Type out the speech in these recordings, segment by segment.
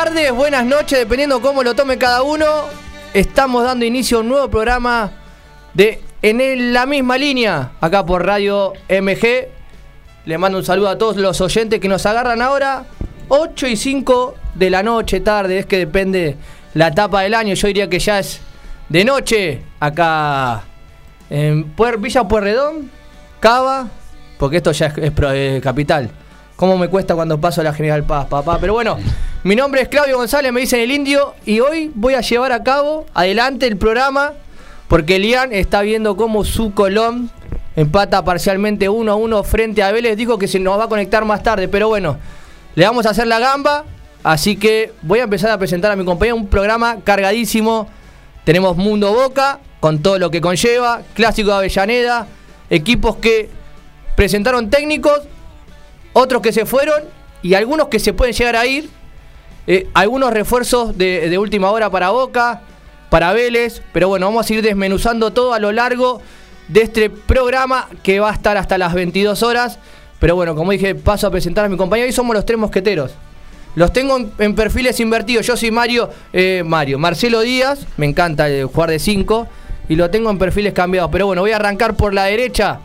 Tardes, buenas noches, dependiendo cómo lo tome cada uno. Estamos dando inicio a un nuevo programa de En la misma línea, acá por Radio MG. Le mando un saludo a todos los oyentes que nos agarran ahora. 8 y 5 de la noche, tarde, es que depende la etapa del año. Yo diría que ya es de noche acá en Villa Puerredón, Cava, porque esto ya es, es capital. ¿Cómo me cuesta cuando paso la General Paz, papá? Pero bueno, mi nombre es Claudio González, me dicen el indio, y hoy voy a llevar a cabo adelante el programa, porque Lian está viendo cómo su Colón empata parcialmente 1 a 1 frente a Vélez. Dijo que se nos va a conectar más tarde, pero bueno, le vamos a hacer la gamba. Así que voy a empezar a presentar a mi compañero un programa cargadísimo. Tenemos Mundo Boca, con todo lo que conlleva, Clásico de Avellaneda, equipos que presentaron técnicos, otros que se fueron y algunos que se pueden llegar a ir. Eh, algunos refuerzos de, de última hora para Boca, para Vélez, pero bueno, vamos a ir desmenuzando todo a lo largo de este programa que va a estar hasta las 22 horas. Pero bueno, como dije, paso a presentar a mi compañero. Hoy somos los tres mosqueteros. Los tengo en, perfiles invertidos. Yo soy Mario, eh, Mario, Marcelo Díaz, me encanta eh, jugar de 5 y lo tengo en perfiles cambiados. Pero bueno, voy a arrancar por la derecha.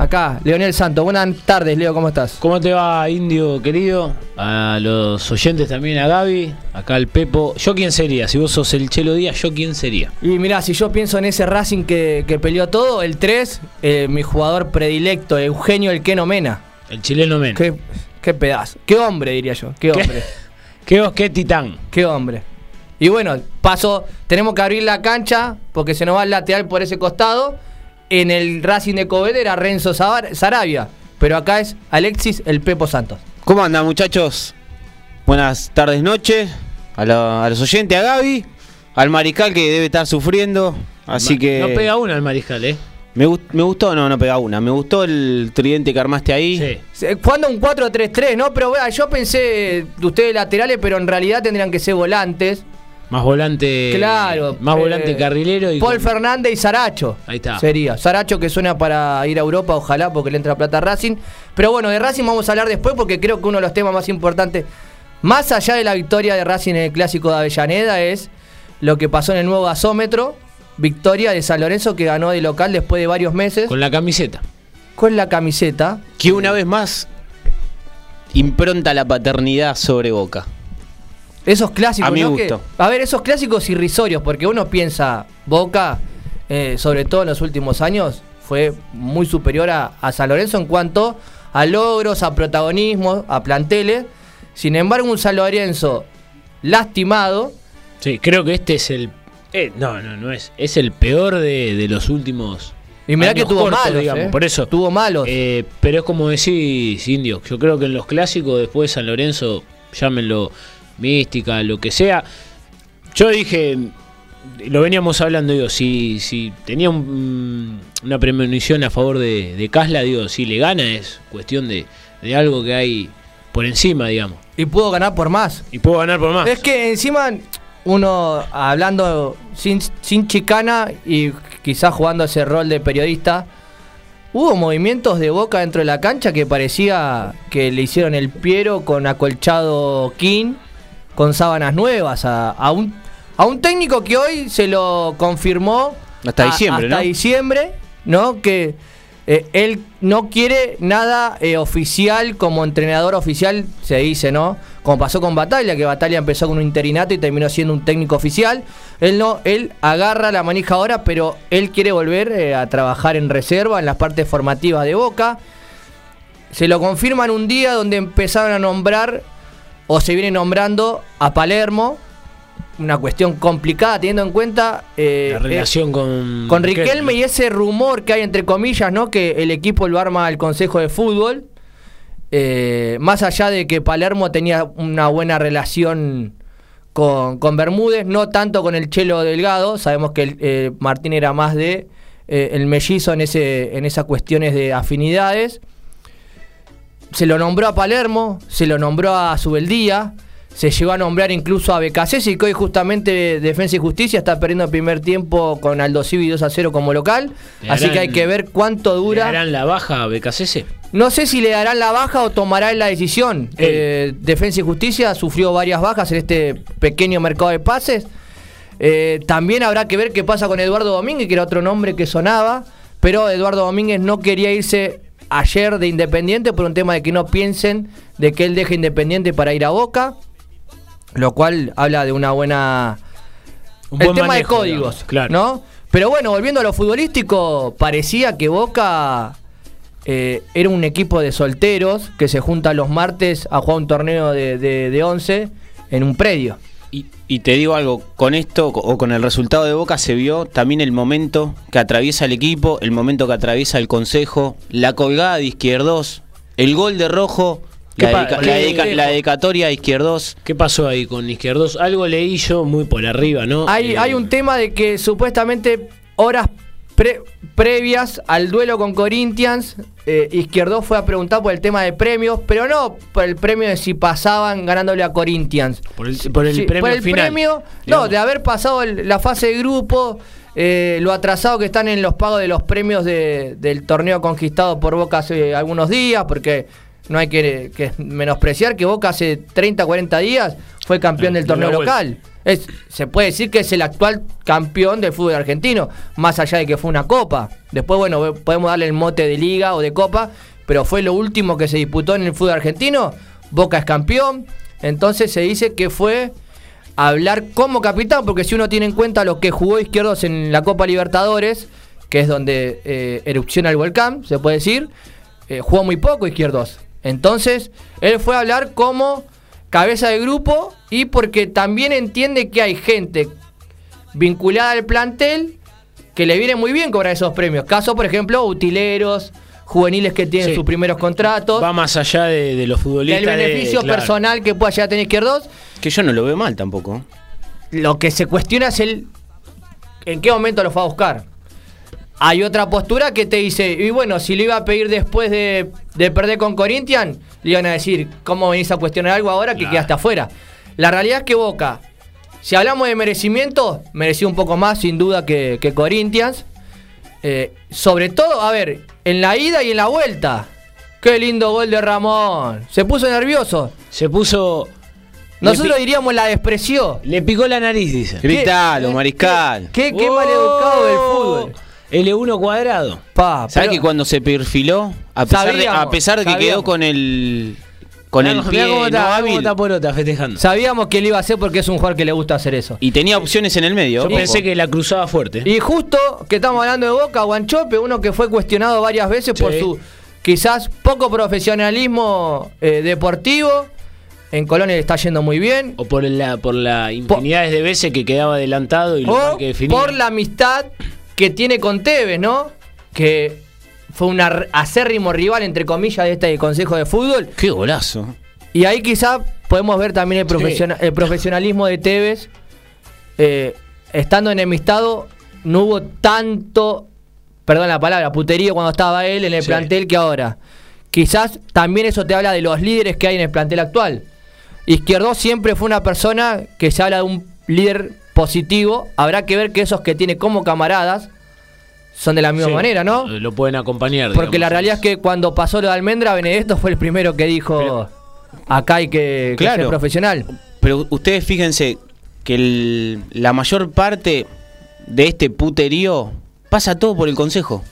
Acá, Leonel Santos. Buenas tardes, Leo, ¿cómo estás? ¿Cómo te va, Indio querido? A los oyentes también, a Gaby, acá el Pepo. ¿Yo quién sería? Si vos sos el Chelo Díaz, ¿yo quién sería? Y mirá, si yo pienso en ese Racing que, que peleó todo, el 3, eh, mi jugador predilecto, Eugenio El Queno Mena. El chileno men. Qué, qué pedazo. Qué hombre, diría yo. Qué ¿Qué? hombre. ¿Qué vos, qué titán? Qué hombre. Y bueno, paso, tenemos que abrir la cancha porque se nos va el lateral por ese costado. En el Racing de Covet era Renzo Sarabia, pero acá es Alexis el Pepo Santos. ¿Cómo andan muchachos? Buenas tardes, noches. A, la- a los oyentes, a Gaby, al mariscal que debe estar sufriendo. Así Ma- que... No pega una el mariscal, ¿eh? Me, gust- me gustó, no, no pega una. Me gustó el tridente que armaste ahí. Sí. Se- Jugando un 4-3-3, ¿no? Pero vea, yo pensé de ustedes laterales, pero en realidad tendrían que ser volantes. Más volante. Claro. Más eh, volante carrilero y. Paul con- Fernández y Saracho. Ahí está. Sería. Saracho que suena para ir a Europa, ojalá, porque le entra plata a Racing. Pero bueno, de Racing vamos a hablar después porque creo que uno de los temas más importantes, más allá de la victoria de Racing en el clásico de Avellaneda, es lo que pasó en el nuevo gasómetro. Victoria de San Lorenzo que ganó de local después de varios meses con, Con la camiseta. la camiseta. Que una vez más impronta la paternidad sobre Boca. Esos clásicos, A mi ¿no? Que- gusto. a ver, esos clásicos irrisorios, porque uno piensa, Boca, eh, sobre todo en los últimos años, fue muy superior a, a San Lorenzo en cuanto a logros, a protagonismo, a planteles. Sin embargo, un San Lorenzo lastimado, Sí, creo que este es el. eh, no, no, no es. Es el peor de, de los últimos. y mirá que tuvo cortos, malos, digamos. eh. Por eso. Tuvo malos. Eh, pero es como decís, Indio. Yo creo que en los clásicos, después de San Lorenzo, llámenlo mística, lo que sea. Yo dije, lo veníamos hablando, digo, si, si tenía un- una premonición a favor de, de Casla, digo, si le gana es cuestión de, de algo que hay por encima, digamos. y pudo ganar por más. Y puedo ganar por más. Es que encima uno hablando sin, sin chicana y quizás jugando ese rol de periodista, hubo movimientos de boca dentro de la cancha que parecía que le hicieron el Piero con acolchado King, con sábanas nuevas, a, a un, a un técnico que hoy se lo confirmó Hasta a- diciembre, hasta ¿no? diciembre, ¿no? Que eh, él no quiere nada eh, oficial como entrenador oficial, se dice, ¿no? Como pasó con Batalla, que Batalla empezó con un interinato y terminó siendo un técnico oficial. Él no, él agarra la manija ahora, pero él quiere volver eh, a trabajar en reserva, en las partes formativas de Boca. Se lo confirman un día donde empezaron a nombrar, o se viene nombrando, a Palermo. Una cuestión complicada teniendo en cuenta eh, la eh, relación con, con Riquelme y ese rumor que hay entre comillas, ¿no? Que el equipo lo arma al Consejo de Fútbol. Eh, más allá de que Palermo tenía una buena relación con, con Bermúdez, no tanto con el Chelo Delgado. Sabemos que el, eh, Martín era más de el mellizo en, ese, en esas cuestiones de afinidades. Se lo nombró a Palermo, se lo nombró a Subeldía. Se llegó a nombrar incluso a Becasesi, que hoy justamente Defensa y Justicia está perdiendo el primer tiempo con Aldo Civi 2 a 0 como local. Le Así que hay que ver cuánto ¿Le dura. harán la baja a BKCS? No sé si le darán la baja o tomará la decisión. Eh, Defensa y Justicia sufrió varias bajas en este pequeño mercado de pases. Eh, también habrá que ver qué pasa con Eduardo Domínguez, que era otro nombre que sonaba, pero Eduardo Domínguez no quería irse ayer de Independiente por un tema de que no piensen de que él deje Independiente para ir a Boca, lo cual habla de una buena... Un el buen tema de códigos, digamos, claro. ¿no? Pero bueno, volviendo a lo futbolístico, parecía que Boca eh, era un equipo de solteros que se juntan los martes a jugar un torneo de, de, de 11 en un predio. Y, y te digo algo, con esto o con el resultado de Boca se vio también el momento que atraviesa el equipo, el momento que atraviesa el consejo, la colgada de Izquierdos, el gol de Rojo, ¿Qué la, pa- dedica- qué- la dedica- la dedicatoria a Izquierdos. ¿Qué pasó ahí con Izquierdos? Algo leí yo muy por arriba, ¿no? Hay, Eh, hay un tema de que supuestamente horas pre- previas al duelo con Corinthians, eh, Izquierdo fue a preguntar por el tema de premios, pero no por el premio de si pasaban ganándole a Corinthians. Por el, por el Sí, premio por el final. premio, no, de haber pasado el- la fase de grupo, eh, lo atrasado que están en los pagos de los premios de- del torneo conquistado por Boca hace algunos días, porque no hay que, que menospreciar que Boca hace 30, 40 días fue campeón del de torneo local. Es, se puede decir que es el actual campeón del fútbol argentino, más allá de que fue una copa. Después, bueno, podemos darle el mote de liga o de copa, pero fue lo último que se disputó en el fútbol argentino. Boca es campeón, entonces se dice que fue hablar como capitán, porque si uno tiene en cuenta lo que jugó Izquierdos en la Copa Libertadores, que es donde eh, erupciona el volcán, se puede decir, eh, jugó muy poco Izquierdos. Entonces, él fue a hablar como cabeza de grupo y porque también entiende que hay gente vinculada al plantel que le viene muy bien cobrar esos premios. Caso, por ejemplo, utileros, juveniles que tienen Sí. sus primeros contratos, Va más allá de, de los futbolistas. del de- beneficio claro. personal que pueda llegar a tener Izquierdos. Que yo no lo veo mal tampoco. Lo que se cuestiona es el en qué momento lo fue a buscar. Hay otra postura que te dice, y bueno, si lo iba a pedir después de, de perder con Corinthians, le iban a decir, ¿cómo venís a cuestionar algo ahora que Claro. quedaste afuera? La realidad es que Boca, si hablamos de merecimiento, mereció un poco más sin duda que, que Corinthians. Eh, sobre todo, a ver, en la ida y en la vuelta. Qué lindo gol de Ramón. Se puso nervioso. Se puso. Nosotros diríamos la despreció. le picó la nariz, dice. Gritalo, ¿Qué- mariscal. Qué, qué Oh, maleducado del fútbol. L1 cuadrado. Pa, ¿Sabes pero- que cuando se perfiló, a pesar, de, Sabíamos, a pesar de que sabíamos. quedó con el con el pie no cómo está Porota festejando. Sabíamos que lo iba a hacer porque es un jugador que le gusta hacer eso. y tenía opciones en el medio? Yo pensé que la cruzaba fuerte. Y justo que estamos hablando de Boca, Guanchope, uno que fue cuestionado varias veces por su quizás poco profesionalismo eh, deportivo. En Colonia le está yendo muy bien. O por la, por la infinidades de veces que quedaba adelantado y lo O que definía. por la amistad que tiene con Tevez, ¿no? Que fue un acérrimo rival, entre comillas, de este Consejo de Fútbol. Qué golazo. Y ahí quizá podemos ver también el, Sí. profesiona- el profesionalismo de Tevez. Eh, estando enemistado, no hubo tanto, perdón la palabra, puterío cuando estaba él en el Sí. plantel que ahora. Quizás también eso te habla de los líderes que hay en el plantel actual. Izquierdo siempre fue una persona que se habla de un líder positivo. Habrá que ver que esos que tiene como camaradas son de la misma Sí, manera, ¿no? Lo pueden acompañar. Porque digamos. la realidad es que cuando pasó lo de Almendra, Benedetto fue el primero que dijo Pero- acá hay que, que Claro. ser profesional. Pero ustedes fíjense que el- la mayor parte de este puterío pasa todo por el consejo.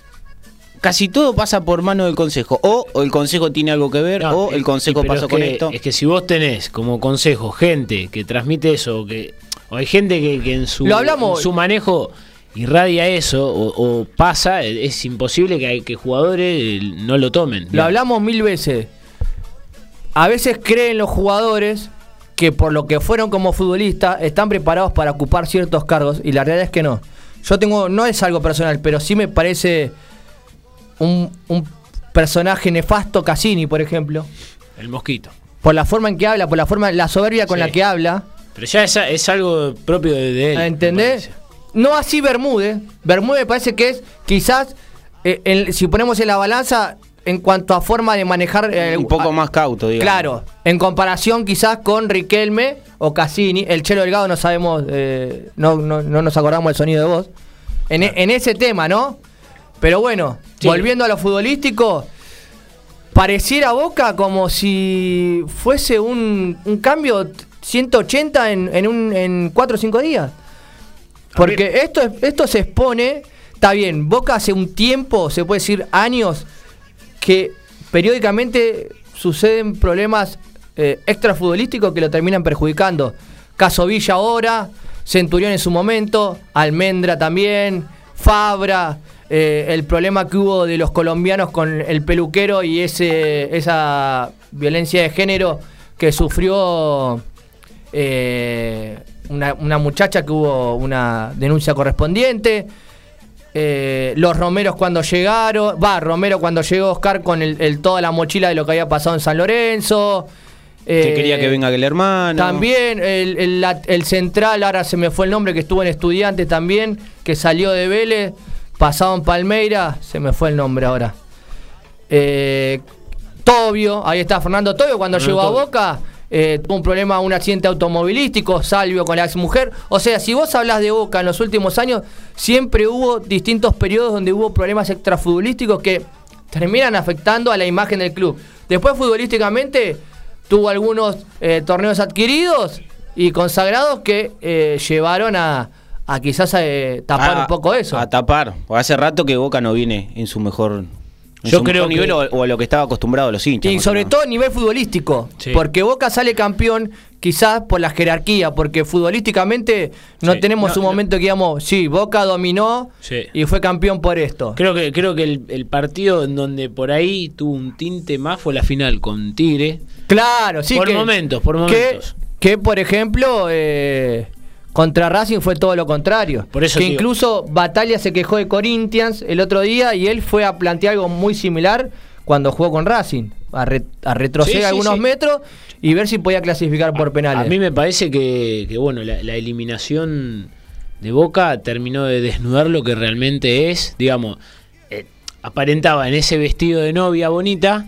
Casi todo pasa por mano del consejo. O, o el consejo tiene algo que ver, No, o el y- consejo pasó es con que- esto. Es que si vos tenés como consejo gente que transmite eso, que, o hay gente que, que en, su, Lo hablamos. en su manejo irradia eso o, o pasa, eh, es imposible que, que jugadores eh, no lo tomen. Lo hablamos mil veces. A veces creen los jugadores que por lo que fueron como futbolistas están preparados para ocupar ciertos cargos y la realidad es que no. Yo tengo, no es algo personal, pero sí me parece un, un personaje nefasto Cassini, por ejemplo. El mosquito. Por la forma en que habla, por la forma, la soberbia con Sí. la que habla. Pero ya es, es algo propio de, de él. ¿Entendés? No así Bermúdez. Bermúdez me parece que es quizás, eh, en- si ponemos en la balanza, en cuanto a forma de manejar... eh, un poco a- más cauto, digamos. Claro, en comparación quizás con Riquelme o Cassini. El Chelo Delgado no sabemos, eh, no, no, no nos acordamos del sonido de voz. En, e- en ese tema, ¿no? Pero bueno, Sí. volviendo a lo futbolístico, pareciera Boca como si fuese un, un cambio 180 en, en, un, en 4 o 5 días. Porque esto, es- esto se expone, está bien, Boca hace un tiempo, se puede decir años, que periódicamente suceden problemas eh, extrafutbolísticos que lo terminan perjudicando. Caso Villa ahora, Centurión en su momento, Almendra también, Fabra, eh, el problema que hubo de los colombianos con el peluquero y ese, esa violencia de género que sufrió eh, una, una muchacha que hubo una denuncia correspondiente. Eh, los Romeros cuando llegaron, va, Romero cuando llegó Oscar con el, el- toda la mochila de lo que había pasado en San Lorenzo. Que Eh, quería que venga el hermano. También el, el- la- el central, ahora se me fue el nombre, que estuvo en Estudiantes también, que salió de Vélez, pasado en Palmeira, se me fue el nombre ahora. Eh, Tobio, ahí está Fernando Tobio, cuando llegó a. Boca, eh, tuvo un problema, un accidente automovilístico, Salvio con la ex mujer. O sea, si vos hablas de Boca en los últimos años, siempre hubo distintos periodos donde hubo problemas extrafutbolísticos que terminan afectando a la imagen del club. Después, futbolísticamente, tuvo algunos eh, torneos adquiridos y consagrados que eh, llevaron a, a quizás eh, tapar un poco eso. A tapar. Porque hace rato que Boca no viene en su mejor, Yo creo mejor nivel que- o, o a lo que estaba acostumbrado los hinchas. Y sobre que todo a nivel futbolístico. Sí. Porque Boca sale campeón quizás por la jerarquía, porque futbolísticamente no Sí. tenemos No, un no. momento que digamos, sí, Boca dominó Sí. y fue campeón por esto. Creo que, creo que el, el partido en donde por ahí tuvo un tinte más fue la final con Tigre. Claro, sí. Por que, momentos, por que- momentos. Que, por ejemplo, eh, contra Racing fue todo lo contrario. Por eso que digo. incluso Batalla se quejó de Corinthians el otro día y él fue a plantear algo muy similar cuando jugó con Racing. A, re- a retroceder Sí, algunos sí. metros y ver si podía clasificar por penales. A mí me parece que, que, bueno, la, la eliminación de Boca terminó de desnudar lo que realmente es, digamos, eh, aparentaba en ese vestido de novia bonita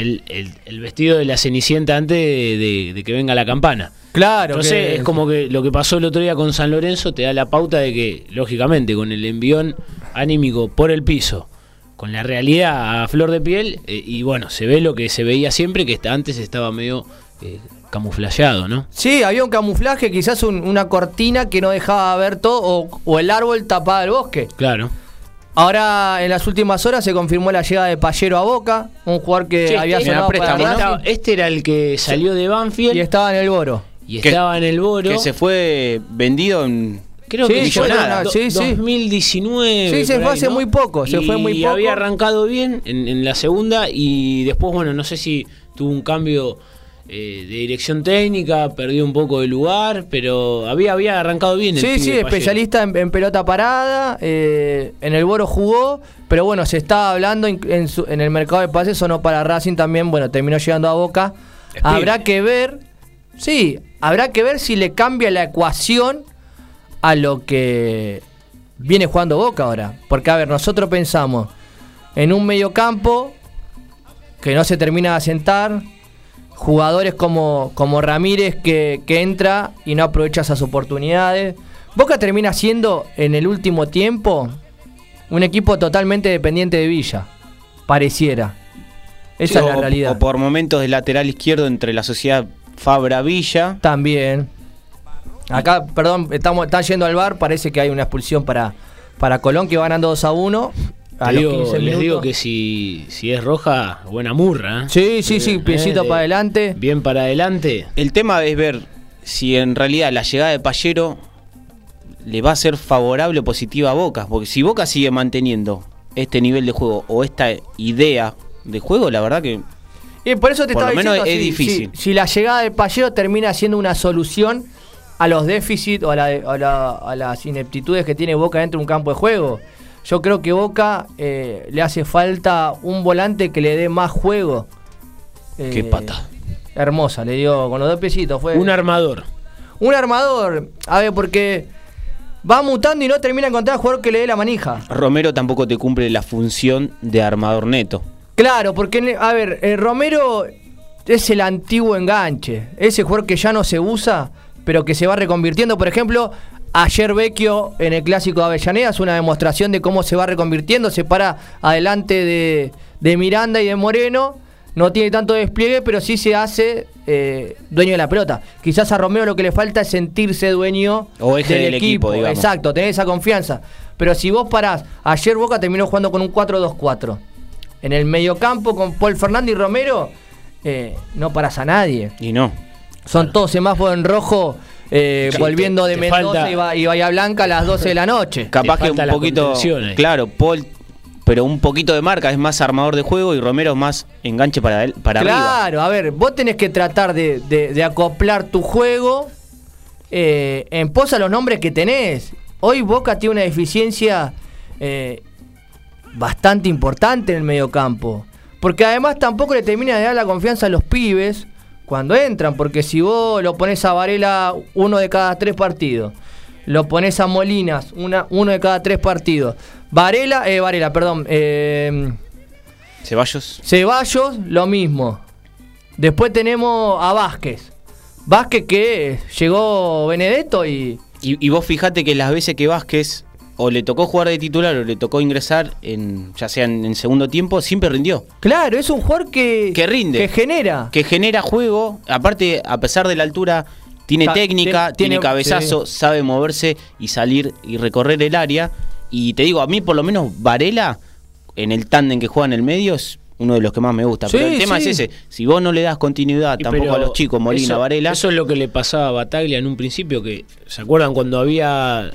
el, el- el vestido de la cenicienta antes de, de- de que venga la campana. Claro. Entonces que- es como que lo que pasó el otro día con San Lorenzo te da la pauta de que, lógicamente, con el envión anímico por el piso, con la realidad a flor de piel, eh, y bueno, se ve lo que se veía siempre, que antes estaba medio eh, camuflajeado, ¿no? Sí, había un camuflaje, quizás un- una cortina que no dejaba ver todo, o, o el árbol tapaba el bosque. Claro. Ahora, en las últimas horas, se confirmó la llegada de Pallero a Boca, un jugador que Sí, había este, sonado para este era el que salió de Banfield y y, estaba en el Boro. Que- estaba en el Boro. Que se fue vendido en. Creo Sí, que fue nada, no, sí, sí. 2019. Sí, se fue ahí, hace ¿no? muy poco, se y fue muy poco. había arrancado bien en, en la segunda y después, bueno, no sé si tuvo un cambio eh, de dirección técnica, perdió un poco de lugar, pero había, había arrancado bien. el Sí, sí, especialista en, en pelota parada, eh, en el Boro jugó, pero bueno, se estaba hablando en, en su- en el mercado de pases o no para Racing también, bueno, terminó llegando a Boca. Habrá que ver, sí, habrá que ver si le cambia la ecuación a lo que viene jugando Boca ahora. Porque, a ver, nosotros pensamos en un mediocampo que no se termina de asentar, jugadores como, como Ramírez que, que entra y no aprovecha esas oportunidades. Boca termina siendo en el último tiempo un equipo totalmente dependiente de Villa, pareciera. Esa es la realidad. o por momentos de lateral izquierdo entre la sociedad Fabra Villa. También. Acá, perdón, estamos, están yendo al bar, parece que hay una expulsión para, para Colón que va ganando 2 a 1. A los digo- 15 les digo que si, si es roja, buena murra. ¿eh? Sí, sí, sí, piecito Eh, para adelante. Bien para adelante. El tema es ver si en realidad la llegada de Pallero le va a ser favorable o positiva a Boca. Porque si Boca sigue manteniendo este nivel de juego o esta idea de juego, la verdad que Y por eso te Por estaba lo menos diciendo, es si- difícil. Si, si la llegada de Pallero termina siendo una solución a los déficits o a, la- a la- a las ineptitudes que tiene Boca dentro de un campo de juego. Yo creo que Boca eh, le hace falta un volante que le dé más juego. Qué Eh, pata. Hermosa, le dio con los dos piecitos. Fue Un armador. un armador. A ver, porque va mutando y no termina de encontrar jugador que le dé la manija. Romero tampoco te cumple la función de armador neto. Claro, porque, a ver, eh, Romero es el antiguo enganche. Ese jugador que ya no se usa, pero que se va reconvirtiendo. Por ejemplo, Ayer Vecchio en el clásico de Avellaneda es una demostración de cómo se va reconvirtiendo, se para adelante de, de Miranda y de Moreno, no tiene tanto despliegue, pero sí se hace eh, dueño de la pelota. Quizás a Romeo lo que le falta es sentirse dueño O eje del equipo. Exacto, tener esa confianza. Pero si vos parás, ayer Boca terminó jugando con un 4-2-4. En el mediocampo con Paul Fernández y Romero, eh, no parás a nadie. Y no. Son todos semáforos en rojo, eh, Sí, volviendo te- de te Mendoza falta- y, Ba- y Bahía Blanca a las 12 de la noche. Capaz que un poquito. ahí. Claro, Paul, pero un poquito de marca, es más armador de juego y Romero es más enganche para, él, para arriba. Claro, a ver, vos tenés que tratar de, de- de acoplar tu juego eh, en pos a los nombres que tenés. Hoy Boca tiene una deficiencia eh, bastante importante en el mediocampo. Porque además tampoco le termina de dar la confianza a los pibes cuando entran. Porque si vos lo pones a Varela uno de cada tres partidos, lo pones a Molinas una, uno de cada tres partidos. Varela, eh, Varela, perdón. Eh, Ceballos. Ceballos, lo mismo. Después tenemos a Vázquez. Vázquez que llegó Benedetto y. Y, y vos fijate que las veces que Vázquez o le tocó jugar de titular o le tocó ingresar, en ya sea en, en segundo tiempo, siempre rindió. Claro, es un jugador que. Que rinde. Que genera. Que genera juego, aparte, a pesar de la altura, tiene Ta- técnica, tiene- cabezazo, sabe moverse y salir y recorrer el área. Y te digo, a mí por lo menos Varela, en el tándem que juega en el medio, es uno de los que más me gusta. Pero el tema sí. es ese, si vos no le das continuidad Y tampoco a los chicos, Molina, eso, Varela, Eso es lo que le pasaba a Bataglia en un principio, que ¿se acuerdan cuando había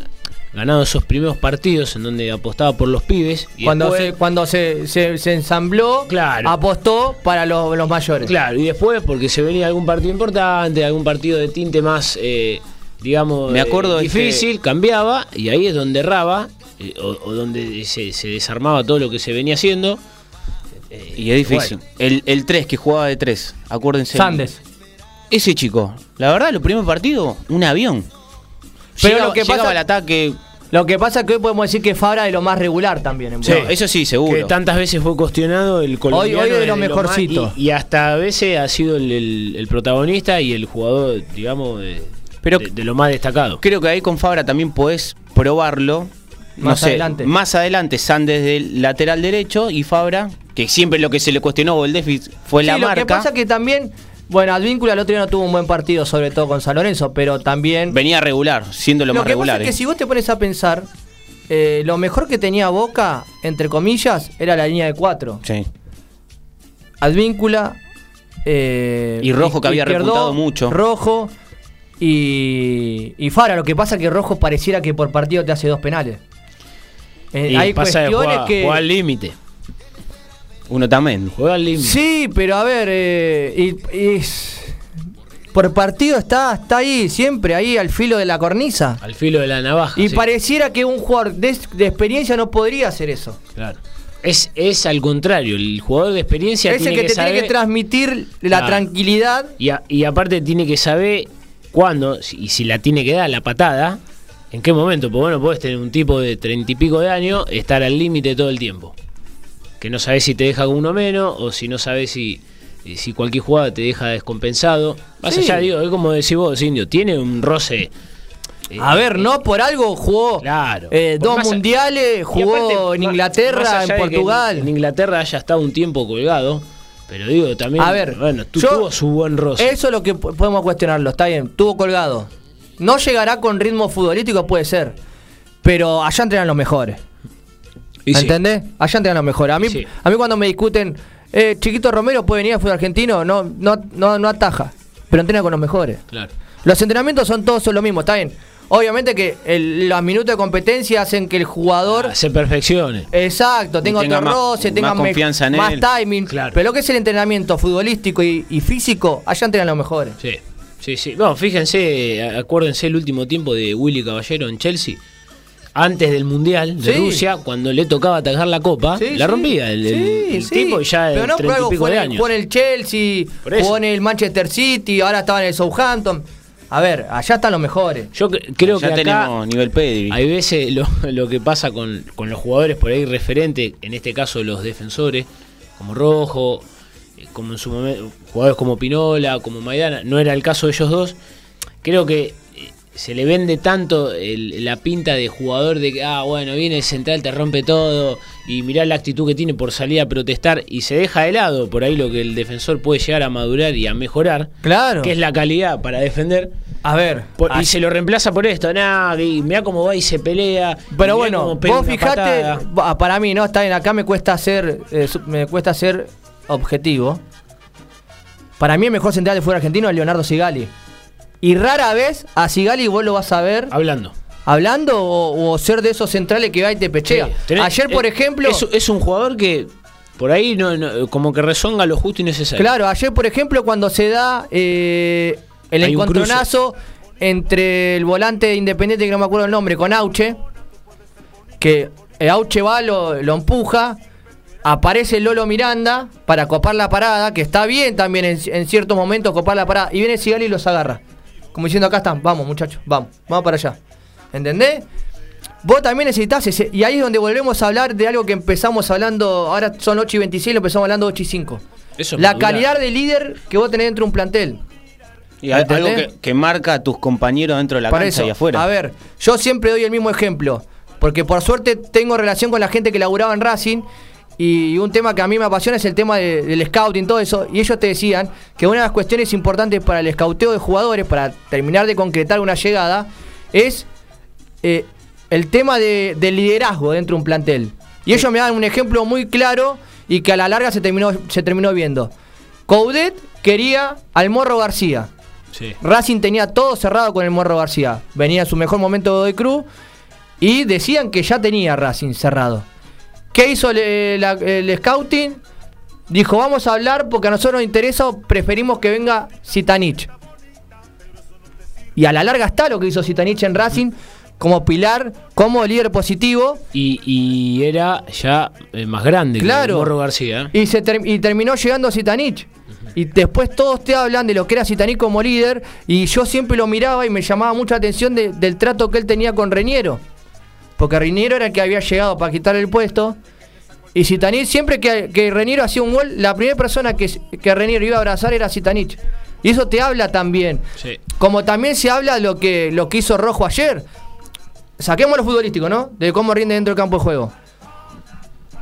ganado esos primeros partidos en donde apostaba por los pibes? Y cuando después- se, cuando se, se- se ensambló, Claro. apostó para los, los mayores. Claro, y después porque se venía algún partido importante, algún partido de tinte más, eh, digamos, Me acuerdo eh, este- difícil, cambiaba y ahí es donde erraba, eh, o, o donde se, se desarmaba todo lo que se venía haciendo. Eh, y es difícil. El, el 3 que jugaba de 3, acuérdense. Sandes. Ese chico, la verdad, los primeros partidos, un avión. Pero lo que llegaba pasa- al ataque. Lo que pasa es que hoy podemos decir que Fabra es lo más regular también. En Sí, eso sí, que seguro. tantas veces fue cuestionado el colombiano. hoy de es lo más- mejorcito. y, y hasta a veces ha sido el, el- el protagonista y el jugador, digamos, de, Pero- de- de lo más destacado. Creo que ahí con Fabra también podés probarlo. No Más sé, adelante. Más adelante, Sandes del lateral derecho y Fabra, que siempre lo que se le cuestionó o el déficit fue Sí, la lo marca. que pasa que también. Bueno, Advíncula el otro día no tuvo un buen partido, sobre todo con San Lorenzo, pero también. Venía regular, siendo lo, Lo más que regular. pasa es eh. que si vos te pones a pensar, eh, lo mejor que tenía Boca, entre comillas, era la línea de cuatro. Sí. Advíncula. eh, Y Rojo, que había repuntado mucho. Rojo y, y Fara. Lo que pasa es que Rojo pareciera que por partido te hace dos penales. Eh, Y hay pasa de cuestiones jugar, que. al límite. Uno también. Juega al límite. Sí, pero a ver, eh, y- y es- por partido está, está ahí, siempre ahí al filo de la cornisa. Al filo de la navaja. Y sí. pareciera que un jugador de, de experiencia no podría hacer eso. Claro. Es, es al contrario, el jugador de experiencia Es el tiene que que, te saber, tiene que transmitir la Claro. tranquilidad. y, a- y aparte tiene que saber cuándo, si- y si la tiene que dar la patada, en qué momento. Porque bueno, puedes tener un tipo de treinta y pico de años, estar al límite todo el tiempo. Que no sabes si te deja uno menos, o si no sabes si, si cualquier jugada te deja descompensado. Más Sí. allá, digo, es como decís vos, Indio, tiene un roce. eh, A ver, no por algo jugó Claro. eh, dos mundiales, jugó aparte, en Inglaterra, en Portugal. En, Inglaterra haya estado un tiempo colgado, pero digo, también. A ver, bueno, tú yo- tuvo su buen roce. Eso es lo que po- podemos cuestionarlo, está bien, tuvo colgado. No llegará con ritmo futbolístico, puede ser. Pero allá entrenan los mejores. Y sí. ¿Entendés? Allá entrenan los mejores. A mí, Sí. a mí cuando me discuten, eh, Chiquito Romero puede venir a fútbol argentino, no, no, no, no ataja. Pero entrena con los mejores. Claro. Los entrenamientos son todos lo mismo, está bien. Obviamente que el- los minutos de competencia hacen que el jugador. Ah, se perfeccione. Exacto, tenga, tenga otro más- roce, tenga más confianza en más él. timing. Claro. Pero lo que es el entrenamiento futbolístico y, y físico, allá entrenan los mejores. Sí, sí, sí. No, fíjense, a- acuérdense el último tiempo de Willy Caballero en Chelsea. Antes del Mundial de Sí. Rusia, cuando le tocaba atajar la copa, Sí, la sí. rompía el, el- Sí, el sí. tipo y ya Pero de no y algo fue de años. Fue en el Chelsea, jugó en el Manchester City, ahora estaba en el Southampton. A ver, allá están los mejores. Yo cre- creo ya que acá tenemos nivel pedigree. hay veces lo, lo que pasa con, con los jugadores por ahí referentes, en este caso los defensores, como Rojo, eh, como en su momento, jugadores como Pinola, como Maidana, no era el caso de ellos dos. Creo que se le vende tanto el- la pinta de jugador de que, ah, bueno, viene el central, te rompe todo, y mirá la actitud que tiene por salir a protestar, y se deja de lado por ahí lo que el defensor puede llegar a madurar y a mejorar, Claro. que es la calidad para defender. A ver. Por- y se lo reemplaza por esto, nada, y mirá cómo va y se pelea. Pero bueno, vos fijate, patada. para mí, ¿no? Está bien, acá me cuesta ser, eh, me cuesta ser objetivo. Para mí el mejor central de fútbol argentino es Leonardo Sigali. Y rara vez a Sigali vos lo vas a ver Hablando. hablando o, o ser de esos centrales que va y te pechea. Sí, tenés- Ayer, por eh, ejemplo... Es, es un jugador que por ahí no, no- como que rezonga lo justo y necesario. Claro, ayer por ejemplo cuando se da eh, el Hay encontronazo entre el volante de Independiente, que no me acuerdo el nombre, con Auche, que eh, Auche va, lo, lo empuja, aparece Lolo Miranda para copar la parada, que está bien también en, en ciertos momentos copar la parada, y viene Sigali y los agarra. Como diciendo, acá están, vamos muchachos, vamos, vamos para allá. ¿Entendés? Vos también necesitas ese, y ahí es donde volvemos a hablar de algo que empezamos hablando, ahora son 8 y 26, lo empezamos hablando 8 y 5. Eso es La madurar. calidad de líder que vos tenés dentro de un plantel. Y algo que, que marca a tus compañeros dentro de la Para cancha eso, y afuera. A ver, yo siempre doy el mismo ejemplo. Porque por suerte tengo relación con la gente que laburaba en Racing. Y un tema que a mí me apasiona es el tema de- del scouting, todo eso. Y ellos te decían que una de las cuestiones importantes para el scouteo de jugadores, para terminar de concretar una llegada, es eh, el tema de- del liderazgo dentro de un plantel. Y ellos me dan un ejemplo muy claro y que a la larga se terminó, se terminó viendo. Coudet quería al Morro García. Sí. Racing tenía todo cerrado con el Morro García. Venía en su mejor momento de Cruz y decían que ya tenía Racing cerrado. ¿Qué hizo el, la- el scouting? Dijo, vamos a hablar porque a nosotros nos interesa, preferimos que venga Zitanich. Y a la larga está lo que hizo Zitanich en Racing como pilar, como líder positivo. Y, y era ya eh, más grande Claro. que Morro García. ¿eh? Y, se ter- y terminó llegando Zitanich. Y después todos te hablan de lo que era Zitanich como líder. Y yo siempre lo miraba y me llamaba mucha atención de- del trato que él tenía con Reñero. Porque Reñero era el que había llegado para quitarle el puesto. Y Zitanich, siempre que, que Reñero hacía un gol, la primera persona que, que Reñero iba a abrazar era Zitanich. Y eso te habla también. Sí. Como también se habla lo que, lo que hizo Rojo ayer. Saquemos lo futbolístico, ¿no? De cómo rinde dentro del campo de juego.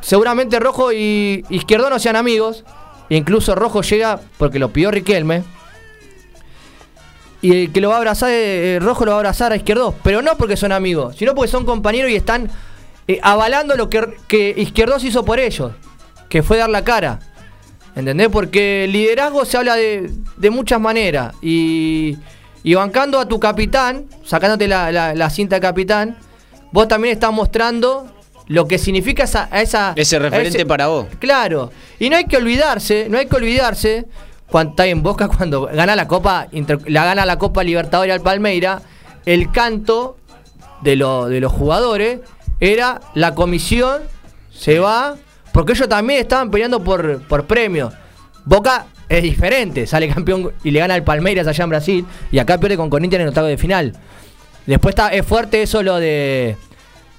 Seguramente Rojo y Izquierdo no sean amigos. E incluso Rojo llega porque lo pidió Riquelme. Y el que lo va a abrazar, eh, Rojo lo va a abrazar a Izquierdo. Pero no porque son amigos, sino porque son compañeros y están eh, avalando lo que, que Izquierdos hizo por ellos. Que fue dar la cara. ¿Entendés? Porque liderazgo se habla de, de muchas maneras. Y, y bancando a tu capitán, sacándote la, la- la cinta de capitán, vos también estás mostrando lo que significa esa, Ese referente para vos. Claro. Y no hay que olvidarse, no hay que olvidarse, cuando está en Boca, cuando gana la Copa, la gana la Copa Libertadores al Palmeira, el canto de, lo- de los jugadores era la comisión se va, porque ellos también estaban peleando por, por premios. Boca es diferente, sale campeón y le gana al Palmeiras allá en Brasil, y acá pierde con Corinthians en el octavo de final. Después está, es fuerte eso lo de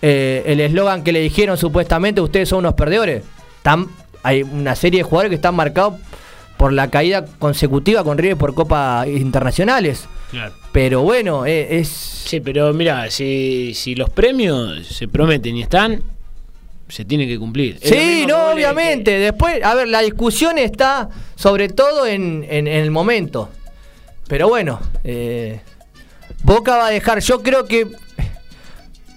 eh, el eslogan que le dijeron supuestamente, ustedes son unos perdedores. Están, hay una serie de jugadores que están marcados por la caída consecutiva con River por Copas Internacionales. Claro. Pero bueno, eh, es... Sí, pero mira, si, si los premios se prometen y están, se tiene que cumplir. Sí, no, obviamente. Después, a ver, la discusión está sobre todo en, en- en el momento. Pero bueno, eh, Boca va a dejar, yo creo que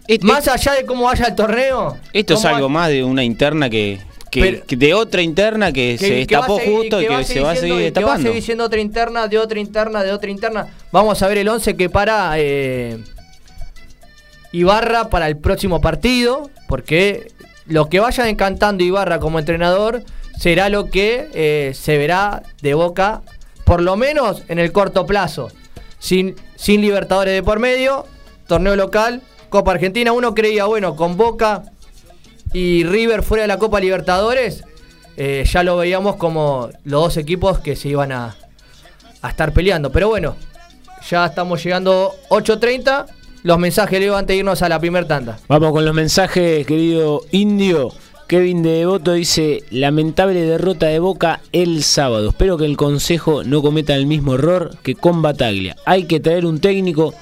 Et- más allá de cómo vaya el torneo... esto es algo va- más de una interna que, que- Pero- que de otra interna que, se que destapó seguir- justo y que, se va a seguir y que va a destapando. seguir siendo otra interna, de otra interna, de otra interna. Vamos a ver el 11 que para eh, Ibarra para el próximo partido, porque lo que vaya encantando Ibarra como entrenador será lo que eh, se verá de Boca, por lo menos en el corto plazo. Sin, sin Libertadores de por medio, torneo local, Copa Argentina. Uno creía, bueno, con Boca y River fuera de la Copa Libertadores, eh, ya lo veíamos como los dos equipos que se iban a, estar peleando. Pero bueno, ya estamos llegando 8.30. Los mensajes, Leo, antes de irnos a la primer tanda. Vamos con los mensajes, querido Indio. Kevin de Devoto dice, lamentable derrota de Boca el sábado. Espero que el Consejo no cometa el mismo error que con Bataglia. Hay que traer un técnico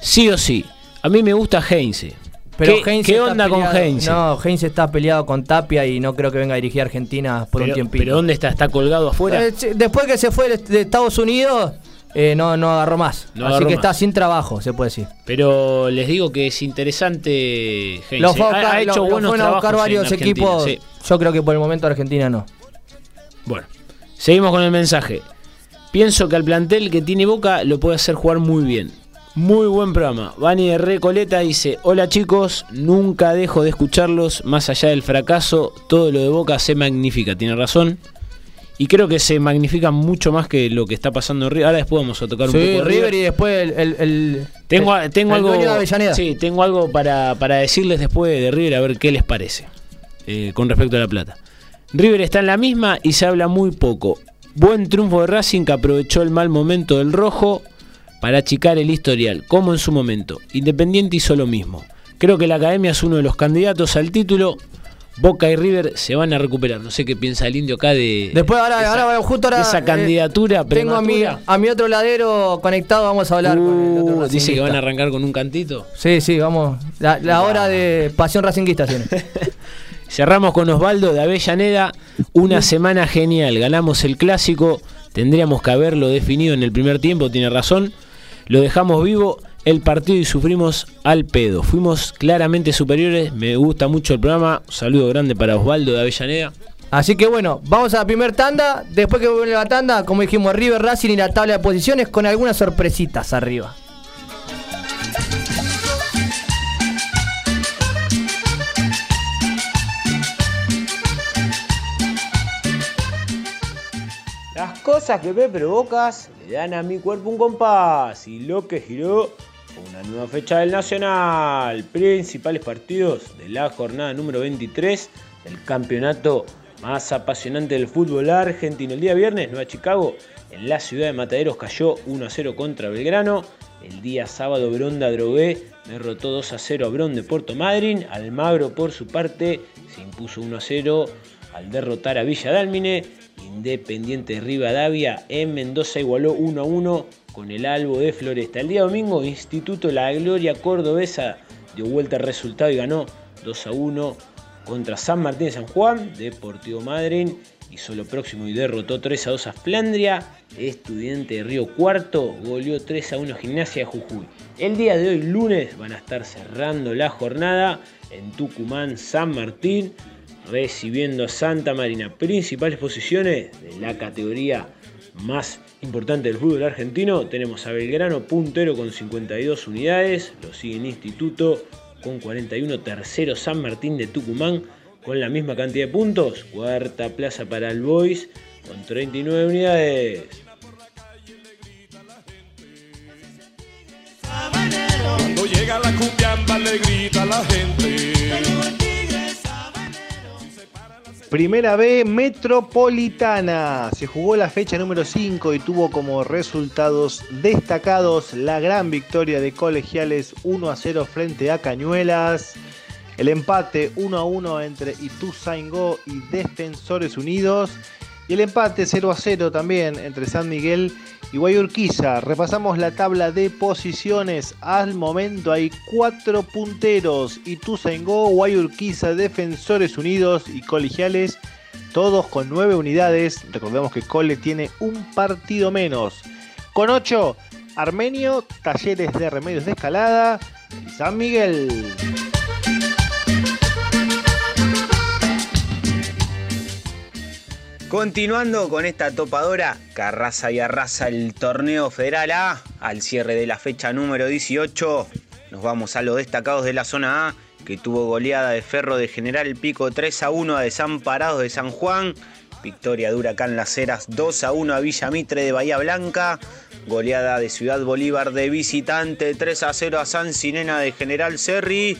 sí o sí. A mí me gusta Heinze. Pero ¿Qué, está onda con Heinze? No, Heinze está peleado con Tapia y no creo que venga a dirigir a Argentina por pero, un tiempito. pero ¿dónde está? ¿Está colgado afuera? Eh, después que se fue de- Estados Unidos, eh, no, no agarró más. No Así agarró que más. está sin trabajo, se puede decir. Pero les digo que es interesante Heinze. Lo fue a ha, hecho buenos a buscar varios equipos. sí. Yo creo que por el momento Argentina no. Bueno, seguimos con el mensaje. Pienso que al plantel que tiene Boca lo puede hacer jugar muy bien. Muy buen programa. Vani de Recoleta dice, hola chicos, nunca dejo de escucharlos, más allá del fracaso, todo lo de Boca se magnifica, tiene razón. Y creo que se magnifica mucho más que lo que está pasando en River. Ahora después vamos a tocar un poco River y después el. el- el- Tengo, el- tengo el algo. de. Sí, tengo algo para, para decirles después de River a ver qué les parece eh, con respecto a la plata. River está en la misma y se habla muy poco. Buen triunfo de Racing que aprovechó el mal momento del rojo para achicar el historial, como en su momento. Independiente hizo lo mismo. Creo que la academia es uno de los candidatos al título. Boca y River se van a recuperar. No sé qué piensa el indio acá de. Después, ahora, de esa- ahora justo ahora. de esa eh, candidatura Tengo a mi, a mi otro ladero conectado, vamos a hablar con el otro Uh, dice que van a arrancar con un cantito. Sí, sí, vamos. La, la hora de pasión racinguista tiene. Cerramos con Osvaldo de Avellaneda. Una semana genial. Ganamos el clásico. Tendríamos que haberlo definido en el primer tiempo, tiene razón. Lo dejamos vivo el partido y sufrimos al pedo. Fuimos claramente superiores. Me gusta mucho el programa. Un saludo grande para Osvaldo de Avellaneda. Así que bueno, vamos a la primer tanda. Después que vuelve la tanda, como dijimos, River Racing y la tabla de posiciones con algunas sorpresitas arriba. Cosas que me provocas le dan a mi cuerpo un compás y lo que giró una nueva fecha del Nacional. Principales partidos de la jornada número 23 del campeonato más apasionante del fútbol argentino. El día viernes, Nueva Chicago, en la ciudad de Mataderos cayó 1 a 0 contra Belgrano. El día sábado, Bronda Drogué derrotó 2 a 0 a Bron de Puerto Madryn. Almagro, por su parte, se impuso 1 a 0 al derrotar a Villa Dálmine. Independiente de Rivadavia en Mendoza igualó 1 a 1 con el Albo de Floresta. El día domingo, Instituto La Gloria Cordobesa dio vuelta al resultado y ganó 2 a 1 contra San Martín de San Juan. Deportivo Madryn hizo lo próximo y derrotó 3 a 2 a Flandria. Estudiante de Río Cuarto goleó 3 a 1 a Gimnasia de Jujuy. El día de hoy, lunes, van a estar cerrando la jornada en Tucumán, San Martín recibiendo a Santa Marina. Principales posiciones de la categoría más importante del fútbol argentino. Tenemos a Belgrano puntero con 52 unidades. Lo sigue en Instituto con 41. Tercero San Martín de Tucumán con la misma cantidad de puntos. Cuarta plaza para el Boys con 39 unidades. Cuando llega la cumbiamba le grita la gente. Primera B Metropolitana. Se jugó la fecha número 5 y tuvo como resultados destacados la gran victoria de Colegiales 1 a 0 frente a Cañuelas. El empate 1 a 1 entre Ituzaingó y Defensores Unidos. Y el empate 0 a 0 también entre San Miguel y Guayurquiza. Repasamos la tabla de posiciones. Al momento hay cuatro punteros. Ituzaingó, Guayurquiza, Defensores Unidos y Colegiales. Todos con nueve unidades. Recordemos que Cole tiene un partido menos. Con 8, Armenio, Talleres de Remedios de Escalada y San Miguel. Continuando con esta topadora que arrasa y arrasa el torneo federal A, al cierre de la fecha número 18, nos vamos a los destacados de la zona A, que tuvo goleada de Ferro de General Pico 3 a 1 a Desamparados de San Juan, victoria de Huracán Las Heras 2 a 1 a Villa Mitre de Bahía Blanca, goleada de Ciudad Bolívar de visitante 3 a 0 a San Sinena de General Serri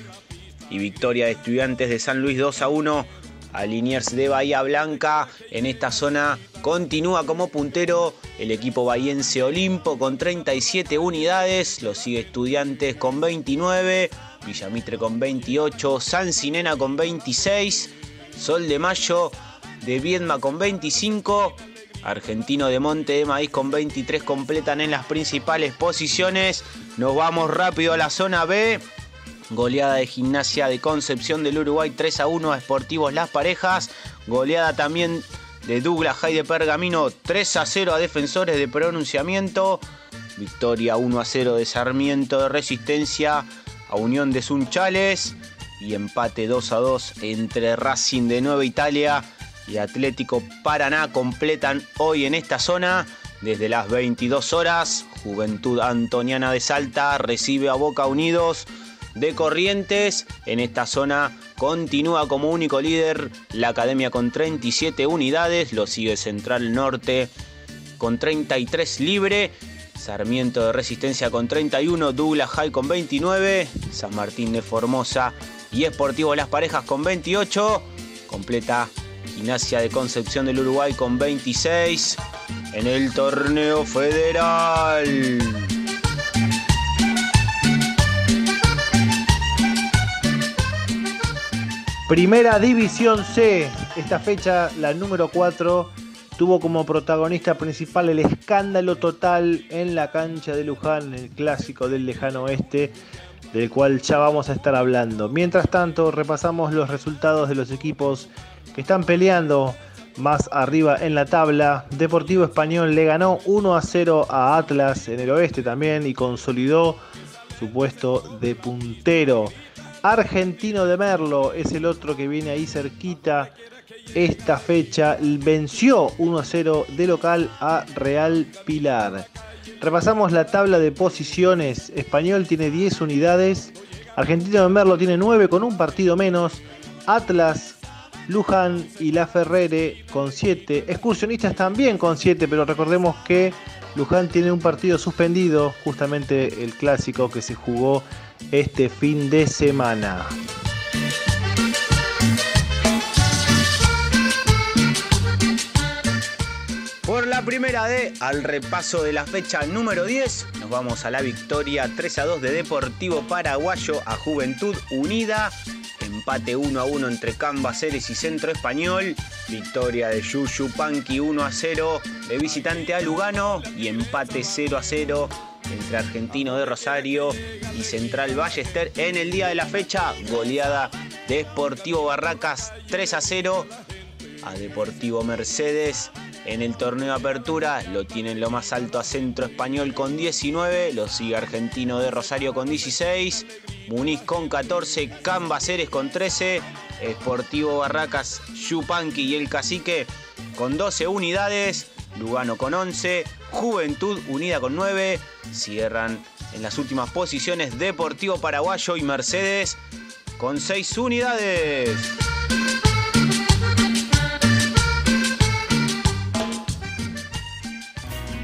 y victoria de Estudiantes de San Luis 2 a 1 a de Bahía Blanca. En esta zona continúa como puntero el equipo bahiense Olimpo con 37 unidades, lo sigue Estudiantes con 29, Villamitre con 28, San Sinena con 26, Sol de Mayo de Viedma con 25, Argentino de Monte de Maíz con 23 completan en las principales posiciones. Nos vamos rápido a la zona B. Goleada de gimnasia de Concepción del Uruguay 3 a 1 a Sportivos Las Parejas. Goleada también de Douglas High de Pergamino 3 a 0 a Defensores de Pronunciamiento. Victoria 1 a 0 de Sarmiento de Resistencia a Unión de Sunchales. Y empate 2 a 2 entre Racing de Nueva Italia y Atlético Paraná completan hoy en esta zona. Desde las 22 horas, Juventud Antoniana de Salta recibe a Boca Unidos de Corrientes. En esta zona continúa como único líder la Academia con 37 unidades. Lo sigue Central Norte con 33 libre. Sarmiento de Resistencia con 31. Douglas High con 29. San Martín de Formosa y Esportivo Las Parejas con 28. Completa Gimnasia de Concepción del Uruguay con 26 en el torneo federal. Primera División C, esta fecha, la número 4, tuvo como protagonista principal el escándalo total en la cancha de Luján, el clásico del lejano oeste, del cual ya vamos a estar hablando. Mientras tanto, repasamos los resultados de los equipos que están peleando más arriba en la tabla. Deportivo Español le ganó 1 a 0 a Atlas en el oeste también y consolidó su puesto de puntero. Argentino de Merlo es el otro que viene ahí cerquita. Esta fecha venció 1 a 0 de local a Real Pilar. Repasamos la tabla de posiciones. Español tiene 10 unidades. Argentino de Merlo tiene 9 con un partido menos. Atlas, Luján y La Ferrere con 7. Excursionistas también con 7, pero recordemos que Luján tiene un partido suspendido, justamente el clásico que se jugó este fin de semana. Por la primera D, al repaso de la fecha número 10, nos vamos a la victoria 3 a 2 de Deportivo Paraguayo a Juventud Unida. Empate 1 a 1 entre Cambaceres y Centro Español. Victoria de Yuyu Panqui 1 a 0 de visitante a Lugano. Y empate 0 a 0 entre Argentino de Rosario y Central Ballester. En el día de la fecha, goleada de Deportivo Barracas 3 a 0 a Deportivo Mercedes. En el torneo de apertura lo tienen lo más alto a Centro Español con 19, lo sigue Argentino de Rosario con 16, Muniz con 14, Cambaceres con 13, Esportivo Barracas, Yupanqui y El Cacique con 12 unidades, Lugano con 11, Juventud Unida con 9, cierran en las últimas posiciones Deportivo Paraguayo y Mercedes con 6 unidades.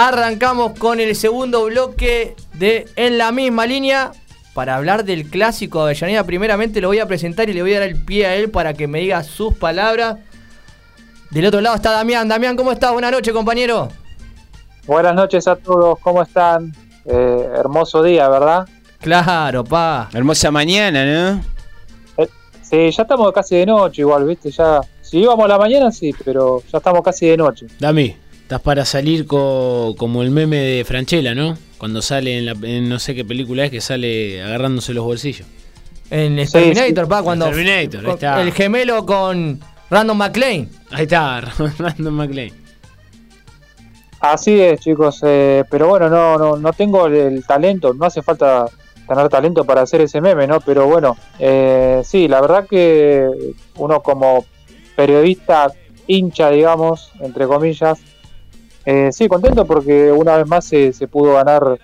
Arrancamos con el segundo bloque de En la misma línea para hablar del clásico de Avellaneda. Primeramente lo voy a presentar y le voy a dar el pie a él para que me diga sus palabras. Del otro lado está Damián. Damián, ¿cómo estás? Buenas noches, compañero. Buenas noches a todos, ¿cómo están? Eh, hermoso día, ¿verdad? Claro, pa. Hermosa mañana, ¿no? Eh, sí, ya estamos casi de noche igual, ¿viste? Ya, si íbamos a la mañana, sí, pero ya estamos casi de noche. Dami, estás para salir co- como el meme de Franchella, ¿no? Cuando sale en, la, en no sé qué película es que sale agarrándose los bolsillos. En Terminator, sí. pa, cuando. Terminator, ahí está. El gemelo con Random McLean. Ahí está, Random McLean. Así es, chicos, eh, pero bueno, no, no, no tengo el, el talento, no hace falta tener talento para hacer ese meme, ¿no? Pero bueno, eh, sí, la verdad que uno como periodista hincha, digamos, entre comillas, Eh, sí, contento porque una vez más se, se pudo ganar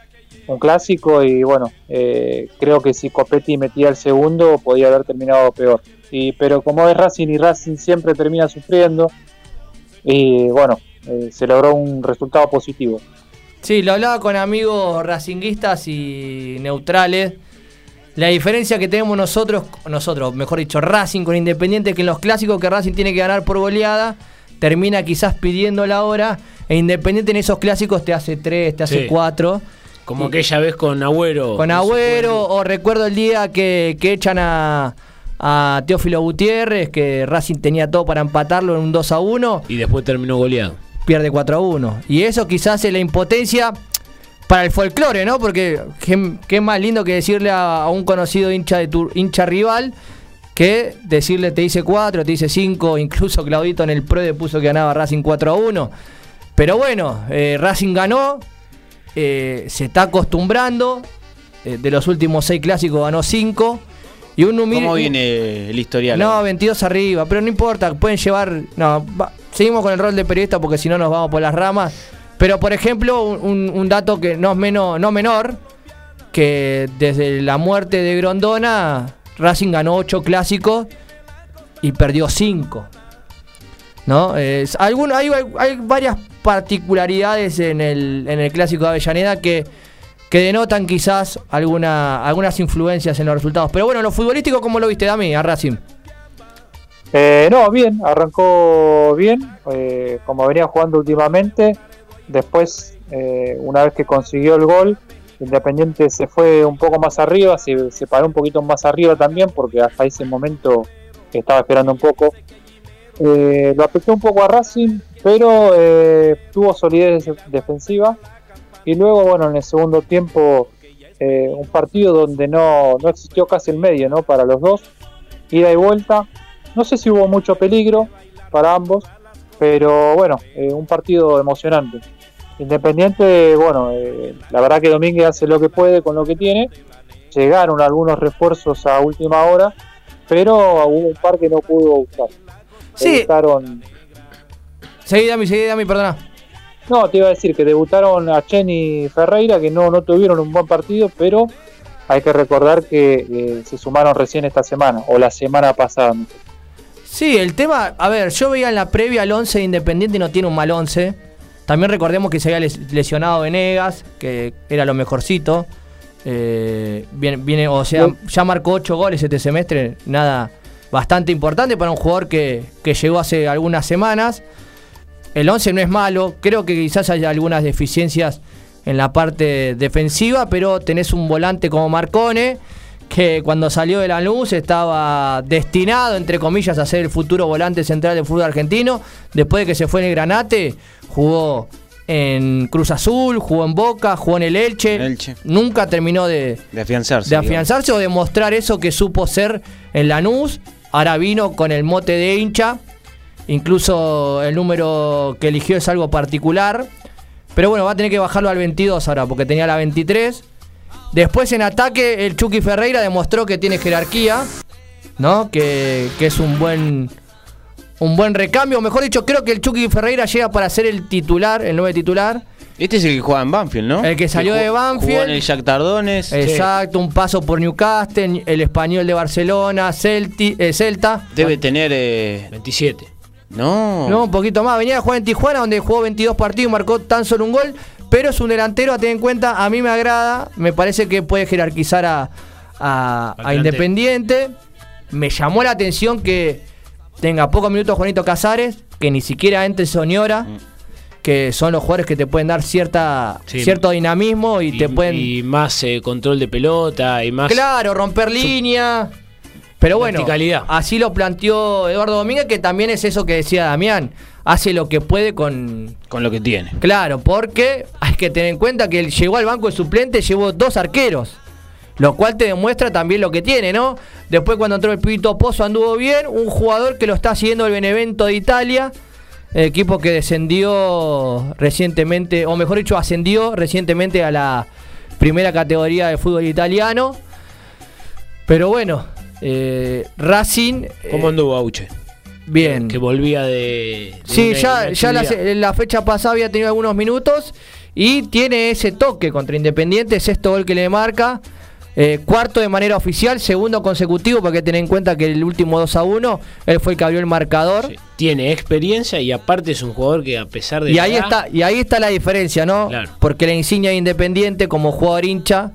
un clásico y bueno, eh, creo que si Copetti metía el segundo podía haber terminado peor. Y, pero como es Racing y Racing siempre termina sufriendo, y bueno, eh, se logró un resultado positivo. Sí, lo hablaba con amigos racinguistas y neutrales. La diferencia que tenemos nosotros, nosotros, mejor dicho, Racing con Independiente, que en los clásicos que Racing tiene que ganar por goleada, termina quizás pidiendo la hora, e Independiente en esos clásicos te hace 3, te hace Sí. 4. Como aquella vez con Agüero. Con Agüero, o recuerdo el día que, que echan a, a Teófilo Gutiérrez, que Racing tenía todo para empatarlo en un 2 a 1, Y después terminó goleado. pierde 4 a 1. Y eso quizás es la impotencia para el folclore, ¿no? Porque qué, qué más lindo que decirle a, a un conocido hincha, de tu, hincha rival que decirle te dice 4, te dice 5, incluso Claudito en el PRODE puso que ganaba Racing 4 a 1. Pero bueno, eh, Racing ganó, eh, se está acostumbrando, eh, de los últimos 6 clásicos ganó 5. Y un humilde- ¿Cómo viene el historial? no, 22 arriba, pero no importa, pueden llevar. No, va- seguimos con el rol de periodista porque si no nos vamos por las ramas. Pero por ejemplo, un, un dato que no es menos, no menor, que desde la muerte de Grondona, Racing ganó 8 clásicos y perdió 5. ¿No? Es, algún- hay, varias particularidades en el, en el clásico de Avellaneda que, que denotan quizás alguna, algunas influencias en los resultados. Pero bueno, lo futbolístico, ¿cómo lo viste, Dami, a Racing? Eh, no, bien, arrancó bien, eh, como venía jugando últimamente. Después, eh, una vez que consiguió el gol, Independiente se fue un poco más arriba, se, paró un poquito más arriba también, porque hasta ese momento estaba esperando un poco. Eh, lo afectó un poco a Racing, pero eh, tuvo solidez defensiva. Y luego, bueno, en el segundo tiempo, eh, un partido donde no, no existió casi el medio, ¿no? Para los dos, ida y vuelta. No sé si hubo mucho peligro para ambos, pero bueno, eh, un partido emocionante. Independiente, bueno, eh, la verdad que Domínguez hace lo que puede con lo que tiene. Llegaron algunos refuerzos a última hora, pero hubo un par que no pudo buscar. Sí. Debutaron, Seguí, Dami, seguí, Dami, perdona. no, te iba a decir que debutaron a Chen y Ferreira, que no, no tuvieron un buen partido, pero hay que recordar que eh, se sumaron recién esta semana, o la semana pasada. Sí, el tema, a ver, yo veía en la previa el 11 de Independiente y no tiene un mal 11. También recordemos que se había les- lesionado Venegas, que era lo mejorcito. Eh, viene, viene, o sea, ya marcó 8 goles este semestre, nada bastante importante para un jugador que, que llegó hace algunas semanas. El 11 no es malo, creo que quizás haya algunas deficiencias en la parte defensiva, pero tenés un volante como Marcone, que cuando salió de la luz estaba destinado, entre comillas, a ser el futuro volante central del fútbol argentino. Después de que se fue en el Granate, jugó en Cruz Azul, jugó en Boca, jugó en el Elche. Elche. Nunca terminó de, De afianzarse. de digamos. afianzarse o demostrar eso que supo ser en Lanús. Ahora vino con el mote de hincha. Incluso el número que eligió es algo particular. Pero bueno, va a tener que bajarlo al 22 ahora porque tenía la 23. Después en ataque el Chucky Ferreira demostró que tiene jerarquía. ¿No? Que, que es un buen un buen recambio. O mejor dicho, creo que el Chucky Ferreira llega para ser el titular, el 9 titular. Este es el que juega en Banfield, ¿no? El que salió de Banfield. Jugó en el Jack Tardones. Exacto, un paso por Newcastle, el español de Barcelona, Celti, eh, Celta. Debe tener. eh, 27. No. No, un poquito más. Venía a jugar en Tijuana, donde jugó 22 partidos y marcó tan solo un gol. Pero es un delantero a tener en cuenta. A mí me agrada. Me parece que puede jerarquizar a, a-. Independiente. Me llamó la atención que tenga pocos minutos Juanito Casares. Que ni siquiera entre Soñora. Que son los jugadores que te pueden dar cierta, Sí. cierto dinamismo y, te pueden. y más eh, control de pelota y más. Claro, romper línea. Pero bueno, así lo planteó Eduardo Domínguez, que también es eso que decía Damián. Hace lo que puede con. Con lo que tiene. Claro, porque hay que tener en cuenta que él llegó al banco de suplente, llevó dos arqueros. Lo cual te demuestra también lo que tiene, ¿no? Después cuando entró el Pibito Pozo anduvo bien. Un jugador que lo está siguiendo el Benevento de Italia. Equipo que descendió recientemente, o mejor dicho, ascendió recientemente a la primera categoría de fútbol italiano. Pero bueno, eh, Racing. ¿Cómo eh, anduvo Auche? Bien. Que volvía de. de Sí, una- ya, una ya la, fecha pasada había tenido algunos minutos y tiene ese toque contra Independiente, sexto gol que le marca. eh, cuarto de manera oficial, segundo consecutivo, porque tener en cuenta que el último 2 a 1, él fue el que abrió el marcador. Sí, Tiene experiencia y aparte es un jugador que a pesar de. Y ahí edad- está, y ahí está la diferencia, ¿no? Claro. Porque la insignia de Independiente como jugador hincha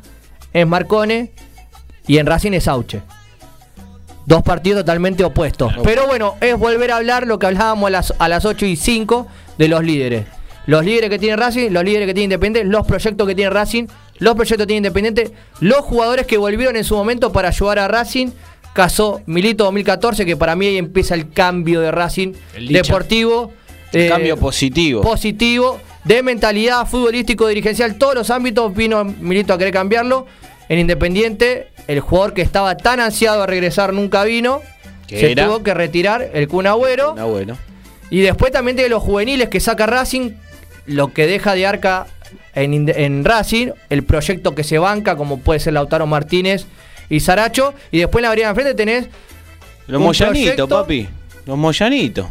es Marcone y en Racing es Auche. Dos partidos totalmente opuestos. Pero bueno, es volver a hablar lo que hablábamos a las, a las 8 y 5 de los líderes. Los líderes que tiene Racing, los líderes que tiene Independiente, los proyectos que tiene Racing, los proyectos que tiene Independiente, los jugadores que volvieron en su momento para ayudar a Racing. Caso Milito 2014, que para mí ahí empieza el cambio de Racing El deportivo. Un eh, cambio positivo. positivo de mentalidad futbolístico, dirigencial, todos los ámbitos vino Milito a querer cambiarlo. En Independiente, el jugador que estaba tan ansiado a regresar nunca vino. ¿Qué Se era? tuvo que retirar el Kun Agüero. Y después también de los juveniles que saca Racing, lo que deja de arca en, Racing, el proyecto que se banca, como puede ser Lautaro Martínez y Saracho. Y después en la vereda enfrente tenés Los Moyanitos, papi. Los Moyanitos.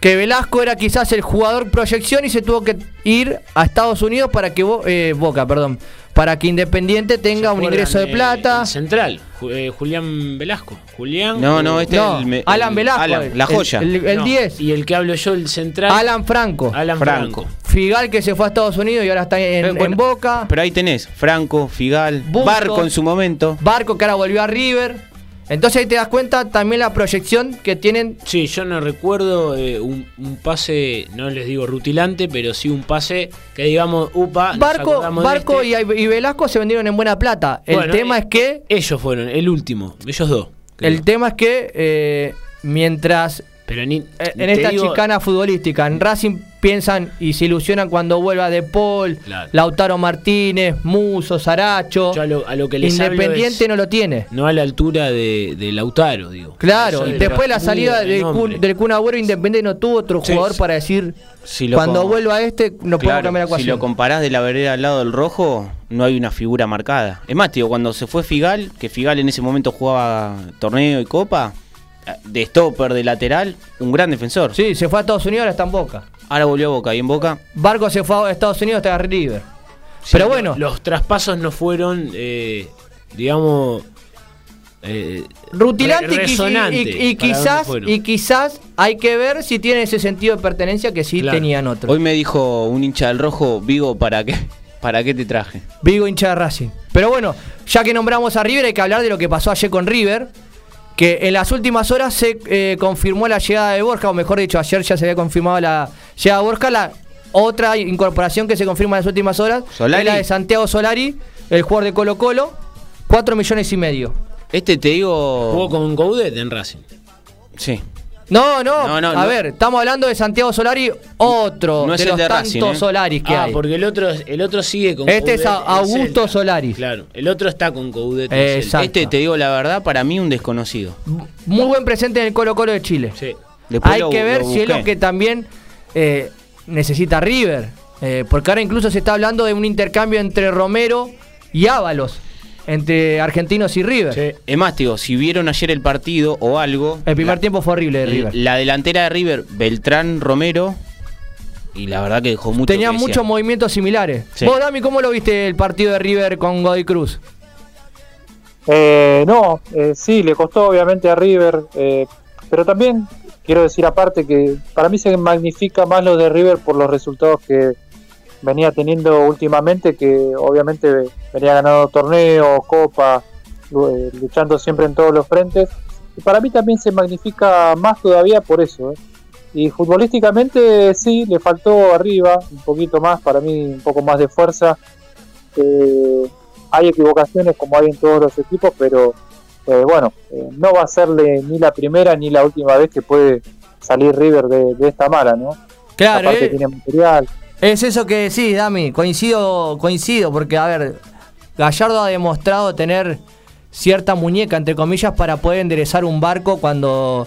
Que Velasco era quizás el jugador proyección y se tuvo que ir a Estados Unidos para que Bo- eh, Boca, perdón, para que Independiente tenga un ¿Se ingreso de eh, plata. el central, Ju- eh, Julián Velasco. Julián. No, no, este No, es el, Alan el- Velasco, Alan, la joya. el- el no, 10. Y el que hablo yo, el central. Alan Franco, Alan Franco. Franco. Figal que se fue a Estados Unidos y ahora está en, Eh, bueno, en Boca. Pero ahí tenés, Franco, Figal. Barco en su momento. Barco que ahora volvió a River. Entonces ahí te das cuenta también la proyección que tienen. Sí, yo no recuerdo eh, un, un pase, no les digo rutilante, pero sí un pase que digamos, upa, Barco, Barco este. y, y Velasco se vendieron en buena plata. El Bueno, tema eh, es que Ellos fueron, el último, ellos dos. creo. el tema es que eh, mientras Pero ni, en esta digo- chicana futbolística. En Racing piensan y se ilusionan cuando vuelva De Paul, Claro. Lautaro Martínez, Muso, Saracho. Yo a lo, a lo que les hablo Independiente es no lo tiene. no a la altura de, de Lautaro, digo. Claro, y después la salida de del. Kun, del Kun Agüero Independiente no tuvo otro Sí, jugador sí. para decir Si lo cuando vuelva este no puedo Claro, cambiar la si ecuación. lo comparás de la vereda al lado del rojo, no hay una figura marcada. Es más, tío, cuando se fue Figal, que Figal en ese momento jugaba torneo y copa, de stopper, de lateral, un gran defensor. Sí, se fue a Estados Unidos, ahora está en Boca. Ahora volvió a Boca y en Boca. Barco se fue a Estados Unidos, está en River. Sí, Pero bueno, Los traspasos no fueron, eh, digamos. eh, rutilante re- y, quizás y quizás hay que ver si tiene ese sentido de pertenencia que sí Claro. tenían otros. Hoy me dijo un hincha del rojo, Vigo, ¿para qué? ¿Para qué te traje? Vigo hincha de Racing. Pero bueno, ya que nombramos a River, hay que hablar de lo que pasó ayer con River. Que en las últimas horas se eh, confirmó la llegada de Borja, o mejor dicho, ayer ya se había confirmado la llegada de Borja. La otra incorporación que se confirma en las últimas horas Solari. es la de Santiago Solari, el jugador de Colo Colo, 4 millones y medio. Este te digo. Jugó con Goudet en Racing. Sí. No, no, No, no, a no. ver, estamos hablando de Santiago Solari, otro No es de el los de tantos Racing, ¿eh? Solaris que ah, hay. porque el otro, el otro sigue con Este es Coudet Augusto. Solari. Claro, el otro está con Coudet. exacto. Este te digo la verdad, para mí un desconocido. Muy buen presente en el Colo Colo de Chile. Sí. Después Hay lo- que ver si es lo que también eh, necesita River. Eh, porque ahora incluso se está hablando de un intercambio entre Romero y Ábalos. Entre argentinos y River. Sí. Es más, tío, si vieron ayer el partido o algo. El primer la- tiempo fue horrible de River. La delantera de River, Beltrán Romero. Y la verdad que dejó mucho. Desear. muchos movimientos similares. Sí. Vos, Dami, ¿cómo lo viste el partido de River con Godoy Cruz? Eh, no, eh, sí, le costó obviamente a River, eh, pero también quiero decir aparte que para mí se magnifica más lo de River por los resultados que venía teniendo últimamente, que obviamente venía ganando torneos, copa, lu- eh, luchando siempre en todos los frentes. Y para mí también se magnifica más todavía por eso. ¿eh? Y futbolísticamente sí, le faltó arriba un poquito más, para mí un poco más de fuerza. Eh, hay equivocaciones como hay en todos los equipos, pero eh, bueno, eh, no va a serle ni la primera ni la última vez que puede salir River de, de esta mala, ¿no? Claro, Aparte tiene material. Es eso que decís, Dami. Coincido, coincido, porque, a ver, Gallardo ha demostrado tener cierta muñeca, entre comillas, para poder enderezar un barco cuando,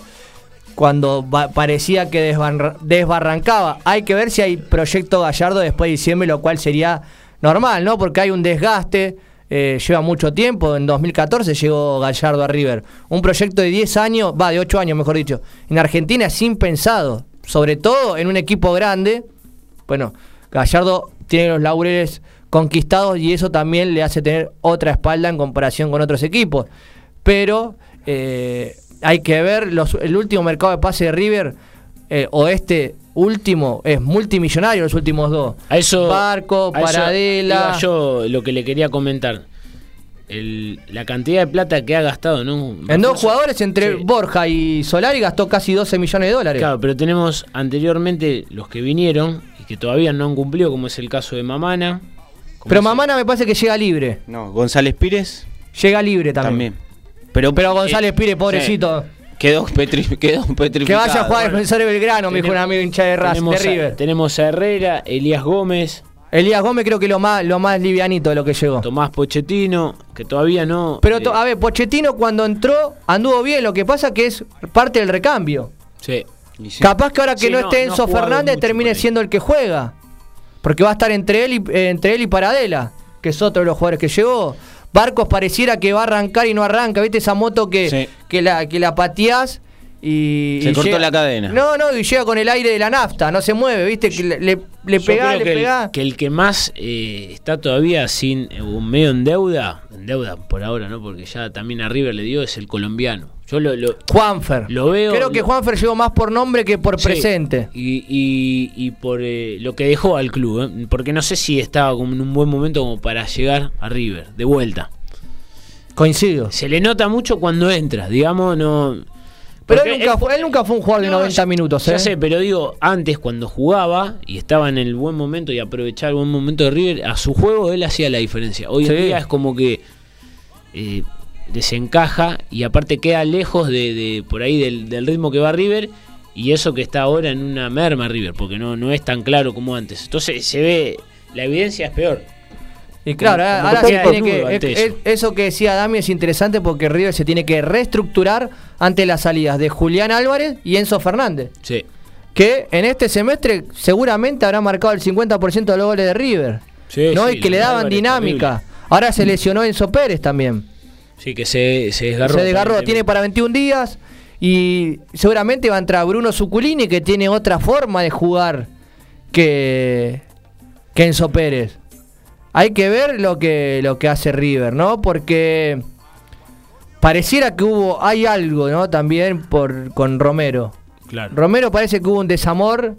cuando parecía que desbarra- desbarrancaba. Hay que ver si hay proyecto Gallardo después de diciembre, lo cual sería normal, ¿no? Porque hay un desgaste. eh, lleva mucho tiempo. En 2014 llegó Gallardo a River. Un proyecto de 10 años, va, de 8 años mejor dicho. En Argentina es impensado. Sobre todo en un equipo grande. Bueno, Gallardo tiene los laureles conquistados y eso también le hace tener otra espalda en comparación con otros equipos. Pero eh, hay que ver los- el último mercado de pase de River eh, o este último es multimillonario los últimos dos. A eso. Barco, a eso Paradela. iba yo lo que le quería comentar. El- la cantidad de plata que ha gastado, ¿no? En dos jugadores, entre Sí. Borja y Solari, gastó casi 12 millones de dólares. Claro, pero tenemos anteriormente los que vinieron y que todavía no han cumplido, como es el caso de Mamana. Pero Mamana me parece que llega libre. No, González Pires Llega libre también. también. Pero, Pero González eh, Pire, pobrecito. Quedó, petri, quedó petrificado. Que vaya a jugar a Bueno, defensor de Belgrano, me dijo un Tenemos- amigo hincha de, Raz- de tenemos, a, tenemos a Herrera, Elías Gómez, Elías Gómez creo que lo más, lo más livianito de lo que llegó. Tomás Pochettino, que todavía no. Pero eh, to- a ver, Pochettino cuando entró anduvo bien, lo que pasa que es parte del recambio. sí. Sí. Capaz que ahora que Sí, no, no, esté Enzo Fernández termine siendo el que juega. Porque va a estar entre él y, eh, entre él y Paradela, que es otro de los jugadores que llegó. Barcos pareciera que va a arrancar y no arranca, ¿viste? Esa moto que, Sí. que, la, que la pateás y. Se y cortó llega- la cadena. No, no, y llega con el aire de la nafta, no se mueve, ¿viste? Que le, le, le pegá, le que pegá. El, que el que más eh, está todavía sin eh, un medio en deuda, en deuda por ahora, ¿no? Porque ya también a River le dio, es el colombiano. Yo lo, lo- Juanfer. Lo veo- Creo que lo- Juanfer llegó más por nombre que por Sí, presente. Y, y- y por eh, lo que dejó al club, ¿eh? porque no sé si estaba como en un buen momento como para llegar a River, de vuelta. Coincido. Se le nota mucho cuando entra, digamos, no... Pero él nunca, fue, él nunca fue un jugador de No, 90 ya- minutos, ¿eh? Ya sé, pero digo, antes cuando jugaba y estaba en el buen momento y aprovechaba el buen momento de River, a su juego él hacía la diferencia. Hoy Sí. en día es como que eh, desencaja y aparte queda lejos de, de por ahí del, del ritmo que va River y eso que está ahora en una merma River, porque no, no es tan claro como antes. Entonces se ve, la evidencia es peor. Y claro, Como- ahora como tiene que. es- eso. es- eso que decía Dami es interesante porque River se tiene que reestructurar ante las salidas de Julián Álvarez y Enzo Fernández. Sí. Que en este semestre seguramente habrá marcado el 50% de los goles de River. Sí, ¿no? sí, y que le daban Álvarez, dinámica. Ahora se lesionó Enzo Pérez también. Sí, que se, se desgarró. se desgarró, tiene para 21 días. Y seguramente va a entrar Bruno Zuculini, que tiene otra forma de jugar que, que Enzo Pérez. Hay que ver lo que, lo que hace River, ¿no? Porque pareciera que hubo, hay algo, ¿no? También por, con Romero. Claro. Romero parece que hubo un desamor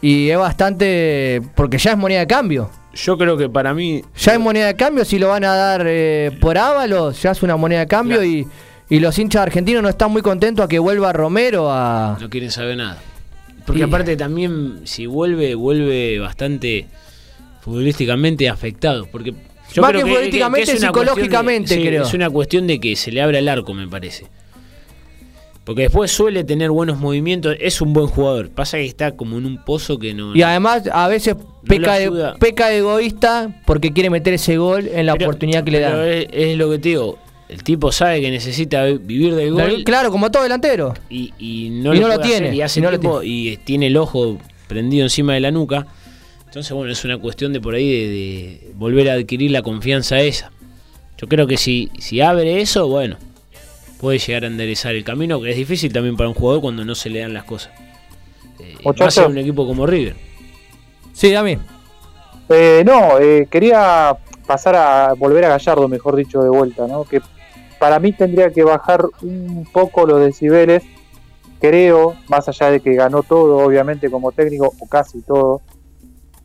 y es bastante. porque ya es moneda de cambio. Yo creo que para mí Ya es moneda de cambio, si lo van a dar eh, por Ábalos, ya es una moneda de cambio Claro. y, y los hinchas argentinos no están muy contentos a que vuelva Romero a... no quieren saber nada. Porque Y- aparte también, si vuelve, vuelve bastante futbolísticamente afectado. Porque yo Más creo que que, futbolísticamente, es psicológicamente, de- creo. Es una cuestión de que se le abra el arco, me parece. Porque después suele tener buenos movimientos, es un buen jugador. Pasa que está como en un pozo que no. Y además a veces peca, de, ayuda. peca de egoísta porque quiere meter ese gol en la Pero- oportunidad que le dan. Es, es lo que te digo. El tipo sabe que necesita vi- vivir del gol. Claro, como todo delantero. y, y no, Y lo, no lo puede tiene, hacer, y hace y no lo tiempo y tiene el ojo prendido encima de la nuca. Entonces, bueno, es una cuestión de por ahí de, de volver a adquirir la confianza esa. Yo creo que si, si abre eso, bueno, puede llegar a enderezar el camino, que es difícil también para un jugador cuando no se le dan las cosas. Eh, más en un equipo como River. Sí, Dami. Eh, no, eh, quería pasar a volver a Gallardo, mejor dicho, de vuelta, ¿no? Que para mí tendría que bajar un poco los decibeles. Creo, más allá de que ganó todo, obviamente, como técnico, o casi todo,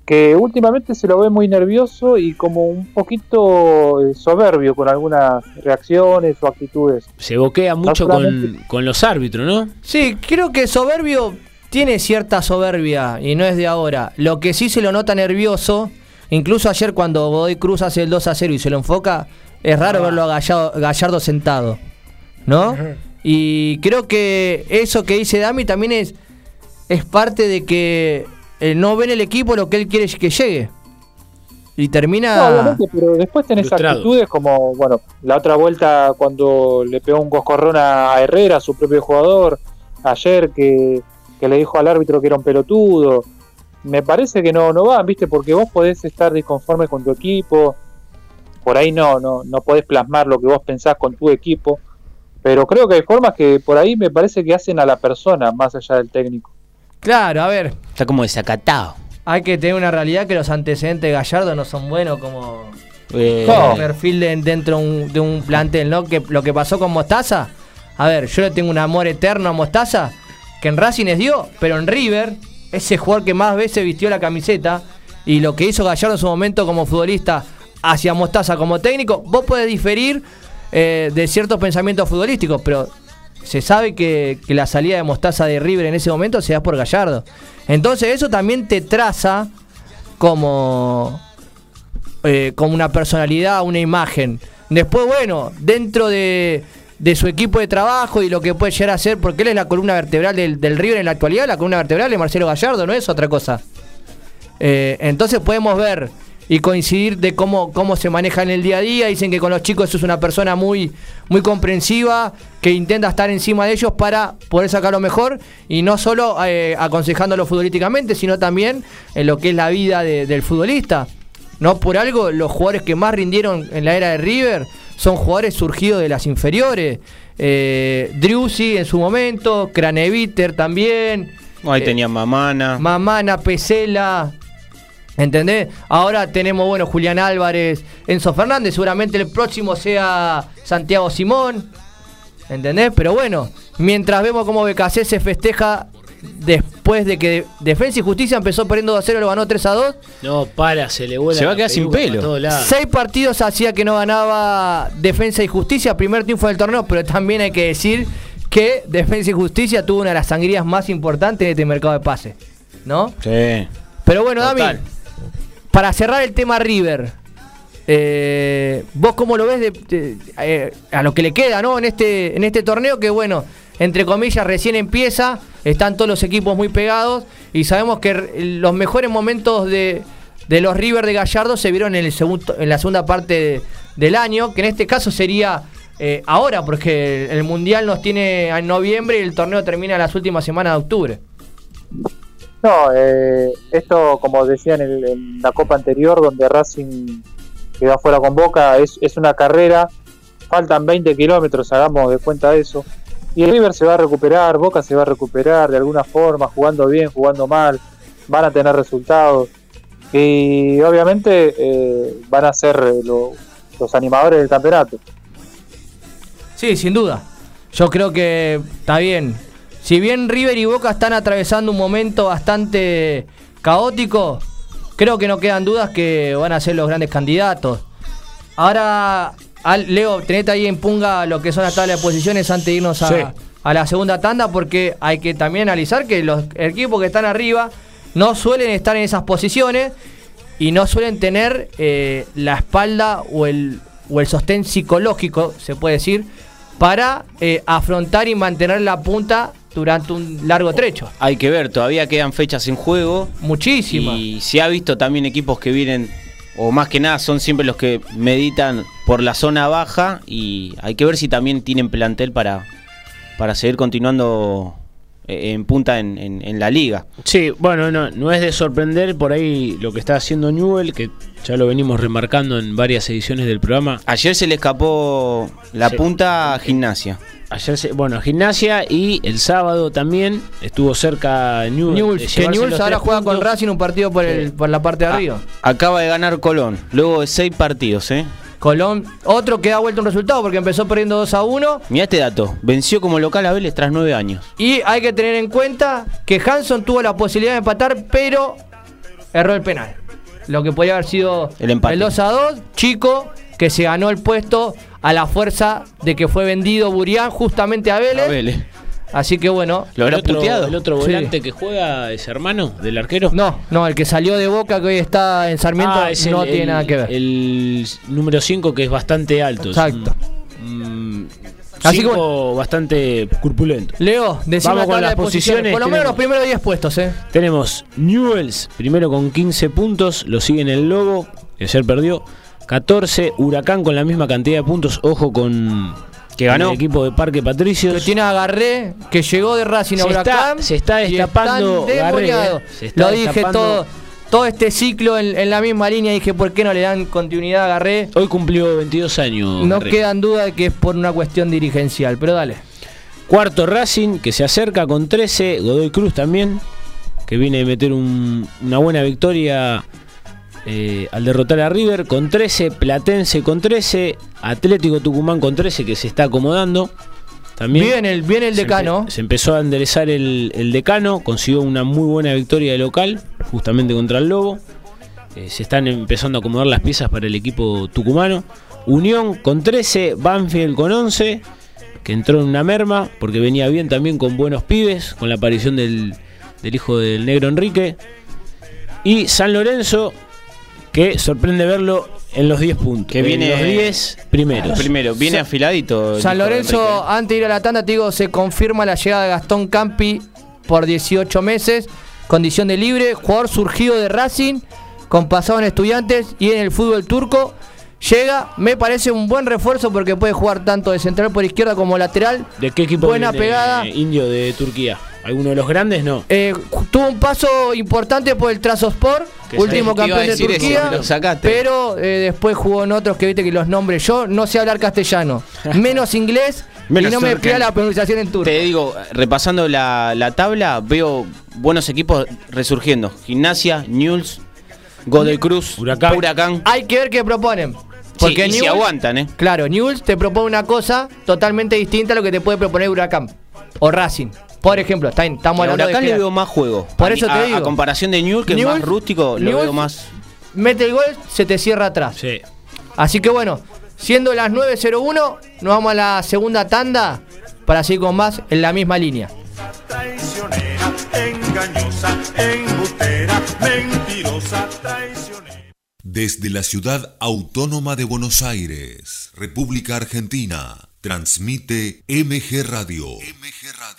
que últimamente se lo ve muy nervioso y como un poquito eh, soberbio con algunas reacciones o actitudes. Se boquea mucho solamente- con, con los árbitros, ¿no? Sí, creo que Soberbio tiene cierta soberbia y no es de ahora. Lo que sí se lo nota nervioso, incluso ayer cuando Godoy Cruz hace el 2 a 0 y se lo enfoca, es raro verlo a Gallardo, Gallardo sentado, ¿no? Y creo que eso que dice Dami también es, es parte de que eh, no ven el equipo lo que él quiere que llegue. Y termina... No, obviamente, pero después tenés Frustrado. actitudes como, bueno, la otra vuelta cuando le pegó un coscorrón a a Herrera, su propio jugador, ayer que, que le dijo al árbitro que era un pelotudo. Me parece que no, no van, ¿viste? Porque vos podés estar disconforme con tu equipo, por ahí no, no, no podés plasmar lo que vos pensás con tu equipo, pero creo que hay formas que por ahí me parece que hacen a la persona más allá del técnico. Claro, a ver, Está como desacatado. hay que tener una realidad que los antecedentes de Gallardo no son buenos como Eh, perfil de- dentro de un, de un plantel, ¿no? Que lo que pasó con Mostaza, a ver, yo le tengo un amor eterno a Mostaza, que en Racing es dio, pero en River, ese jugador que más veces vistió la camiseta, y lo que hizo Gallardo en su momento como futbolista hacia Mostaza como técnico, vos podés diferir eh, de ciertos pensamientos futbolísticos, pero se sabe que, la salida de Mostaza de River en ese momento se da por Gallardo. Entonces eso también te traza como eh, como una personalidad, una imagen. Después, bueno, dentro de, de su equipo de trabajo y lo que puede llegar a ser, porque él es la columna vertebral del, del River en la actualidad, la columna vertebral de Marcelo Gallardo, no es otra cosa. Eh, entonces podemos ver y coincidir de cómo, cómo se maneja en el día a día. Dicen que con los chicos es una persona muy, muy comprensiva, que intenta estar encima de ellos para poder sacar lo mejor y no solo eh, aconsejándolo futbolísticamente, sino también en lo que es la vida de- del futbolista. No por algo, los jugadores que más rindieron en la era de River son jugadores surgidos de las inferiores. Eh, Driussi en su momento, Craneviter también. ahí eh, tenía Mamana. Mamana, Pesela. ¿Entendés? Ahora tenemos, bueno, Julián Álvarez, Enzo Fernández, seguramente el próximo sea Santiago Simón. ¿Entendés? Pero bueno, mientras vemos cómo BKC se festeja después de que Defensa y Justicia empezó perdiendo 2 a 0, lo ganó 3 a 2. No, para, se le vuela. Se va a quedar sin pelo. Seis partidos hacía que no ganaba Defensa y Justicia, primer triunfo del torneo, pero también hay que decir que Defensa y Justicia tuvo una de las sangrías más importantes de este mercado de pases. ¿No? Sí. Pero bueno, Dami. Para cerrar el tema River, eh, ¿vos cómo lo ves de- eh, a lo que le queda ¿no? en, este, en este torneo? Que bueno, entre comillas, recién empieza, están todos los equipos muy pegados y sabemos que los mejores momentos de, de los River de Gallardo se vieron en, el segundo, en la segunda parte de- del año, que en este caso sería eh, ahora, porque el, el Mundial nos tiene en noviembre y el torneo termina las últimas semanas de octubre. No, eh, esto, como decía en, el- en la Copa anterior, donde Racing quedó afuera con Boca, es, una carrera, faltan 20 kilómetros, hagamos de cuenta de eso. Y River se va a recuperar, Boca se va a recuperar de alguna forma, jugando bien, jugando mal, van a tener resultados. Y obviamente eh, van a ser eh, lo- los animadores del campeonato. Sí, sin duda. Yo creo que está bien. Si bien River y Boca están atravesando un momento bastante caótico, creo que no quedan dudas que van a ser los grandes candidatos. Ahora, Leo, tenete ahí en punga lo que son las tablas de posiciones antes de irnos a, Sí. a la segunda tanda, porque hay que también analizar que los equipos que están arriba no suelen estar en esas posiciones y no suelen tener eh, la espalda o el, o el sostén psicológico, se puede decir, para eh, afrontar y mantener la punta durante un largo trecho. Hay que ver, todavía quedan fechas en juego. Muchísimas. Y se ha visto también equipos que vienen, o más que nada son siempre los que meditan por la zona baja. Y hay que ver si también tienen plantel para, para seguir continuando en punta en, en- en la liga. Sí, bueno, no, no es de sorprender por ahí lo que está haciendo Newell, que ya lo venimos remarcando en varias ediciones del programa. Ayer se le escapó la Sí. punta a gimnasia. Ayer, se- bueno, gimnasia y el sábado también estuvo cerca Newell. Newell's, de que los ahora juega con. Racing un partido por, el, por la parte de arriba. Acaba de ganar Colón, luego de seis partidos, ¿eh? Colón, otro que da vuelta un resultado porque empezó perdiendo 2 a 1. Mirá este dato, venció como local a Vélez tras nueve años. Y hay que tener en cuenta que Hanson tuvo la posibilidad de empatar, pero erró el penal. Lo que podía haber sido El empate. 2 a 2. Chico, que se ganó el puesto a la fuerza de que fue vendido Burián justamente a Vélez. A Vélez. Así que bueno. Lo El habrá otro, puteado. el otro Sí. volante que juega es hermano del arquero. No, no, el que salió de Boca que hoy está en Sarmiento Ah, es no el- tiene el- nada que ver. El número 5 que es bastante alto. Exacto. mm, Así que bastante corpulento. Leo, la con las de posiciones. Por lo menos los tenemos- primeros 10 puestos, ¿eh? Tenemos Newells primero con 15 puntos, lo sigue en el Lobo, que ayer perdió. 14, Huracán con la misma cantidad de puntos, ojo con Que ganó. el equipo de Parque Patricios. Que tiene a Garré, que llegó de Racing a Se está- se está destapando Garré, eh. Se está Lo dije todo. todo este ciclo en, en la misma línea. Dije, ¿por qué no le dan continuidad a Garré? Hoy cumplió 22 años. No Garré. queda en duda de que es por una cuestión dirigencial, pero dale. Cuarto Racing, que se acerca con 13. Godoy Cruz también, que viene de meter un- una buena victoria eh, al derrotar a River con 13. Platense con 13. Atlético Tucumán con 13, que se está acomodando. También Bien el, bien el se decano. empe- Se, empezó a enderezar el, el decano, consiguió una muy buena victoria de local, justamente contra el Lobo. Eh, se están empezando a acomodar las piezas para el equipo tucumano. Unión con 13, Banfield con 11, que entró en una merma, porque venía bien también con buenos pibes, con la aparición del, del hijo del negro Enrique. Y San Lorenzo, que sorprende verlo en los 10 puntos. Que en viene- los 10 primeros. Primero, viene Sa- afiladito. el San Lorenzo, antes de ir a la tanda, te digo, se confirma la llegada de Gastón Campi por 18 meses, condición de libre, jugador surgido de Racing, con pasado en estudiantes y en el fútbol turco. Llega, me parece un buen refuerzo porque puede jugar tanto de central por izquierda como lateral. ¿De qué equipo Buena viene, pegada. Indio de Turquía? ¿Alguno de los grandes? No. Eh, tuvo un paso importante por el Trazospor, Que último campeón de eso, Turquía. pero eh, después jugó en otros que viste que los nombres yo no sé hablar castellano, menos inglés Menos y no me pega la pronunciación en turco. Te digo, repasando la, la tabla, veo buenos equipos resurgiendo. Gimnasia, Newell's, Godoy Cruz, Huracán. Huracán. Hay que ver qué proponen. Porque Sí, y si aguantan, ¿eh? Claro, Newell's te propone una cosa totalmente distinta a lo que te puede proponer Huracán o Racing. Por ejemplo, está estamos hablando Huracán de le que veo más juego. Por A- eso te a, digo. A comparación de Newell's, que es Newell's- más rústico, lo Newell's- veo más. mete el gol, se te cierra atrás. Sí. Así que bueno, siendo las 9.01, nos vamos a la segunda tanda para seguir con más en la misma línea. Traicionera, engañosa, embustera, mentirosa, traicionera. Desde la ciudad autónoma de Buenos Aires, República Argentina, transmite MG Radio. MG Radio.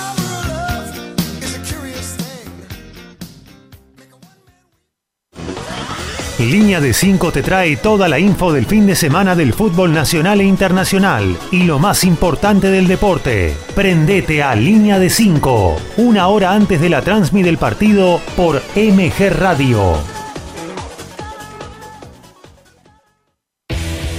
Línea de 5 te trae toda la info del fin de semana del fútbol nacional e internacional y lo más importante del deporte. Prendete a Línea de 5, una hora antes de la transmisión del partido por MG Radio.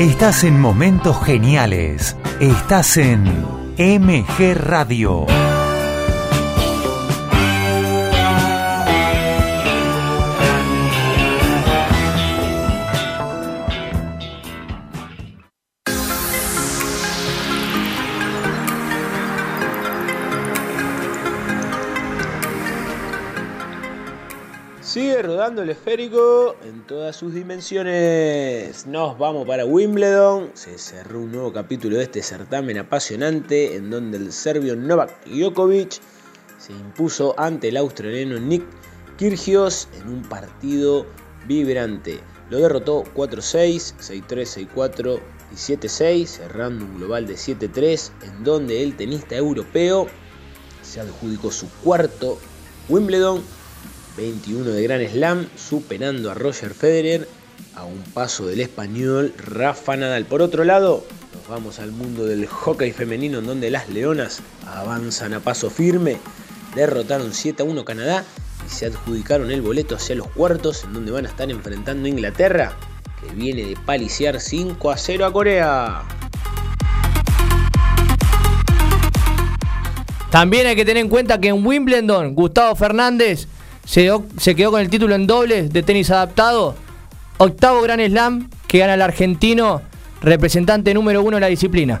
Estás en momentos geniales. Estás en MG Radio. Rodando el esférico en todas sus dimensiones. Nos vamos para Wimbledon. Se cerró un nuevo capítulo de este certamen apasionante en donde el serbio Novak Djokovic se impuso ante el australiano Nick Kyrgios en un partido vibrante. Lo derrotó 4-6, 6-3, 6-4 y 7-6, cerrando un global de 7-3 en donde el tenista europeo se adjudicó su cuarto Wimbledon 21 de Gran Slam, superando a Roger Federer a un paso del español Rafa Nadal. Por otro lado, nos vamos al mundo del hockey femenino en donde las Leonas avanzan a paso firme, derrotaron 7 a 1 Canadá y se adjudicaron el boleto hacia los cuartos en donde van a estar enfrentando a Inglaterra, que viene de paliciar 5 a 0 a Corea. También hay que tener en cuenta que en Wimbledon, Gustavo Fernández se, quedó con el título en dobles de tenis adaptado. Octavo Gran Slam que gana el argentino, representante número uno de la disciplina.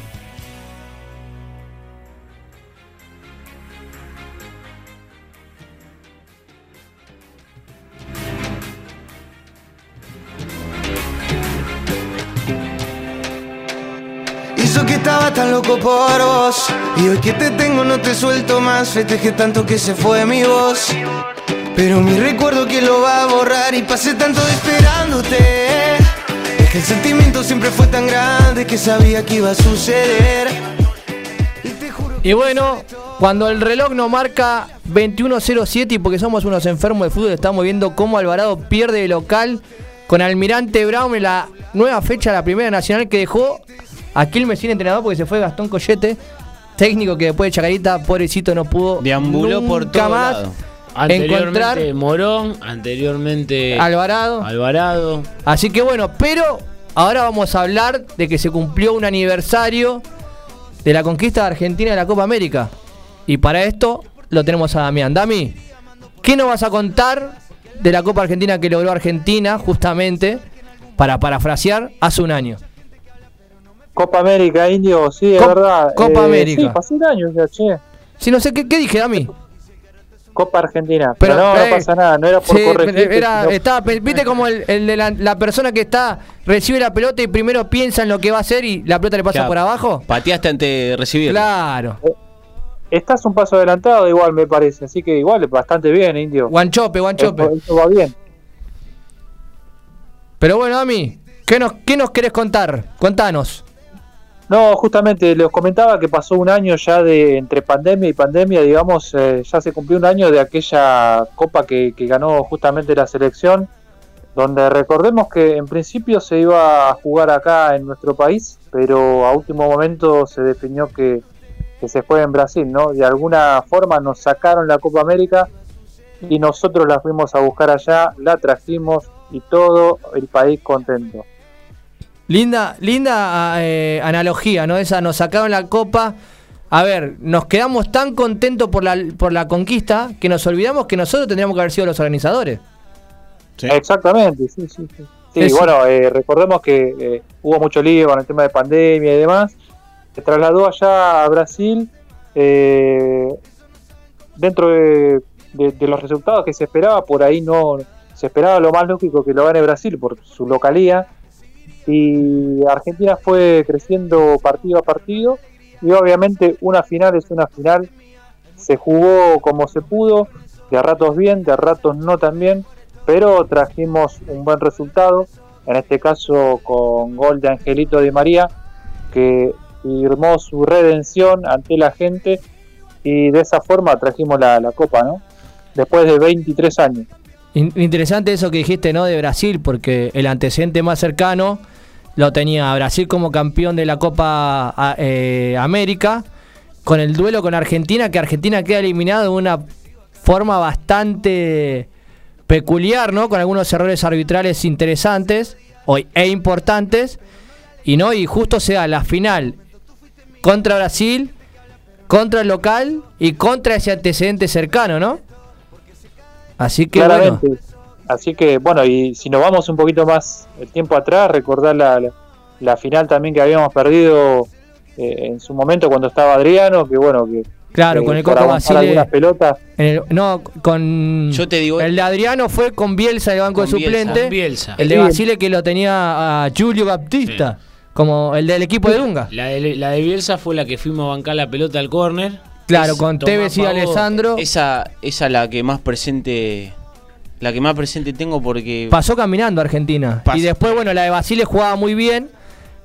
Que estaba tan loco por vos. Y hoy que te tengo no te suelto más. Festejé tanto que se fue mi voz. Pero mi recuerdo que lo va a borrar. Y pasé tanto esperándote. Es que el sentimiento siempre fue tan grande Que sabía que iba a suceder. Y bueno, cuando el reloj nos marca 21.07 y porque somos unos enfermos de fútbol estamos viendo cómo Alvarado pierde de local con Almirante Brown en la nueva fecha de la Primera Nacional que dejó Aquí el sin entrenador porque se fue Gastón Collete, técnico que después de Chacarita, pobrecito, no pudo. Deambuló por todo más lado. Anteriormente Morón, anteriormente Alvarado. Alvarado. Así que bueno, pero ahora vamos a hablar de que se cumplió un aniversario de la conquista de Argentina de la Copa América. Y para esto lo tenemos a Damián. Dami, ¿qué nos vas a contar de la Copa Argentina que logró Argentina justamente para parafrasear hace un año? Copa América, Indio, sí, es verdad. Copa eh, América. Sí, pasó un año ya, che. Sí, no sé, ¿qué, qué dije a mí? Copa Argentina. Pero, no, no eh, pasa nada, no era por sí, corregir. Era, estaba, viste como el, el de la, la, persona que está, recibe la pelota y primero piensa en lo que va a hacer y la pelota le pasa Claro. por abajo. Pateaste antes de recibir. Claro. Estás un paso adelantado, igual me parece. Así que igual, bastante bien, Indio. Guanchope, guanchope. Va bien. Pero bueno, Dami, ¿qué nos, ¿qué nos querés contar? Contanos. No, justamente les comentaba que pasó un año ya de entre pandemia y pandemia, digamos, eh, ya se cumplió un año de aquella copa que, ganó justamente la selección, donde recordemos que en principio se iba a jugar acá en nuestro país, pero a último momento se definió que, que se fue en Brasil, ¿no? De alguna forma nos sacaron la Copa América y nosotros la fuimos a buscar allá, la trajimos, y todo el país contento. Linda, linda eh, analogía, ¿no? Esa nos sacaron la copa. A ver, nos quedamos tan contentos por la, por la conquista que nos olvidamos que nosotros tendríamos que haber sido los organizadores. Exactamente, sí, sí. Sí, Sí, Eso. bueno, eh, recordemos que eh, hubo mucho lío con el tema de pandemia y demás. Se trasladó allá a Brasil eh, dentro de, de- de los resultados que se esperaba. Por ahí no se esperaba lo más lógico que lo gane Brasil por su localía. Y Argentina fue creciendo partido a partido. Y obviamente una final es una final. Se jugó como se pudo, de a ratos bien, de a ratos no tan bien pero trajimos un buen resultado, en este caso con gol de Angelito Di María, que firmó su redención ante la gente y de esa forma trajimos la, la copa, ¿no? Después de 23 años. In- interesante eso que dijiste, ¿no? De Brasil, porque el antecedente más cercano lo tenía Brasil como campeón de la Copa eh, América, con el duelo con Argentina, que Argentina queda eliminado de una forma bastante peculiar, ¿no? Con algunos errores arbitrales interesantes o- e importantes. Y no, y justo se da la final contra Brasil, contra el local y contra ese antecedente cercano, ¿no? Así que bueno. Claramente. Así que, bueno, y si nos vamos un poquito más el tiempo atrás, recordar la, la, la final también que habíamos perdido eh, en su momento cuando estaba Adriano, que bueno, que Claro, eh, con el Coco Basile. algunas pelotas. en el- no, con. Yo te digo- El de Adriano fue con Bielsa de banco Con de Bielsa. suplente. Con Bielsa. El de. Basile que lo tenía a Julio Baptista. Como el del equipo de Dunga. La de, la de Bielsa fue la que fuimos a bancar la pelota al córner. Claro, Es con Tevez y. Alessandro. Esa, esa la que más presente. La que más presente tengo porque. Pasó caminando Argentina. Pas- Y después, bueno, la de Basile jugaba muy bien.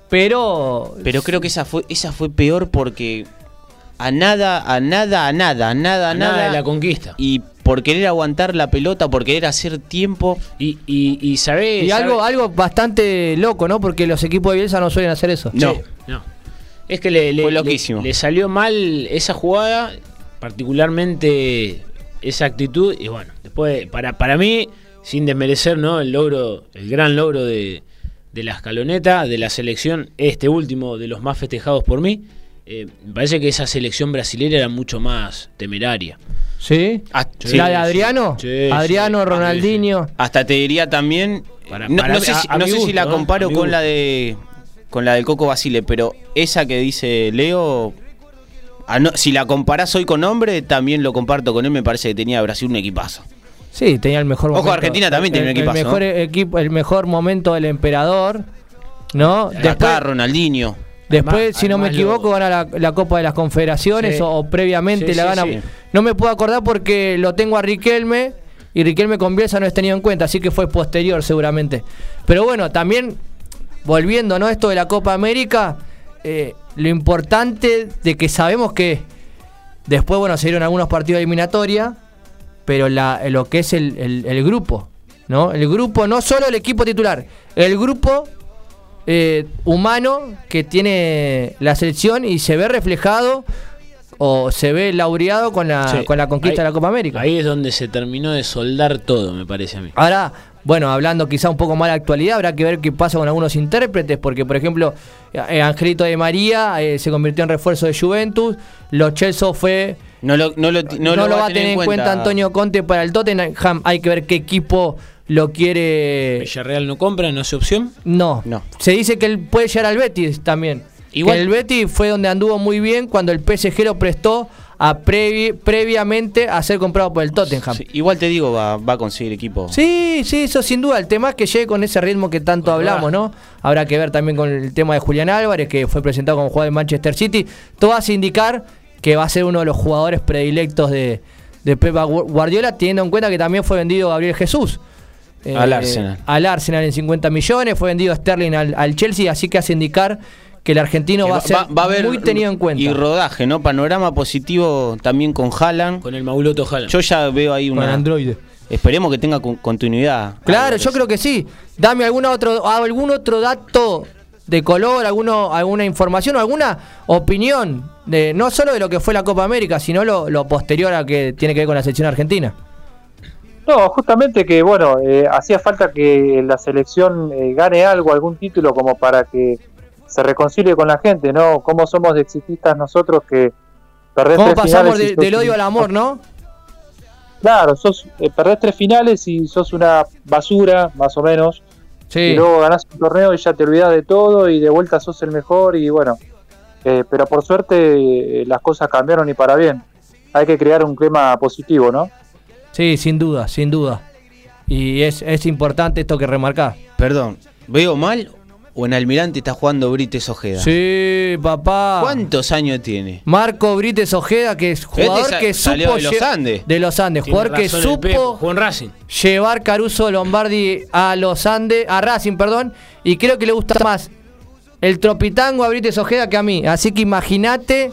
Pero. Pero creo que esa fue, esa fue peor porque a nada, a nada, a nada, a nada, a nada nada. de la conquista. Y por querer aguantar la pelota, por querer hacer tiempo. Y, y, y sabés. Y algo, algo bastante loco, ¿no? Porque los equipos de Bielsa no suelen hacer eso. No. Sí, no. Es que le, le- le- salió mal esa jugada, particularmente esa actitud. Y bueno, después, para, para mí, sin desmerecer ¿no? el logro, el gran logro de, de la escaloneta, de la selección, este último de los más festejados por mí, eh, me parece que esa selección brasilera era mucho más temeraria. ¿Sí? Ah, Sí, ¿La de. Adriano? Sí, Adriano, sí. Ronaldinho. Hasta te diría también. Para- no, para- no sé, a- si, a no mi sé si gusto, la comparo con gusto. la de. Con la del Coco Basile, pero esa que dice Leo. no, si la comparás hoy con hombre, también lo comparto con él. Me parece que tenía Brasil un equipazo. Sí, tenía el mejor Ojo, momento. Argentina también tenía El- un equipazo, El mejor, ¿no? equipo, el mejor momento del emperador. ¿No? Acá Después, Ronaldinho. después Además- si no me equivoco, lo- gana la, la Copa de las Confederaciones Sí. o, o previamente Sí, la sí, gana. sí. No me puedo acordar porque lo tengo a Riquelme y Riquelme con Bielsa no es tenido en cuenta, así que fue posterior seguramente. Pero bueno, también volviendo ¿no? esto de la Copa América, eh, lo importante de que sabemos que después, bueno, se dieron algunos partidos de eliminatoria, pero la, lo que es el, el- el grupo, ¿no? El grupo, no solo el equipo titular, el grupo eh, humano que tiene la selección y se ve reflejado o se ve laureado con la, Sí. Con la conquista Ahí- de la Copa América. Ahí es donde se terminó de soldar todo, me parece a mí. Ahora, bueno, hablando quizá un poco más de actualidad, habrá que ver qué pasa con algunos intérpretes, porque por ejemplo, eh, Angelito de María eh, se convirtió en refuerzo de Juventus, Los Chelsea fue... No lo, no lo, no No, lo lo va a tener en cuenta Antonio Conte para el Tottenham, hay que ver qué equipo lo quiere... Villarreal no compra, no hace opción. No. No. Se dice que él puede llegar al Betis también. Igual- Que el Betis fue donde anduvo muy bien cuando el PSG lo prestó a previ- previamente a ser comprado por el Tottenham. Sí, igual te digo, va, va a conseguir equipo. Sí, sí, eso sin duda. El tema es que llegue con ese ritmo que tanto hablamos, ¿no? Habrá que ver también con el tema de Julián Álvarez, que fue presentado como jugador de Manchester City. Todo hace indicar que va a ser uno de los jugadores predilectos de, de Pep Guardiola, teniendo en cuenta que también fue vendido Gabriel Jesús. Eh, Al Arsenal. Al Arsenal en 50 millones, fue vendido Sterling al, al Chelsea, así que hace indicar que el argentino Que va, a ser va a haber muy tenido en cuenta. Y rodaje, ¿no? Panorama positivo también con Haaland. Con el Mauloto Haaland. Yo ya veo ahí con una. Android. Esperemos que tenga con- continuidad. Claro, yo creo que sí. Dame alguna otro, algún otro dato de color, alguno, alguna información o alguna opinión, de no solo de lo que fue la Copa América, sino lo, lo posterior a que tiene que ver con la selección argentina. No, justamente que, bueno, eh, hacía falta que la selección eh, gane algo, algún título, como para que se reconcilie con la gente, ¿no? ¿Cómo somos de exitistas nosotros que perdés ¿Cómo tres pasamos finales y de- sos del odio al amor, no? Claro, sos, eh, perdés tres finales y sos una basura, más o menos. Sí. Y luego ganás un torneo y ya te olvidás de todo y de vuelta sos el mejor y bueno. eh, pero por suerte eh, las cosas cambiaron y para bien. Hay que crear un clima positivo, ¿no? Sí, sin duda, sin duda. Y es, es importante esto que remarcás. Perdón, ¿veo mal o en Almirante está jugando Brites Ojeda? Sí, papá. ¿Cuántos años tiene? Marco Brites Ojeda, que es jugador Este sa- que supo salió de los Andes. de los Andes, Tiene jugador que supo Racing. llevar Caruso Lombardi a los Andes, a Racing, perdón, y creo que le gusta más el tropitango a Brites Ojeda que a mí. Así que imagínate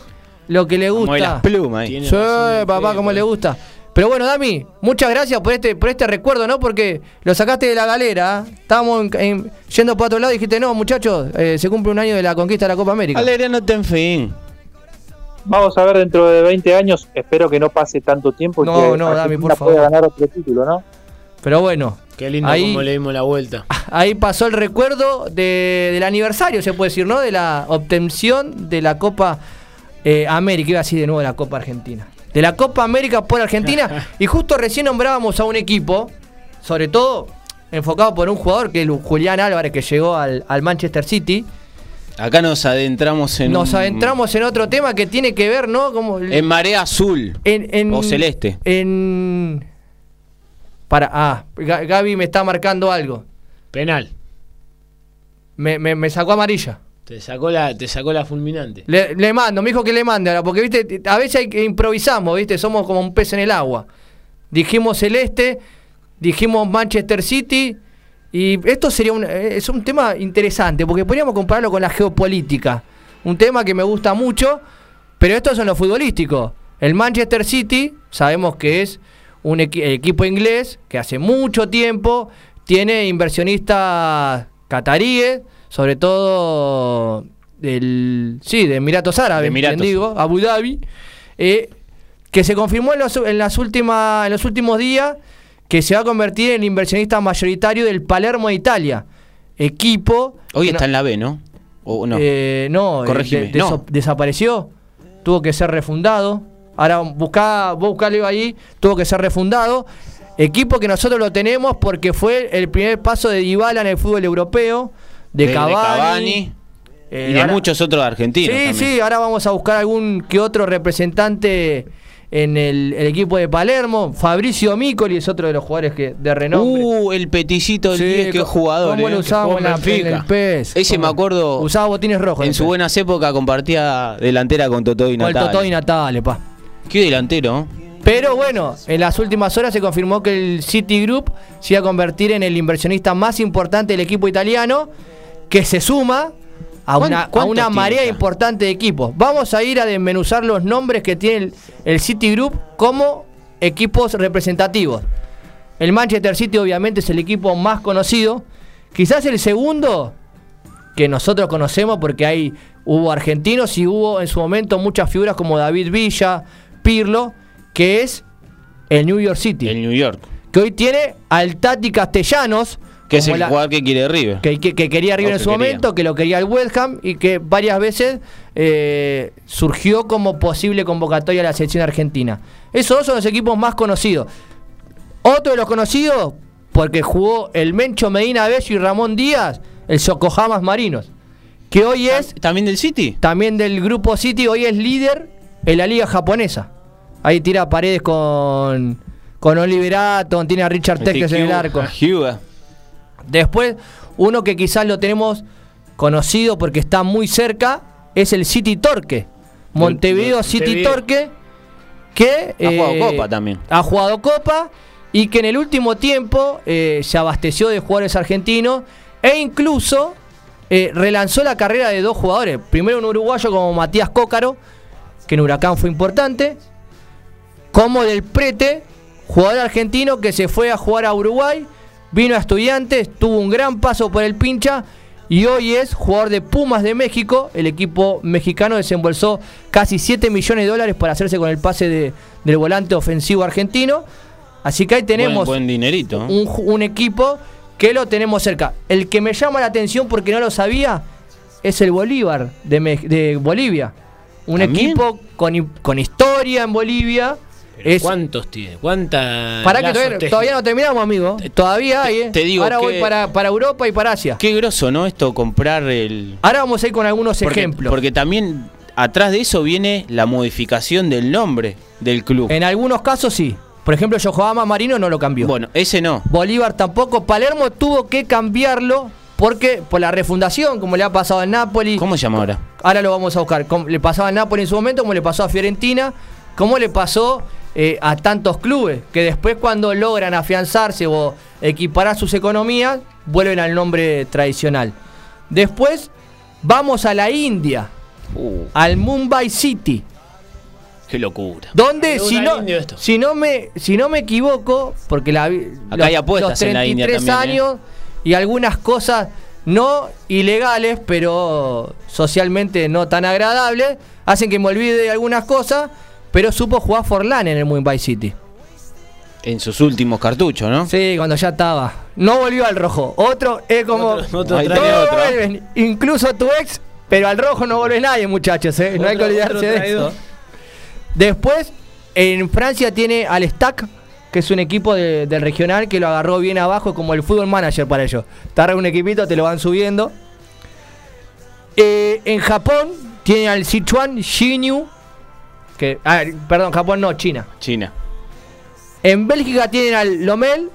lo que le gusta. Como de las plumas, eh. Tiene Sí, papá, como eh. le gusta. Pero bueno, Dami, muchas gracias por este, por este recuerdo, ¿no? Porque lo sacaste de la galera. ¿eh? Estábamos en- en- yendo para otro lado y dijiste, no, muchachos, eh, se cumple un año de la conquista de la Copa América. Alegría no ten fin. Vamos a ver dentro de 20 años, espero que no pase tanto tiempo y No, que no, Dami, por favor. pueda ganar otro título, ¿no? Pero bueno, Qué lindo Ahí- como le dimos la vuelta. ahí pasó el recuerdo de- del aniversario, se puede decir, ¿no? De la obtención de la Copa eh, América, iba así de nuevo la Copa Argentina. De la Copa América por Argentina. y justo recién nombrábamos a un equipo, sobre todo enfocado por un jugador que es Julián Álvarez, que llegó al, al Manchester City. Acá nos adentramos en. Nos un- adentramos en otro tema que tiene que ver, ¿no? Como En marea azul. en, en- o celeste. En. Para. Ah, Ga- Gaby me está marcando algo. Penal. Me, me- me sacó amarilla. Te sacó la, te sacó la fulminante. Le, mando, me dijo que le mande ahora, porque viste, a veces hay que improvisamos, viste, somos como un pez en el agua. Dijimos celeste, dijimos Manchester City, y esto sería un, eh, es un tema interesante, porque podríamos compararlo con la geopolítica. Un tema que me gusta mucho, pero esto es en lo futbolístico. El Manchester City, sabemos que es un equi- equipo inglés que hace mucho tiempo tiene inversionistas cataríes, sobre todo del sí, de Emiratos Árabes, De digo, Abu Dhabi, eh, que se confirmó en los, en las últimas en los últimos días que se va a convertir en inversionista mayoritario del Palermo de Italia, equipo Hoy está no- en la B, ¿no? O no. eh, no, eh, Corregime, de- no. desapareció, tuvo que ser refundado. Ahora buscá, vos ahí, tuvo que ser refundado. Equipo que nosotros lo tenemos porque fue el primer paso de Dybala en el fútbol europeo, de, De- Cavani, Cavani, eh, y de ahora- muchos otros argentinos. Sí, también. sí, ahora vamos a buscar algún que otro representante en el, el equipo de Palermo. Fabricio Micoli es otro de los jugadores que de renombre. Uh, el peticito del Sí, 10, qué jugador. ¿Cómo eh, lo usábamos en, la- en el PES? Ese me acuerdo. Usaba botines rojos. En su buenas épocas compartía delantera con Totó y Con el Natal. Totó y Natale, pa. Qué delantero. Pero bueno, en las últimas horas se confirmó que el Citigroup se iba a convertir en el inversionista más importante del equipo italiano, que se suma a ¿Cuán- una, a una marea importante de equipos. Vamos a ir a desmenuzar los nombres que tiene el, el Citigroup como equipos representativos. El Manchester City obviamente es el equipo más conocido. Quizás el segundo que nosotros conocemos porque hay hubo argentinos y hubo en su momento muchas figuras como David Villa, Pirlo, que es el New York City. El New York. Que hoy tiene al Tati Castellanos, Que es el la- jugador que quiere River. que, que- que quería River O en que su quería. momento, que lo quería el West Ham y que varias veces eh, surgió como posible convocatoria a la selección argentina. Esos dos son los equipos más conocidos. Otro de los conocidos, porque jugó el Mencho Medina Bello y Ramón Díaz, el Yokohama Marinos, que hoy es ¿También del City? también del grupo City, hoy es líder en la liga japonesa. Ahí tira paredes con, con Oliver Atom, tiene a Richard Texas en el arco. a Hugh. Después, uno que quizás lo tenemos conocido porque está muy cerca, es el City Torque. Montevideo. City Torque, que Ha jugado eh, Copa también. Ha jugado Copa y que en el último tiempo eh, se abasteció de jugadores argentinos e incluso eh, relanzó la carrera de dos jugadores. Primero un uruguayo como Matías Cócaro, que en Huracán fue importante, como del Prete, jugador argentino que se fue a jugar a Uruguay, vino a Estudiantes, tuvo un gran paso por el pincha y hoy es jugador de Pumas de México. El equipo mexicano desembolsó casi 7 millones de dólares para hacerse con el pase de- del volante ofensivo argentino. Así que ahí tenemos Buen, buen dinerito. ¿eh? un, equipo que lo tenemos cerca. El que me llama la atención porque no lo sabía es el Bolívar de, Me- de Bolivia. Un ¿También? equipo con, con historia en Bolivia. Es, ¿Cuántos tiene? ¿Cuántas? para que todavía, todavía no terminamos, amigo. Todavía hay, ¿eh? te digo Ahora voy para, para Europa y para Asia. Qué groso, ¿no? Esto, comprar el... Ahora vamos a ir con algunos Porque, ejemplos. porque también atrás de eso viene la modificación del nombre del club. En algunos casos sí. Por ejemplo, Yokohama Marino no lo cambió. Bueno, ese no. Bolívar tampoco. Palermo tuvo que cambiarlo porque por la refundación, como le ha pasado al Napoli. ¿Cómo se llama ahora? Ahora lo vamos a buscar. Como le pasaba al Napoli en su momento, como le pasó a Fiorentina, como le pasó eh, a tantos clubes, que después cuando logran afianzarse o equiparar sus economías, vuelven al nombre tradicional. Después vamos a la India, Uh, al Mumbai City. qué locura. Donde, si no, si, no me, si no me equivoco, porque la, Acá hay apuestas en la India también, ¿eh? años y algunas cosas no ilegales, pero socialmente no tan agradables, hacen que me olvide de algunas cosas, pero supo jugar Forlán en el Mumbai City. En sus últimos cartuchos, ¿no? Sí, cuando ya estaba. No volvió al rojo. Otro es como. Otro- otro vuelven, incluso tu ex, pero al rojo no vuelve nadie, muchachos, ¿eh? No hay que olvidarse de eso. Después, en Francia tiene al Stack, que es un equipo de- del regional que lo agarró bien abajo como el fútbol manager para ellos. Te agarran un equipito, te lo van subiendo. Eh, en Japón tiene al Sichuan Xinyu, que, ah, perdón, Japón no, China. China. En Bélgica tienen al Lomel.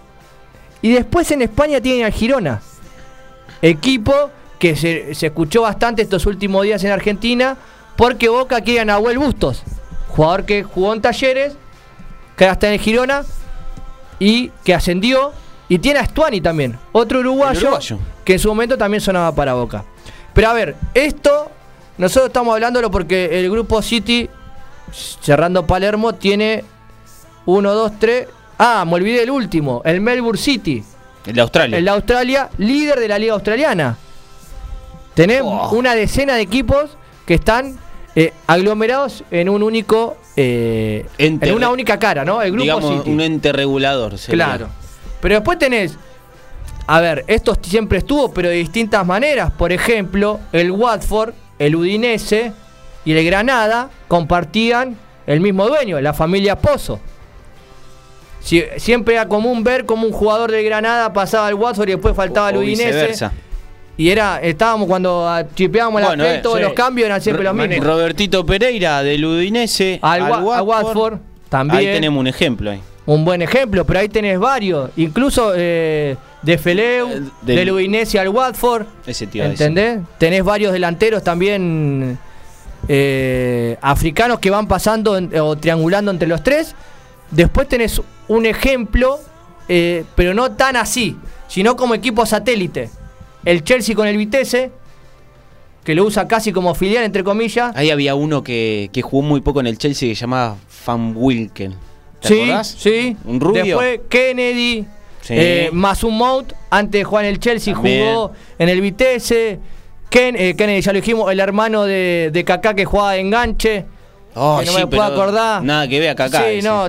Y después en España tienen al Girona. Equipo que se, se escuchó bastante estos últimos días en Argentina. Porque Boca quiere a Nahuel Bustos. Jugador que jugó en talleres. Que ahora está en el Girona. Y que ascendió. Y tiene a Stuani también. Otro uruguayo, uruguayo. Que en su momento también sonaba para Boca. Pero a ver, esto. Nosotros estamos hablándolo porque el grupo City. Cerrando Palermo. Tiene 1, 2, 3. Ah, me olvidé el último. El Melbourne City. El de Australia. El de Australia, líder de la Liga Australiana. Tenemos Oh. una decena de equipos que están eh, aglomerados en un único. eh, Ente- en una única cara, ¿no? El grupo Digamos, City. un ente regulador. sería. Claro. Pero después tenés. A ver, esto siempre estuvo, pero de distintas maneras. Por ejemplo, el Watford, el Udinese y el Granada compartían el mismo dueño, la familia Pozo. Si- siempre era común ver como un jugador del Granada pasaba al Watford y después faltaba O- al Udinese. Y era, estábamos cuando ah, chipeábamos Bueno, la fe, eh, todos sí. los cambios eran siempre los mismos. Robertito Pereira del Udinese Al, Wa- a Watford también. Ahí tenemos un ejemplo ahí. Un buen ejemplo, pero ahí tenés varios. Incluso eh, de Feleu, Eh, del- del Udinese al Watford. Ese tío. ese. ¿Entendés? Tenés varios delanteros también eh, africanos que van pasando en- o triangulando entre los tres. Después tenés un ejemplo, eh, pero no tan así, sino como equipo satélite. El Chelsea con el Vitesse, que lo usa casi como filial, entre comillas. Ahí había uno que, que jugó muy poco en el Chelsea que se llamaba Van Wilken. ¿Te sí, acordás? sí. Un rubio. Después Kennedy, Sí. eh, Mason Mount, antes de jugar en el Chelsea, También. jugó en el Vitesse. Ken- eh, Kennedy, ya lo dijimos, el hermano de, de Kaká que jugaba de enganche. Oh, que no sí, me puedo acordar. Nada que ver acá. acá sí, no,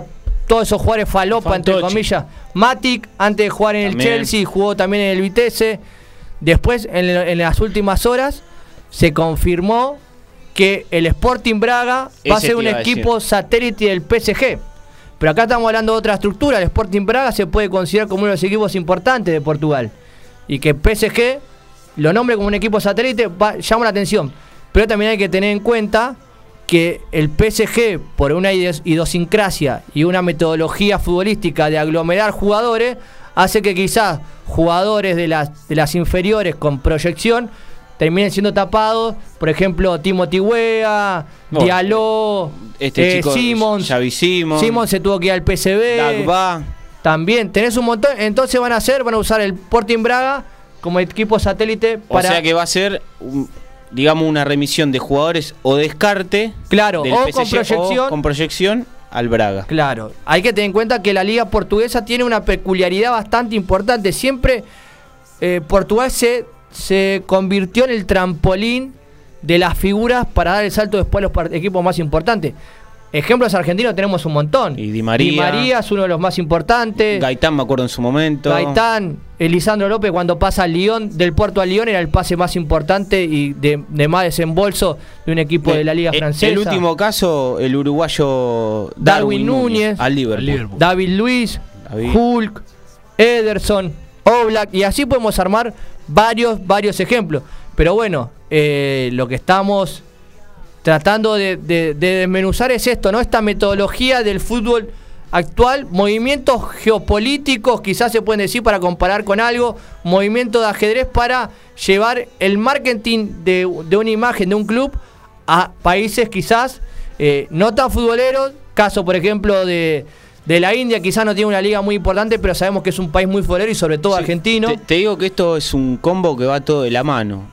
todos esos jugadores falopa, entre comillas. Matic, antes de jugar en el También. Chelsea, jugó también en el Vitesse. Después, en, las últimas horas, se confirmó que el Sporting Braga va a ser un equipo satélite del PSG. Pero acá estamos hablando de otra estructura. El Sporting Braga se puede considerar como uno de los equipos importantes de Portugal. Y que PSG lo nombre como un equipo satélite va- llama la atención. Pero también hay que tener en cuenta que el PSG, por una idios- idiosincrasia y una metodología futbolística de aglomerar jugadores, hace que quizás jugadores de las, de las inferiores con proyección terminen siendo tapados. Por ejemplo, Timothy Wea, Bueno, Diallo, Este eh, chico, Simons. Xavi Simons. Simons se tuvo que ir al PSV. Dagba. También, tenés un montón. Entonces van a hacer, van a usar el Sporting Braga como equipo satélite O para. sea que va a ser, digamos, una remisión de jugadores o descarte. Claro, del o PSG, con proyección. con proyección al Braga. Claro, hay que tener en cuenta que la liga portuguesa tiene una peculiaridad bastante importante. Siempre eh, Portugal se, se convirtió en el trampolín de las figuras para dar el salto después a los equipos más importantes. Ejemplos argentinos tenemos un montón. Y Di María. Di María es uno de los más importantes. Gaitán me acuerdo en su momento. Gaitán, Elisandro López cuando pasa al Lyon, del Puerto al Lyon era el pase más importante y de, de más desembolso de un equipo de la liga Eh, francesa. El último caso, el uruguayo Darwin, Núñez, al Liverpool. David Luis, David. Hulk, Ederson, Oblak, y así podemos armar varios, varios ejemplos. Pero bueno, eh, lo que estamos tratando de, de- de desmenuzar es esto, ¿no? Esta metodología del fútbol actual, movimientos geopolíticos, quizás se pueden decir para comparar con algo, movimiento de ajedrez para llevar el marketing de, de una imagen de un club a países quizás eh, no tan futboleros, caso por ejemplo de, de la India, quizás no tiene una liga muy importante, pero sabemos que es un país muy futbolero y sobre todo argentino. Te, te digo que esto es un combo que va todo de la mano.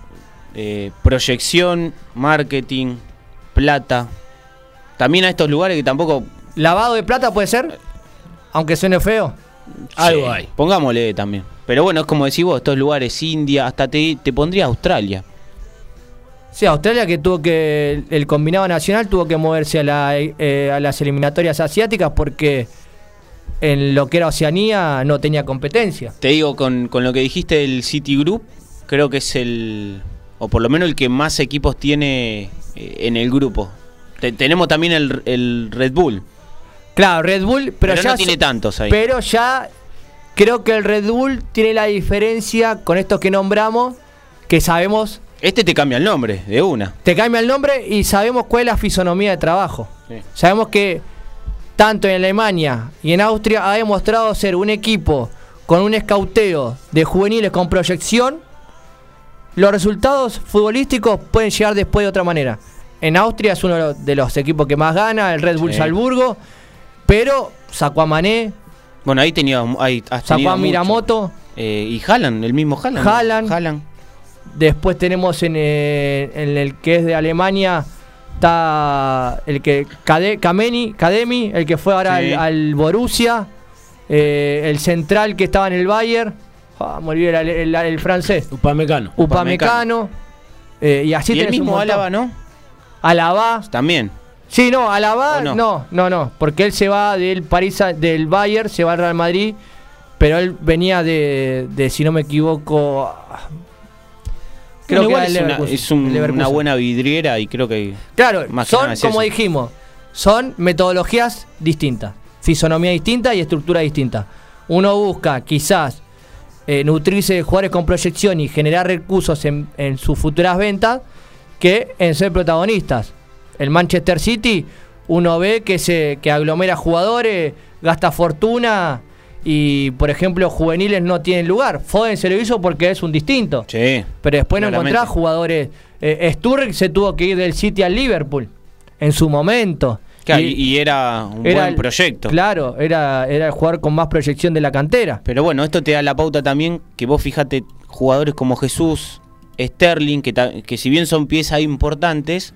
Eh, proyección, marketing, plata. También a estos lugares que tampoco... Lavado de plata puede ser, aunque suene feo. Sí, Pongámosle también. Pero bueno, es como decís vos, estos lugares, India, hasta te, te pondría Australia. Sí, Australia que tuvo que, el, combinado nacional tuvo que moverse a, la, eh, a las eliminatorias asiáticas porque en lo que era Oceanía no tenía competencia. Te digo, con, con lo que dijiste del City Group, creo que es el... O por lo menos el que más equipos tiene en el grupo. Te- tenemos también el, el Red Bull. Claro, Red Bull, pero, Pero ya no tiene tantos ahí. Pero ya creo que el Red Bull tiene la diferencia con estos que nombramos, que sabemos, Este te cambia el nombre, de una. te cambia el nombre y sabemos cuál es la fisonomía de trabajo. Sí. Sabemos que tanto en Alemania y en Austria ha demostrado ser un equipo con un escauteo de juveniles con proyección. Los resultados futbolísticos pueden llegar después de otra manera. En Austria es uno de los, equipos que más gana, el Red Bull Sí. Salzburgo, pero sacó a Mané, Bueno, ahí tenía... Ahí has sacó tenido a mucho. Miramoto, Eh, y Haaland, el mismo Haaland. Haaland. Haaland. Después tenemos en, eh, en el que es de Alemania, está el que Kameni, Kademi, el que fue ahora Sí. al, al Borussia, eh, el central que estaba en el Bayern, ah, me olvidé el, el- el francés, Upamecano. Upamecano, eh, y así y el mismo. Álava, ¿no? Alaba, También. sí, no, Alaba, ¿O no? no? no, no, porque él se va del París, del Bayern, se va al Real Madrid, pero él venía de, de si no me equivoco, creo Bueno, que es, una, es un- una buena vidriera y creo que... Claro, Más son, como eso. dijimos, son metodologías distintas, fisonomía distinta y estructura distinta. Uno busca quizás eh, nutrirse de jugadores con proyección y generar recursos en, en sus futuras ventas que en ser protagonistas. El Manchester City, uno ve que se que aglomera jugadores, gasta fortuna y, por ejemplo, juveniles no tienen lugar. Foden se lo hizo porque es un distinto. Sí. Pero después no encontrás jugadores. Eh, Sturridge se tuvo que ir del City al Liverpool en su momento. Claro, y, y era un era buen el- proyecto. Claro, era, era el jugador con más proyección de la cantera. Pero bueno, esto te da la pauta también que vos fíjate jugadores como Jesús, Sterling, que, que si bien son piezas importantes,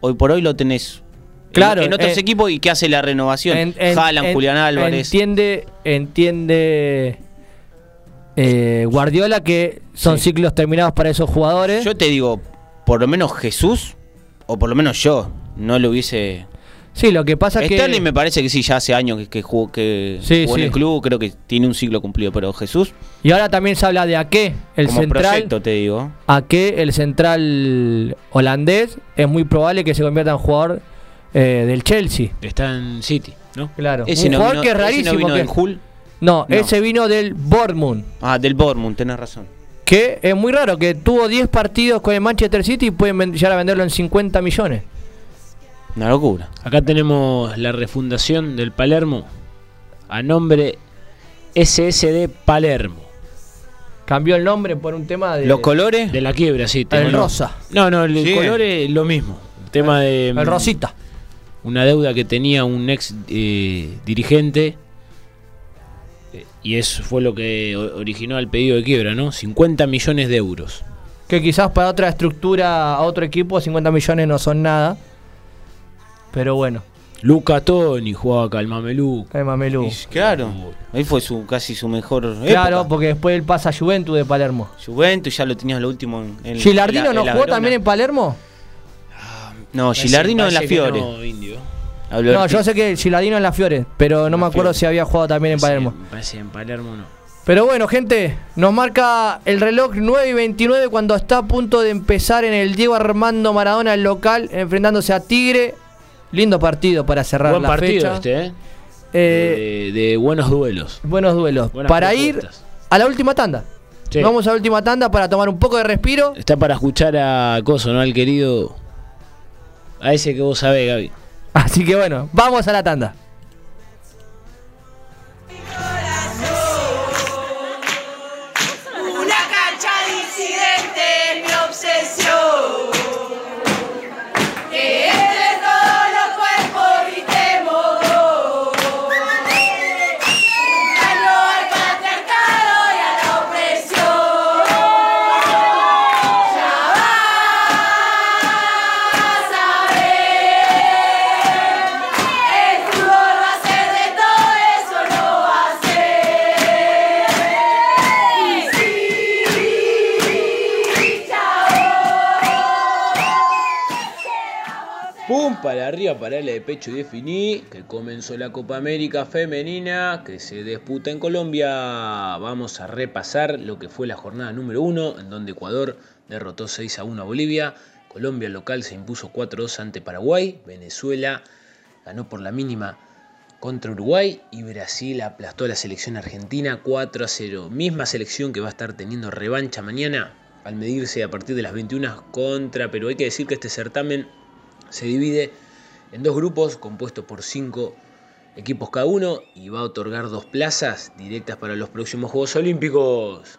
hoy por hoy lo tenés en- Claro, en, otros eh, equipos y que hace la renovación. En- en- Haaland, Julián Álvarez. Entiende, entiende eh, Guardiola que son ciclos terminados para esos jugadores. Yo te digo, por lo menos Jesús, o por lo menos yo, no lo hubiese... sí, lo que pasa es que. Sterling me parece que sí, ya hace años que, que jugó, que Sí, jugó en sí. el club, creo que tiene un ciclo cumplido, pero Jesús, Y ahora también se habla de Ake, el como central. proyecto te digo. Ake, el central holandés. Es muy probable que se convierta en jugador eh, del Chelsea. Está en City, ¿no? Claro. Ese un no jugador vino- que es ese no rarísimo. vino que- del Hull. No, No. ese vino del Bournemouth. Ah, del Bournemouth, tenés razón. Que es muy raro, que tuvo 10 partidos con el Manchester City y pueden llegar a venderlo en 50 millones. Una locura. Acá tenemos la refundación del Palermo a nombre SSD Palermo. Cambió el nombre por un tema de. ¿Los colores? De la quiebra, sí. El rosa. No, no, el Sí. color es lo mismo. El tema de. El Rosita. Una deuda que tenía un ex eh, dirigente. eh, Y eso fue lo que originó el pedido de quiebra, ¿no? 50 millones de euros. Que quizás para otra estructura, a otro equipo, 50 millones no son nada. Pero bueno, Luca Toni jugaba acá, el Mamelú. el. Y claro, ahí fue su casi su mejor Claro, época. porque después él pasa a Juventus de Palermo. Juventus ya lo tenías lo último en, en ¿Gilardino la- no en la jugó Verona. también en Palermo? No, Gilardino en la Parece Fiore. no, Indio. No, yo sé que Giladino en la Fiore, pero no me acuerdo si había jugado también en Palermo. Parece en Palermo no. Pero bueno, gente, nos marca el reloj 9 y 29 cuando está a punto de empezar en el Diego Armando Maradona, el local, enfrentándose a Tigre. Lindo partido para cerrar Buen la partido fecha. este, ¿eh? Eh, de, de buenos duelos. buenos duelos. Buenas para propuestas. ir a la última tanda. Sí. Vamos a la última tanda para tomar un poco de respiro. Está para escuchar a Coso, ¿no? Al querido. A ese que vos sabés, Gaby. Así que bueno, vamos a la tanda. Para arriba, para la de pecho y definí que comenzó la Copa América femenina que se disputa en Colombia. Vamos a repasar lo que fue la jornada número 1, en donde Ecuador derrotó 6 a 1 a Bolivia. Colombia local se impuso 4-2 ante Paraguay. Venezuela ganó por la mínima contra Uruguay y Brasil aplastó a la selección argentina 4 a 0. Misma selección que va a estar teniendo revancha mañana al medirse a partir de las 21 contra Perú. Hay que decir que este certamen se divide en dos grupos compuestos por cinco equipos cada uno y va a otorgar dos plazas directas para los próximos Juegos Olímpicos.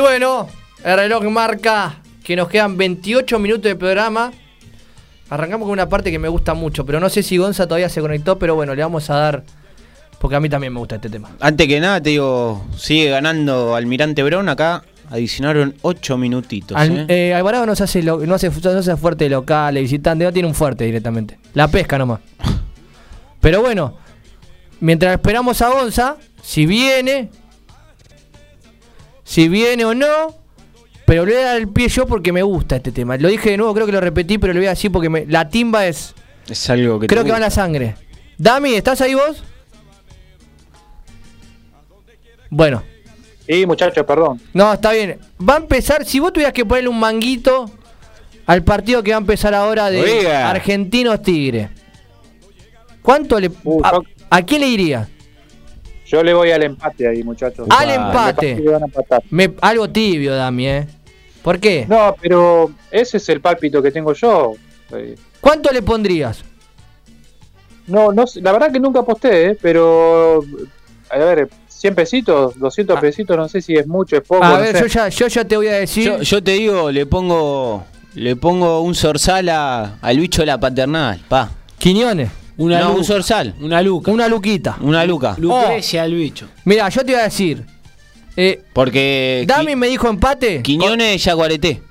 Y bueno, el reloj marca que nos quedan 28 minutos de programa. Arrancamos con una parte que me gusta mucho, pero no sé si Gonza todavía se conectó, pero bueno, le vamos a dar. Porque a mí también me gusta este tema. Antes que nada, te digo, sigue ganando Almirante Brown acá. Adicionaron 8 minutitos. Al- ¿eh? eh, Alvarado no se hace, lo- no hace, no hace fuerte local, visitante, no tiene un fuerte directamente. La pesca nomás. Pero bueno, mientras esperamos a Gonza, si viene, si viene o no, pero le voy a dar el pie yo porque me gusta este tema. Lo dije de nuevo, creo que lo repetí, pero le voy a decir porque me- la timba es. Es algo que creo te que va en la sangre. Dami, ¿estás ahí vos? Bueno. Sí, muchachos, perdón. No, está bien. Va a empezar, si vos tuvieras que ponerle un manguito al partido que va a empezar ahora de Oiga. Argentinos Tigre. ¿Cuánto le Uh, a, a quién le iría? Yo le voy al empate ahí, muchachos. Al empate. parece que van a empatar. Me- algo tibio, Dami, ¿eh? ¿Por qué? No, pero ese es el pálpito que tengo yo. Eh, ¿Cuánto le pondrías? No, no, sé, la verdad que nunca aposté, ¿eh? pero a ver, 100 pesitos, 200 pesitos, no sé si es mucho, es poco. A no ver, sé. yo ya, yo ya te voy a decir. Yo, yo te digo, le pongo le pongo un zorzal a- al bicho de la paternal, pa. Quiñones. Una no, luca. un zorzal. Una luca. Una luquita. Una luca. Lucrecia al bicho. Mira, yo te iba a decir. Eh, Porque Dami me dijo empate. Quiñones ya guareté.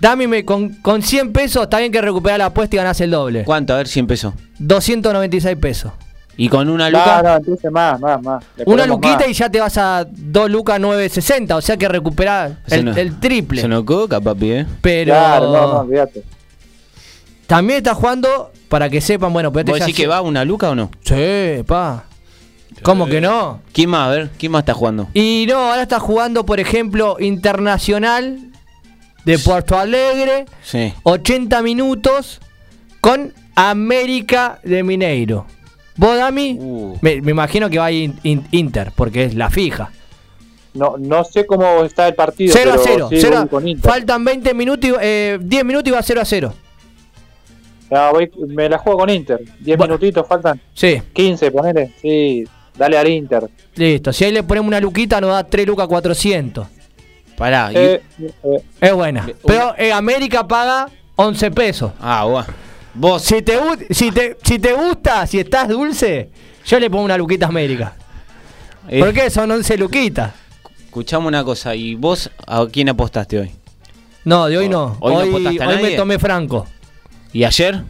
Dami me, con, con 100 pesos está bien que recuperar la apuesta y ganás el doble. ¿Cuánto? A ver si empezó. 296 pesos. Y con una No, luca. no, entonces más, más, más. Le Una luquita más. y ya te vas a 2 lucas 960, o sea que recuperás el, nos- el triple. Se nos coca, papi, eh. Pero Claro, no, no, olvídate. también está jugando, para que sepan, bueno, pero ¿Vos este decís ya que va una luca o no? Sí, pa. ¿Cómo que no? ¿Quién más? A ver, ¿quién más está jugando? Y no, ahora está jugando, por ejemplo, Internacional de Puerto Alegre, Sí. 80 minutos con América de Mineiro. ¿Vos, Dami? Uh. Me, me imagino que va a ir in- Inter, porque es la fija. No, no sé cómo está el partido. 0 a pero 0. sí, cero voy a- con Inter. faltan 20 minutos, y, eh, 10 minutos y va 0 a 0. No, voy- me la juego con Inter. 10 minutitos faltan. Sí. 15, ponele. Sí, dale al Inter. Listo. Si ahí le ponemos una luquita, nos da 3 lucas 400. Pará. y- Eh, eh, Es buena. Pero eh, América paga 11 pesos. Ah, bueno. Vos. Si te, si, te, si te gusta, si estás dulce, yo le pongo una luquita a América. eh, ¿Por qué? Son 11 luquitas. Escuchame una cosa. ¿Y vos a quién apostaste hoy? No, de hoy no. ¿Hoy no Hoy, apostaste a hoy me tomé franco. ¿Y ayer?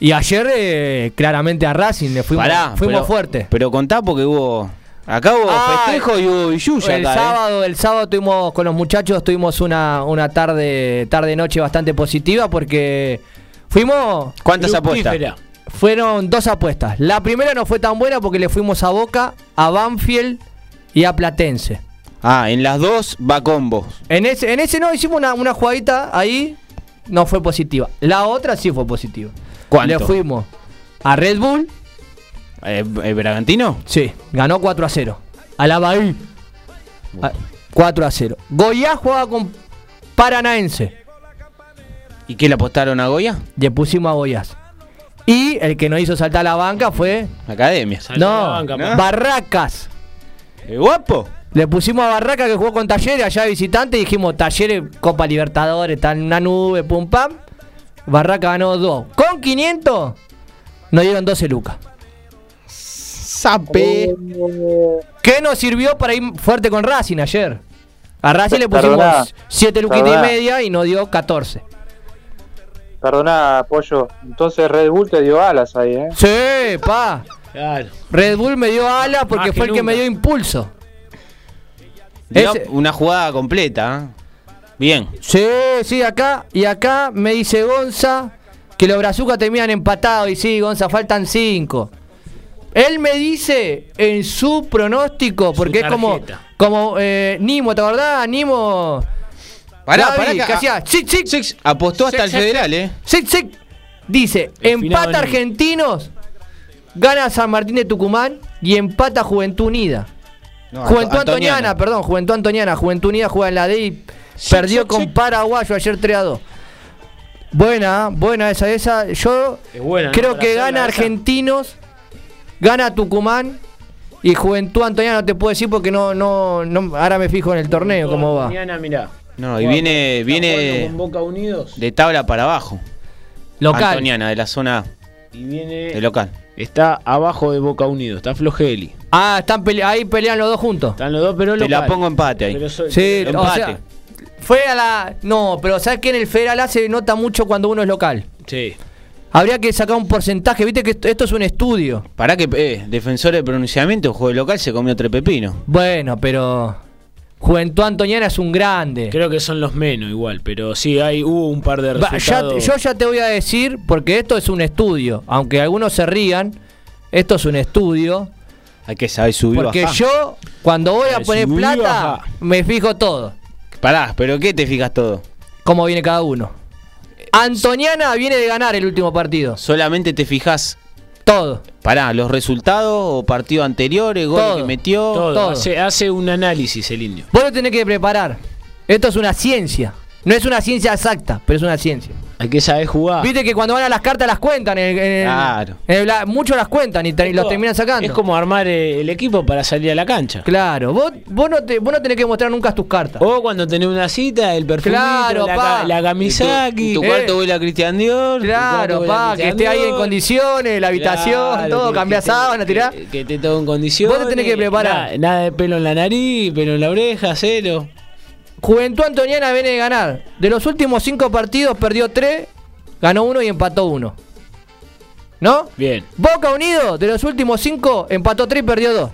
Y ayer, eh, claramente a Racing le fuimos, Pará. fuimos pero- fuerte. Pero contá porque hubo. Acá hubo Ah, festejo y hubo billulla el acá, ¿eh? sábado, el sábado tuvimos con los muchachos tuvimos una, una tarde tarde noche bastante positiva porque fuimos ¿Cuántas apuestas? Fueron dos apuestas. La primera no fue tan buena porque le fuimos a Boca, a Banfield y a Platense. Ah, en las dos va con vos. En ese en ese no hicimos una, una jugadita ahí no fue positiva. La otra sí fue positiva. ¿Cuánto? Le fuimos a Red Bull, Eh, eh, ¿Bragantino? sí, ganó 4 a 0. A la Bahía. Ah, 4 a 0. Goiás jugaba con Paranaense. ¿Y qué le apostaron a Goya? Le pusimos a Goiás. Y el que nos hizo saltar la banca fue. Academia. Saltó no, la banca, ¿no? Barracas. ¿Eh, guapo? Le pusimos a Barracas que jugó con Talleres allá de visitante y dijimos Talleres, Copa Libertadores, está en una nube, pum pam. Barraca ganó 2. Con 500 nos dieron 12 lucas. Sape. eh, ¿Qué nos sirvió para ir fuerte con Racing ayer? A Racing le Perdona, pusimos 7 luquitas y media y nos dio 14. Perdona, Pollo. Entonces Red Bull te dio alas ahí, ¿eh? Sí, pa. Claro. Red Bull me dio alas porque Más fue el que me dio impulso. Ese- Una jugada completa. ¿eh? Bien. Sí, sí, acá. Y acá me dice Gonza que los Brazucas terminan empatados. Y sí, Gonza, faltan 5. Él me dice en su pronóstico, porque es como, como eh, Nimo, ¿te acordás? Nimo. Pará, Gaby, pará que- hacía zic, zic, Six apostó hasta el Six, six, federal, ¿eh? Dice, El empata Argentinos, gana San Martín de Tucumán y empata Juventud Unida. No, Juventud Anto- Antoniana, perdón, Juventud Antoniana. Juventud Unida juega en la D y perdió con Paraguayo ayer 3 a 2. Buena, buena esa, esa. Yo Es buena, ¿no? creo que gana. Argentinos, gana Tucumán y Juventud Antoniana no te puedo decir porque no, no, no ahora me fijo en el torneo cómo va. Mañana, mirá. No, y viene, viene con Boca Unidos de tabla para abajo. Local. Antoniana, de la zona y viene. de local. Está abajo de Boca Unidos, está Flogeli. Ah, están pele- ahí pelean los dos juntos. Están los dos, pero Te la pongo empate ahí. Pero soy- Sí, pero- o empate. sea, fue a la no, pero sabes que en el Federal A se nota mucho cuando uno es local. sí. Habría que sacar un porcentaje, viste que esto, esto es un estudio. Pará que, eh, defensor de pronunciamiento, juego de local, se comió tres pepinos. Bueno, pero Juventud Antoniana es un grande. Creo que son los menos igual, pero sí, hay, hubo un par de ya- resultados. yo ya te voy a decir, porque esto es un estudio, aunque algunos se rían, esto es un estudio, Hay que saber subir porque bajar. yo cuando voy a poner plata, me fijo todo, Pará, pero ¿qué te fijas todo? cómo viene cada uno. Antoniana viene de ganar el último partido, Solamente te fijas, todo. pará, los resultados o partidos anteriores, goles Todo. que metió. todo, todo. Hace, hace un análisis el indio. Vos lo tenés que preparar. Esto es una ciencia. No es una ciencia exacta, pero es una ciencia. Hay que saber jugar. Viste que cuando van a las cartas las cuentan. En en Claro. en el bla- muchos las cuentan y, te- y los terminan sacando. Es como armar eh, el equipo para salir a la cancha. Claro, vos, vos, no te, vos no tenés que mostrar nunca tus cartas. O cuando tenés una cita, el perfumito, Claro, la, la Kamisaki. En tu Eh. cuarto huele a Cristian Dior. Claro, pa, que esté ahí en condiciones, la habitación, Claro, todo, cambiás sábana, tirá. Que, que esté todo en condiciones. Vos te tenés que preparar. Nada, nada de pelo en la nariz, pelo en la oreja, cero. Juventud Antoniana viene de ganar. De los últimos cinco partidos perdió tres, ganó uno y empató uno. ¿No? Bien. Boca Unido, de los últimos cinco, empató tres y perdió dos.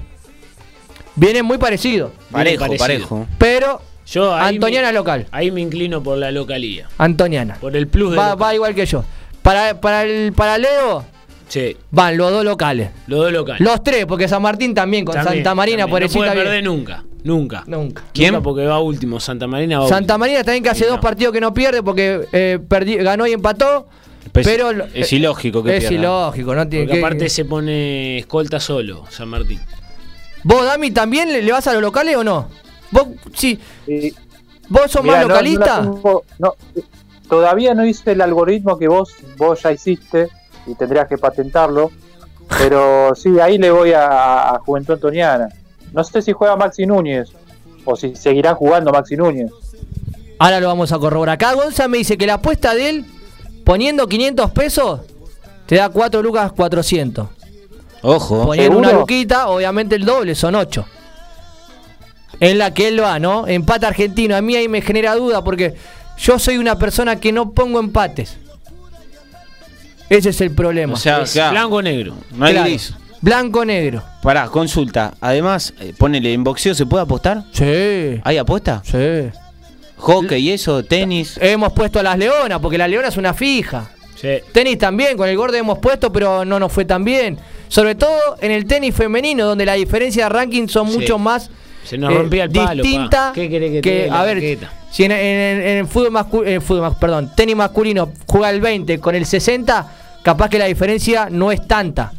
Vienen muy parecidos. Parejo, parecido. parejo. Pero Yo ahí Antoniana me- local. Ahí me inclino por la localía. Antoniana. Por el plus de Va, local. va igual que yo. Para, para el para Leo, Sí, van los dos locales. los dos locales. Los tres, porque San Martín también, con También, Santa Marina, por No puede perder nunca. Nunca. Nunca. ¿Quién? Nunca porque va último. Santa Marina va Santa último. Marina también que hace Sí, dos no. partidos que no pierde porque eh, perdi- ganó y empató. Pues pero es ilógico que es pierda. ilógico, no tiene Porque que aparte se pone escolta solo, San Martín. ¿Vos, Dami, también le, le vas a los locales o no? ¿Vos, sí, vos sos Mirá, más no- no la localista? no, todavía no hice el algoritmo que vos, vos ya hiciste y tendrías que patentarlo. Pero sí, ahí le voy a, a Juventud Antoniana. No sé si juega Maxi Núñez o si seguirá jugando Maxi Núñez. Ahora lo vamos a corroborar. Acá Gonza me dice que la apuesta de él, poniendo 500 pesos, te da 4 lucas 400. Ojo. Poniendo una luquita, obviamente el doble, son 8. En la que él va, ¿no? Empate argentino. A mí ahí me genera duda porque yo soy una persona que no pongo empates. Ese es el problema. O sea, Es claro, blanco o negro. no hay Claro. gris. Blanco-negro. Pará, consulta. Además, eh, ponele, ¿en boxeo se puede apostar? Sí. ¿Hay apuesta? Sí. ¿Hockey y eso? ¿Tenis? Hemos puesto a las leonas, porque la leona es una fija. Sí. Tenis también, con el gordo hemos puesto, pero no nos fue tan bien. Sobre todo en el tenis femenino, donde la diferencia de ranking son Sí. mucho más Se nos eh, rompía el palo. distinta pa. ¿Qué querés que, te dé la a ver, raqueta? Si en, en- en el fútbol masculino, fútbol, mas- perdón, tenis masculino juega el 20 con el 60, capaz que la diferencia no es tanta.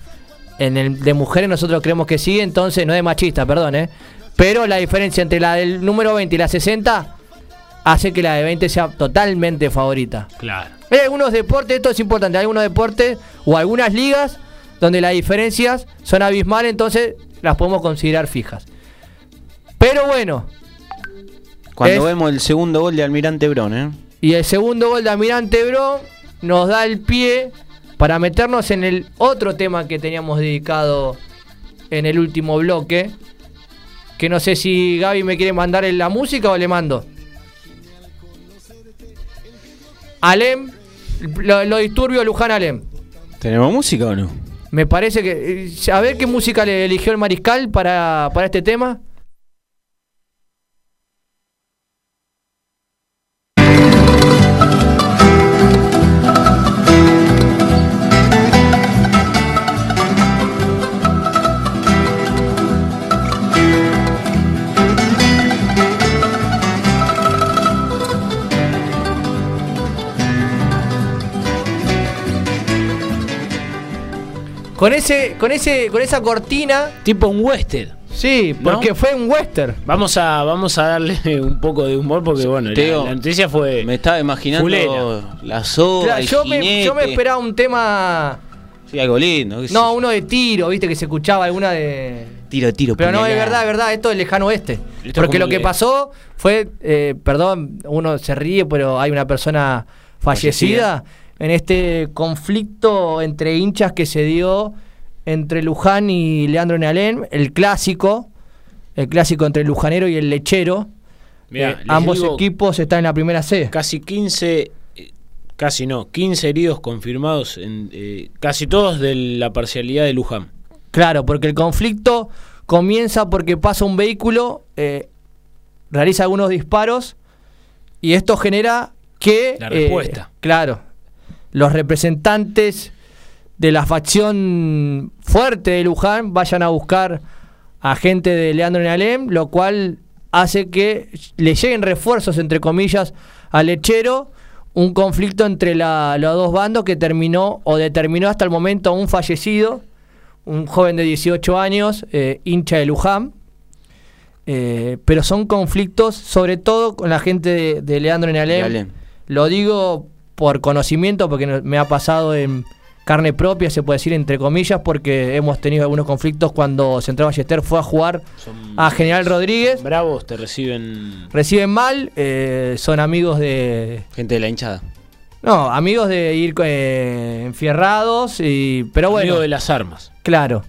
En el de mujeres nosotros creemos que sí, entonces no es machista, perdón, ¿eh? Pero la diferencia entre la del número 20 y la 60 hace que la de 20 sea totalmente favorita. Claro. Hay algunos deportes, esto es importante, hay algunos deportes o algunas ligas donde las diferencias son abismales, entonces las podemos considerar fijas. Pero bueno, Cuando Es- vemos el segundo gol de Almirante Bron, ¿eh? y el segundo gol de Almirante Bro nos da el pie para meternos en el otro tema que teníamos dedicado en el último bloque. Que no sé si Gaby me quiere mandar en la música o le mando. Alem, lo, lo disturbio Luján Alem. ¿Tenemos música o no? Me parece que. eh, A ver qué música le eligió el mariscal para, para este tema. Con ese, con ese, con esa cortina. Tipo un western. Sí, ¿No? porque fue un western. Vamos a, vamos a darle un poco de humor porque, bueno, la, Teo, la noticia fue. Me estaba imaginando Fulera. la soga, Claro, el yo, me, yo me esperaba un tema. Sí, algo lindo. No, uno de tiro, viste que se escuchaba alguna de. Tiro, tiro, Pero no, es verdad, es verdad, esto es lejano oeste. Esto Porque lo que pasó fue, eh, perdón, uno se ríe, pero hay una persona fallecida, en este conflicto entre hinchas que se dio entre Luján y Leandro Nealén, el clásico, el clásico entre el lujanero y el lechero. Mirá, Eh, ambos digo, equipos están en la primera C. Casi 15, eh, casi no, 15 heridos confirmados, en, eh, casi todos de la parcialidad de Luján. Claro, porque el conflicto comienza porque pasa un vehículo, eh, realiza algunos disparos y esto genera que... La respuesta. claro, los representantes de la facción fuerte de Luján vayan a buscar a gente de Leandro Nealem, lo cual hace que le lleguen refuerzos, entre comillas, al lechero, un conflicto entre la- los dos bandos que terminó o determinó hasta el momento a un fallecido, un joven de 18 años, eh, hincha de Luján. Eh, pero son conflictos sobre todo con la gente de, de Leandro. Nealem. Lo digo por conocimiento, porque me ha pasado en carne propia, se puede decir entre comillas, porque hemos tenido algunos conflictos cuando Central Ballester fue a jugar a General Rodríguez. Bravos te reciben. Reciben mal, eh, son amigos de... Gente de la hinchada. No, amigos de ir eh, enfierrados, y, pero bueno. Amigo de las armas. Claro.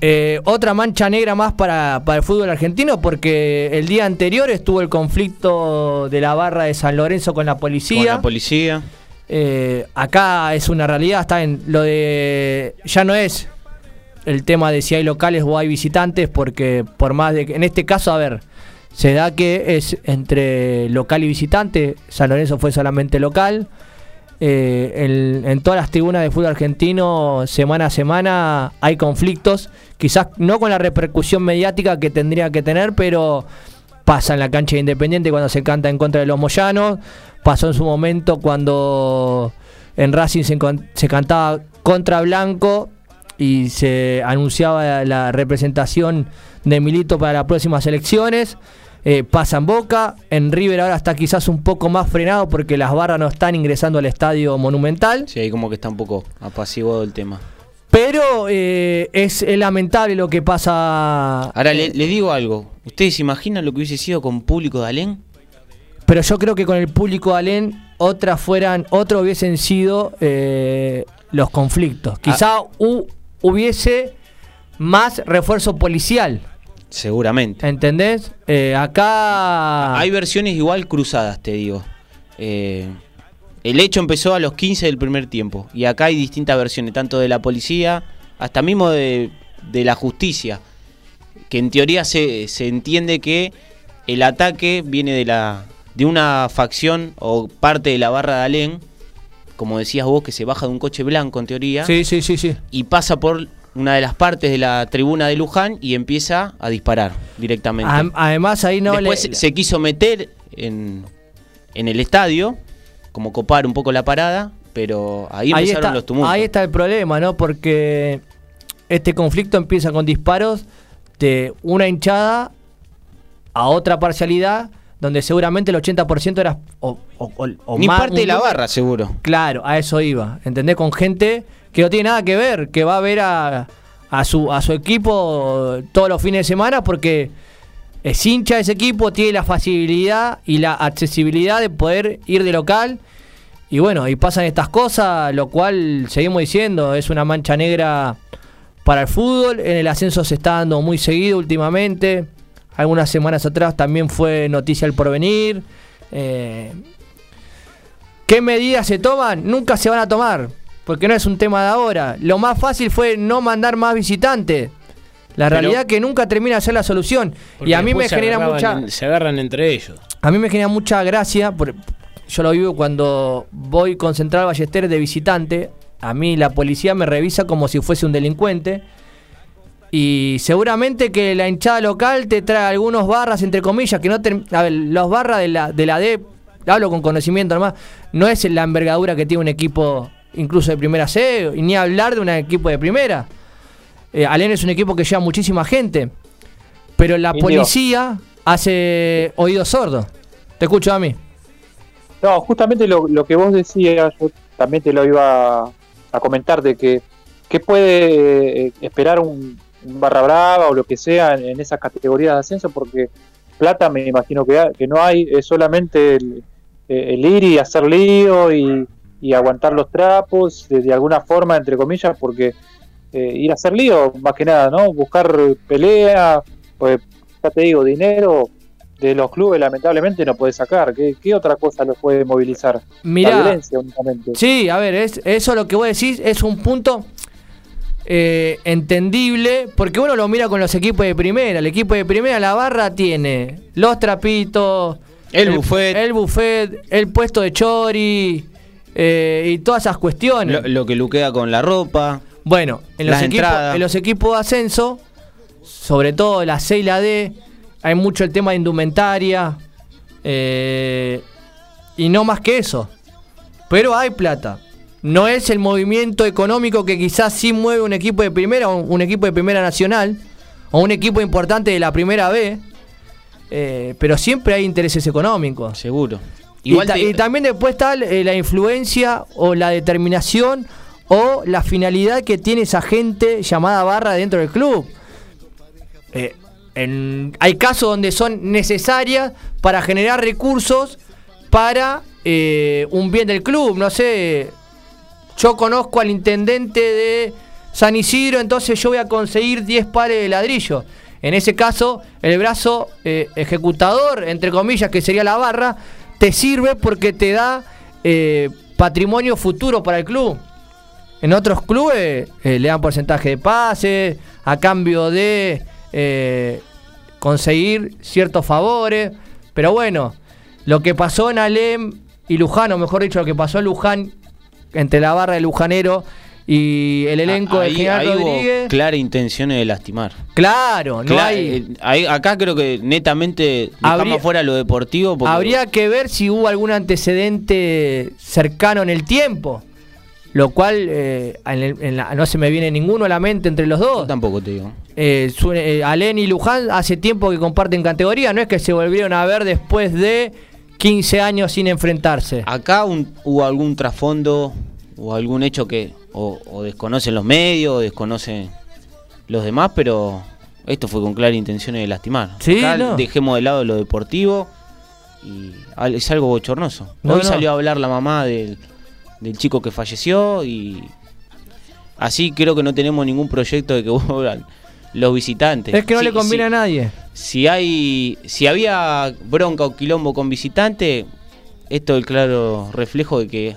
Eh, otra mancha negra más para, para el fútbol argentino porque el día anterior estuvo el conflicto de la barra de San Lorenzo con la policía. Con la policía. Eh, acá es una realidad, está en lo de. Ya no es el tema de si hay locales o hay visitantes, porque por más de que. En este caso, a ver, se da que es entre local y visitante. San Lorenzo fue solamente local. Eh, en todas las tribunas de fútbol argentino, semana a semana, hay conflictos. Quizás no con la repercusión mediática que tendría que tener, pero pasa en la cancha de Independiente cuando se canta en contra de los Moyanos. Pasó en su momento cuando en Racing se cantaba contra Blanco y se anunciaba la representación de Milito para las próximas elecciones. Eh, pasa en Boca, en River ahora está quizás un poco más frenado porque las barras no están ingresando al estadio monumental. Sí, ahí como que está un poco apaciguado el tema. Pero eh, es, es lamentable lo que pasa. Ahora le, le digo algo. ¿Ustedes se imaginan lo que hubiese sido con público de Alén? Pero yo creo que con el público de Alén, otras fueran, otros hubiesen sido eh, los conflictos. Quizá hu- hubiese más refuerzo policial. Seguramente. ¿Entendés? Eh, acá. Hay versiones igual cruzadas, te digo. Eh, el hecho empezó a los 15 del primer tiempo. Y acá hay distintas versiones, tanto de la policía hasta mismo de, de la justicia. Que en teoría se, se entiende que el ataque viene de la de una facción o parte de la barra de Alén, como decías vos, que se baja de un coche blanco en teoría. Sí, sí, sí, sí. Y pasa por una de las partes de la tribuna de Luján y empieza a disparar directamente. Am- además, ahí no Después le- se quiso meter en, en el estadio, como copar un poco la parada, pero ahí empezaron está, los tumultos. ahí está el problema, ¿no? Porque este conflicto empieza con disparos de una hinchada a otra parcialidad, donde seguramente el 80% era o, o- o- o Ni más, parte de la barra, seguro. Claro, a eso iba. ¿Entendés? Con gente que no tiene nada que ver, que va a ver a, a su, a su equipo todos los fines de semana porque es hincha de ese equipo, tiene la facilidad y la accesibilidad de poder ir de local. Y bueno, y pasan estas cosas, lo cual seguimos diciendo, es una mancha negra para el fútbol. En el ascenso se está dando muy seguido últimamente. Algunas semanas atrás también fue noticia el porvenir. Eh, ¿Qué medidas se toman? Nunca se van a tomar, porque no es un tema de ahora. Lo más fácil fue no mandar más visitantes. La Pero- realidad que nunca termina de ser la solución. Y a mí me genera mucha... en- se agarran entre ellos. A mí me genera mucha gracia, por- yo lo vivo cuando voy con Central Ballester de visitante, a mí la policía me revisa como si fuese un delincuente y seguramente que la hinchada local te trae algunos barras, entre comillas, que no... ter- a ver, los barras de la, de la D, hablo con conocimiento nomás, no es la envergadura que tiene un equipo incluso de primera C, y ni hablar de un equipo de primera. Eh, Alén es un equipo que lleva muchísima gente, pero la Indio. policía hace oídos sordos. Te escucho a mí. No, justamente lo, lo que vos decías, yo también te lo iba a comentar, de que qué puede eh, esperar un, un barra brava o lo que sea en, en esas categorías de ascenso, porque plata me imagino que, no hay, es solamente el, eh, el ir y hacer lío y, y aguantar los trapos de, de alguna forma, entre comillas, porque eh, ir a hacer lío, más que nada, ¿no? Buscar pelea, pues ya te digo, dinero de los clubes lamentablemente no puede sacar. ¿Qué, qué otra cosa los puede movilizar? Mirá. La violencia únicamente. Sí, a ver, es, eso lo que vos decís es un punto eh, entendible, porque uno lo mira con los equipos de primera. El equipo de primera, la barra tiene los trapitos, El buffet. el buffet, el puesto de chori eh, y todas esas cuestiones. Lo, lo que luquea con la ropa. Bueno, en los, equipos, en los equipos de ascenso, sobre todo la C y la D, hay mucho el tema de indumentaria. eh, y no más que eso. Pero hay plata. No es el movimiento económico que quizás sí mueve un equipo de primera, o un equipo de primera nacional, o un equipo importante de la primera B. eh, pero siempre hay intereses económicos. Seguro. Y, Igual ta- te- y también después está eh, la influencia o la determinación o la finalidad que tiene esa gente llamada barra dentro del club. Eh, en- hay casos donde son necesarias para generar recursos para eh, un bien del club. No sé, yo conozco al intendente de San Isidro, entonces yo voy a conseguir 10 pares de ladrillo. En ese caso, el brazo eh, ejecutador, entre comillas, que sería la barra, te sirve porque te da eh, patrimonio futuro para el club. En otros clubes eh, le dan porcentaje de pases a cambio de eh, conseguir ciertos favores. Pero bueno, lo que pasó en Alem y Luján, o mejor dicho, lo que pasó en Luján entre la barra de Lujanero y el elenco de ahí, General ahí hubo Rodríguez. clara intenciones de lastimar. Claro, no Cla- hay. eh, acá creo que netamente dejamos Habría- fuera lo deportivo. Porque Habría que ver si hubo algún antecedente cercano en el tiempo. Lo cual eh, en el- en la- no se me viene ninguno a la mente entre los dos. tampoco te digo. Eh, su- eh, Alén y Luján hace tiempo que comparten categoría, no es que se volvieron a ver después de 15 años sin enfrentarse. Acá un- hubo algún trasfondo o algún hecho que o, o desconocen los medios o desconocen los demás, pero esto fue con clara intención de lastimar. Sí, no. dejemos de lado lo deportivo y es algo bochornoso. No, Hoy no. salió a hablar la mamá del, del chico que falleció y así creo que no tenemos ningún proyecto de que vuelvan los visitantes. Es que no le conviene a nadie. Si hay, si había bronca o quilombo con visitante, esto es el claro reflejo de que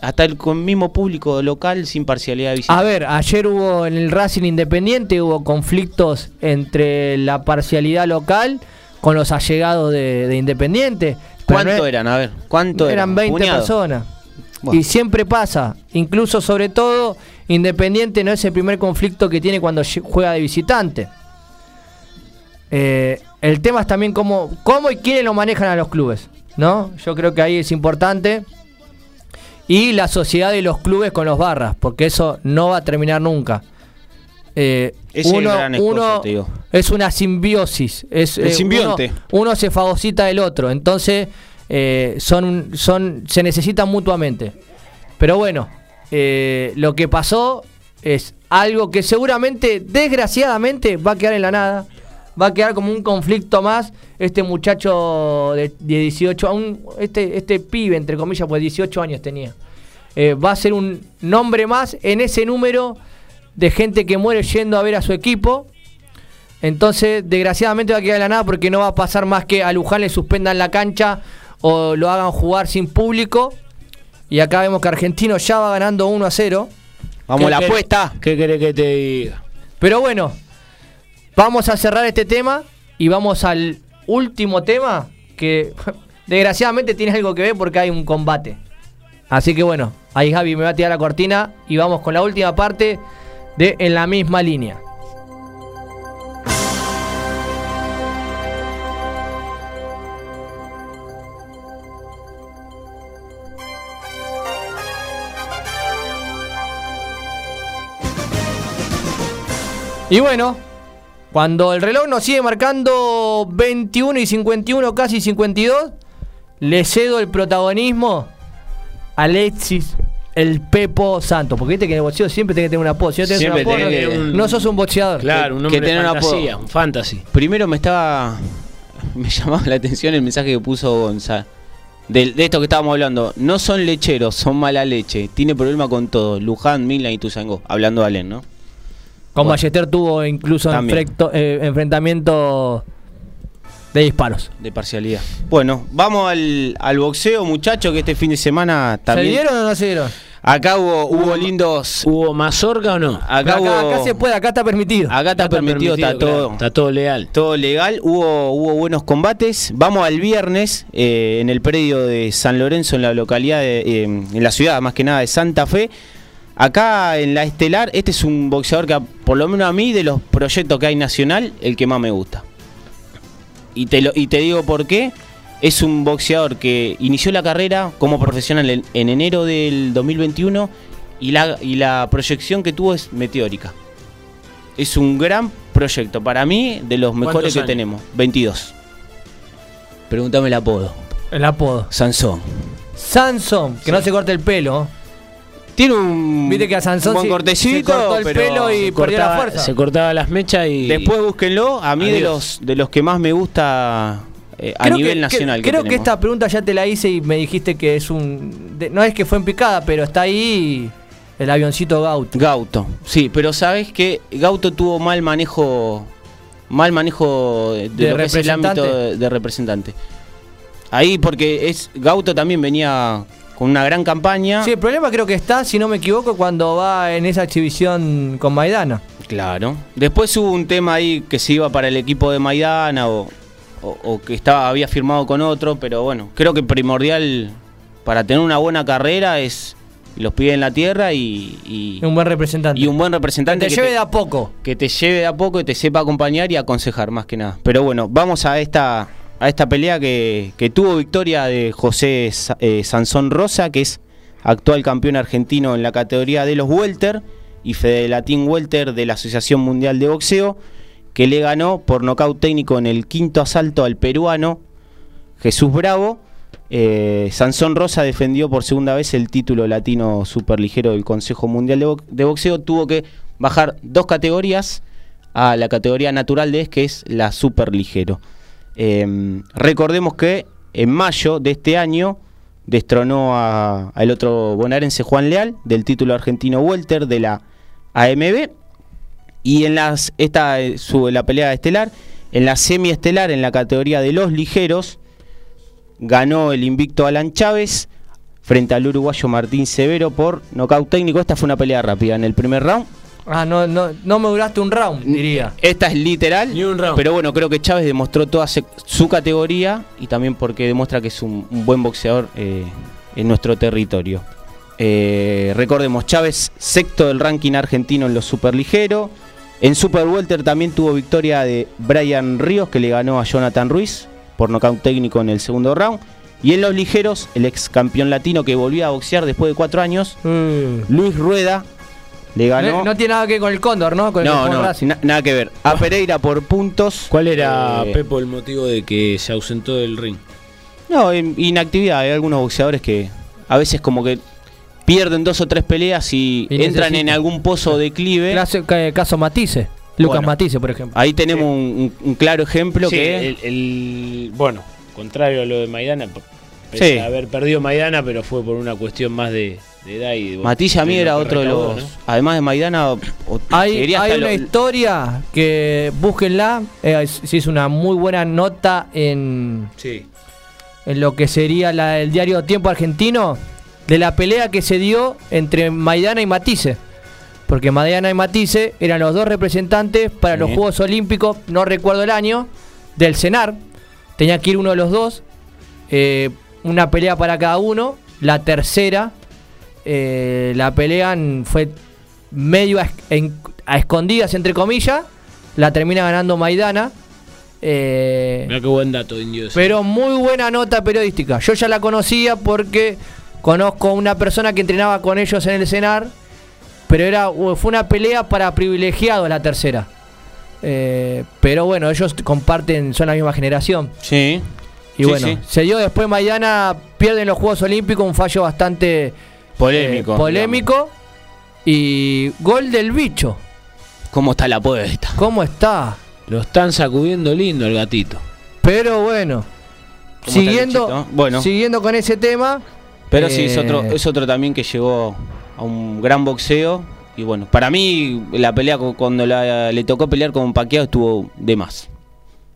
hasta el con mismo público local sin parcialidad de A ver, ayer hubo en el Racing Independiente hubo conflictos entre la parcialidad local con los allegados de, de Independiente. ¿Cuánto no es- eran? A ver, ¿cuánto eran? Eran 20 ¿Puñado? personas. Bueno. Y siempre pasa, incluso sobre todo, Independiente no es el primer conflicto que tiene cuando juega de visitante. Eh, el tema es también cómo, cómo y quiénes lo manejan a los clubes, ¿no? Yo creo que ahí es importante. Y la sociedad de los clubes con los barras, porque eso no va a terminar nunca. Eh, Ese es gran digo. es una simbiosis. Es, El eh, simbionte. Uno, uno se fagocita del otro. Entonces, eh, son, son, se necesitan mutuamente. Pero bueno, lo que pasó es algo que seguramente, desgraciadamente, va a quedar en la nada. Va a quedar como un conflicto más. Este muchacho de, de 18, a un- este, este pibe, entre comillas, pues 18 años tenía. Eh, va a ser un nombre más en ese número de gente que muere yendo a ver a su equipo. Entonces, desgraciadamente va a quedar en la nada porque no va a pasar más que a Luján le suspendan la cancha o lo hagan jugar sin público. Y acá vemos que Argentino ya va ganando 1 a 0. Vamos, ¿Qué la apuesta. ¿Qué querés que te diga? Pero bueno, vamos a cerrar este tema y vamos al último tema que desgraciadamente tiene algo que ver porque hay un combate. Así que bueno, ahí Javi me va a tirar la cortina y vamos con la última parte de En la misma línea. Y bueno, cuando el reloj nos sigue marcando 21 y 51, casi 52, le cedo el protagonismo a Alexis el Pepo Santos. Porque viste que en el boxeo siempre tenés que tener un apodo. Si no tenés Siempre un apodo, tenés no, que- no sos un boxeador. Claro, un que hombre tener de un apodo. fantasía, un fantasy. Primero me estaba. Me llamaba la atención el mensaje que puso Gonzalo. De, de esto que estábamos hablando. No son lecheros, son mala leche. Tiene problema con todo. Luján, Milan y Tuzangó. Hablando de Allen, ¿no? Con Bueno. Ballester tuvo incluso enfrecto- eh, enfrentamiento de disparos. De parcialidad. Bueno, vamos al, al boxeo, muchachos, que este fin de semana también. ¿Se dieron o no se dieron? Acá hubo, hubo lindos. ¿Hubo mazorca o no? Acá, Acá, hubo- acá se puede, acá está permitido. Acá está permitido, está claro. todo. Está todo legal. Todo legal, hubo, hubo buenos combates. Vamos al viernes eh, en el predio de San Lorenzo, en la localidad, de, eh, en la ciudad más que nada de Santa Fe. Acá en la Estelar, este es un boxeador que, por lo menos a mí, de los proyectos que hay nacional, el que más me gusta. Y te, lo, y te digo por qué. Es un boxeador que inició la carrera como profesional en, en enero del 2021 y la, y la proyección que tuvo es meteórica. Es un gran proyecto. Para mí, de los mejores ¿Cuántos que años? tenemos. 22. Pregúntame el apodo. El apodo. Sansón. Sansón, que no se corte el pelo. Tiene un Viste que a Sansón buen se- cortecito, se cortó el pero pelo y Se perdió la cortaba, fuerza. se cortaba las mechas y. Después búsquenlo. A mí de los, de los que más me gusta eh, a Creo nivel que- nacional. que- creo que esta pregunta ya te la hice y me dijiste que es un. de- no es que fue en picada, pero está ahí el avioncito Gaut. Gauto, sí, pero sabes que Gauto tuvo mal manejo, mal manejo de, ¿De lo que es el ámbito representante? de, de representante. Ahí porque es Gauto también venía con una gran campaña. Sí, el problema creo que está, si no me equivoco, cuando va en esa exhibición con Maidana. Claro. Después hubo un tema ahí que se iba para el equipo de Maidana o, o- o que estaba había firmado con otro, pero bueno, creo que primordial para tener una buena carrera es los pies en la tierra y, y, Un buen representante. y un buen que representante te lleve de a poco. que te lleve de a poco y te sepa acompañar y aconsejar más que nada. Pero bueno, vamos a esta a esta pelea que, tuvo victoria de José eh, Sansón Rosa, que es actual campeón argentino en la categoría de los welter y Fedelatín Welter de la Asociación Mundial de Boxeo, que le ganó por nocaut técnico en el quinto asalto al peruano Jesús Bravo. Eh, Sansón Rosa defendió por segunda vez el título latino superligero del Consejo Mundial de, de Boxeo. Tuvo que bajar dos categorías a la categoría natural de es, que es la superligero. Eh, recordemos que en mayo de este año destronó al otro bonaerense Juan Leal del título argentino welter de la AMB y en las esta eh, su- la pelea estelar en la semiestelar en la categoría de los ligeros ganó el invicto Alan Chávez frente al uruguayo Martín Severo por nocaut técnico. Esta fue una pelea rápida en el primer round. Ah, no, no, no me duraste un round, diría. Esta es literal, pero bueno, creo que Chávez demostró toda su categoría y también porque demuestra que es un, un buen boxeador eh, en nuestro territorio. Eh, recordemos, Chávez sexto del ranking argentino en los superligeros. En Super Welter también tuvo victoria de Brian Ríos, que le ganó a Jonathan Ruiz por nocaut técnico en el segundo round. Y en los ligeros, el ex campeón latino que volvió a boxear después de cuatro años, Luis Rueda, le ganó. No, no tiene nada que ver con el Cóndor, ¿no? Con el No, con no, na- nada que ver. A Pereira por puntos. ¿Cuál era, Eh, Pepo, el motivo de que se ausentó del ring? No, in- inactividad. Hay algunos boxeadores que a veces como que pierden dos o tres peleas y, Y entran en algún pozo de declive. Clase- ca- caso Matisse. Lucas Bueno. Matisse, por ejemplo. Ahí tenemos un, un- un claro ejemplo Sí, que... el, el- bueno, contrario a lo de Maidana, pese Sí. a haber perdido Maidana, pero fue por una cuestión más de, de edad y de, Matisse a mí de era otro de los... ¿no? Además de Maidana... o- Hay, hay una lo- historia que búsquenla. eh, se hizo una muy buena nota en, Sí. en lo que sería la- el diario Tiempo Argentino de la pelea que se dio entre Maidana y Matisse. Porque Maidana y Matisse eran los dos representantes para los. Juegos Olímpicos, no recuerdo el año, del CENAR. Tenía que ir uno de los dos. eh, una pelea para cada uno. La tercera, eh, la pelea fue medio a, en- a escondidas, entre comillas. La termina ganando Maidana. Eh, Mirá qué buen dato, Indio. pero muy buena nota periodística. Yo ya la conocía porque conozco una persona que entrenaba con ellos en el CENAR. Pero era, fue una pelea para privilegiados la tercera. Eh, pero bueno, ellos comparten, son la misma generación. Sí. Y Sí, bueno, sí. se dio después Maidana, pierden los Juegos Olímpicos, un fallo bastante Polémico. eh, polémico. Y gol del bicho. ¿Cómo está la apuesta? ¿Cómo está? Lo están sacudiendo lindo el gatito. Pero bueno, ¿Cómo está el siguiendo? Bueno. siguiendo con ese tema. Pero sí, es eh, otro, es otro también que llegó a un gran boxeo. Y bueno, para mí la pelea cu- cuando la- le tocó pelear con Paquiao estuvo de más.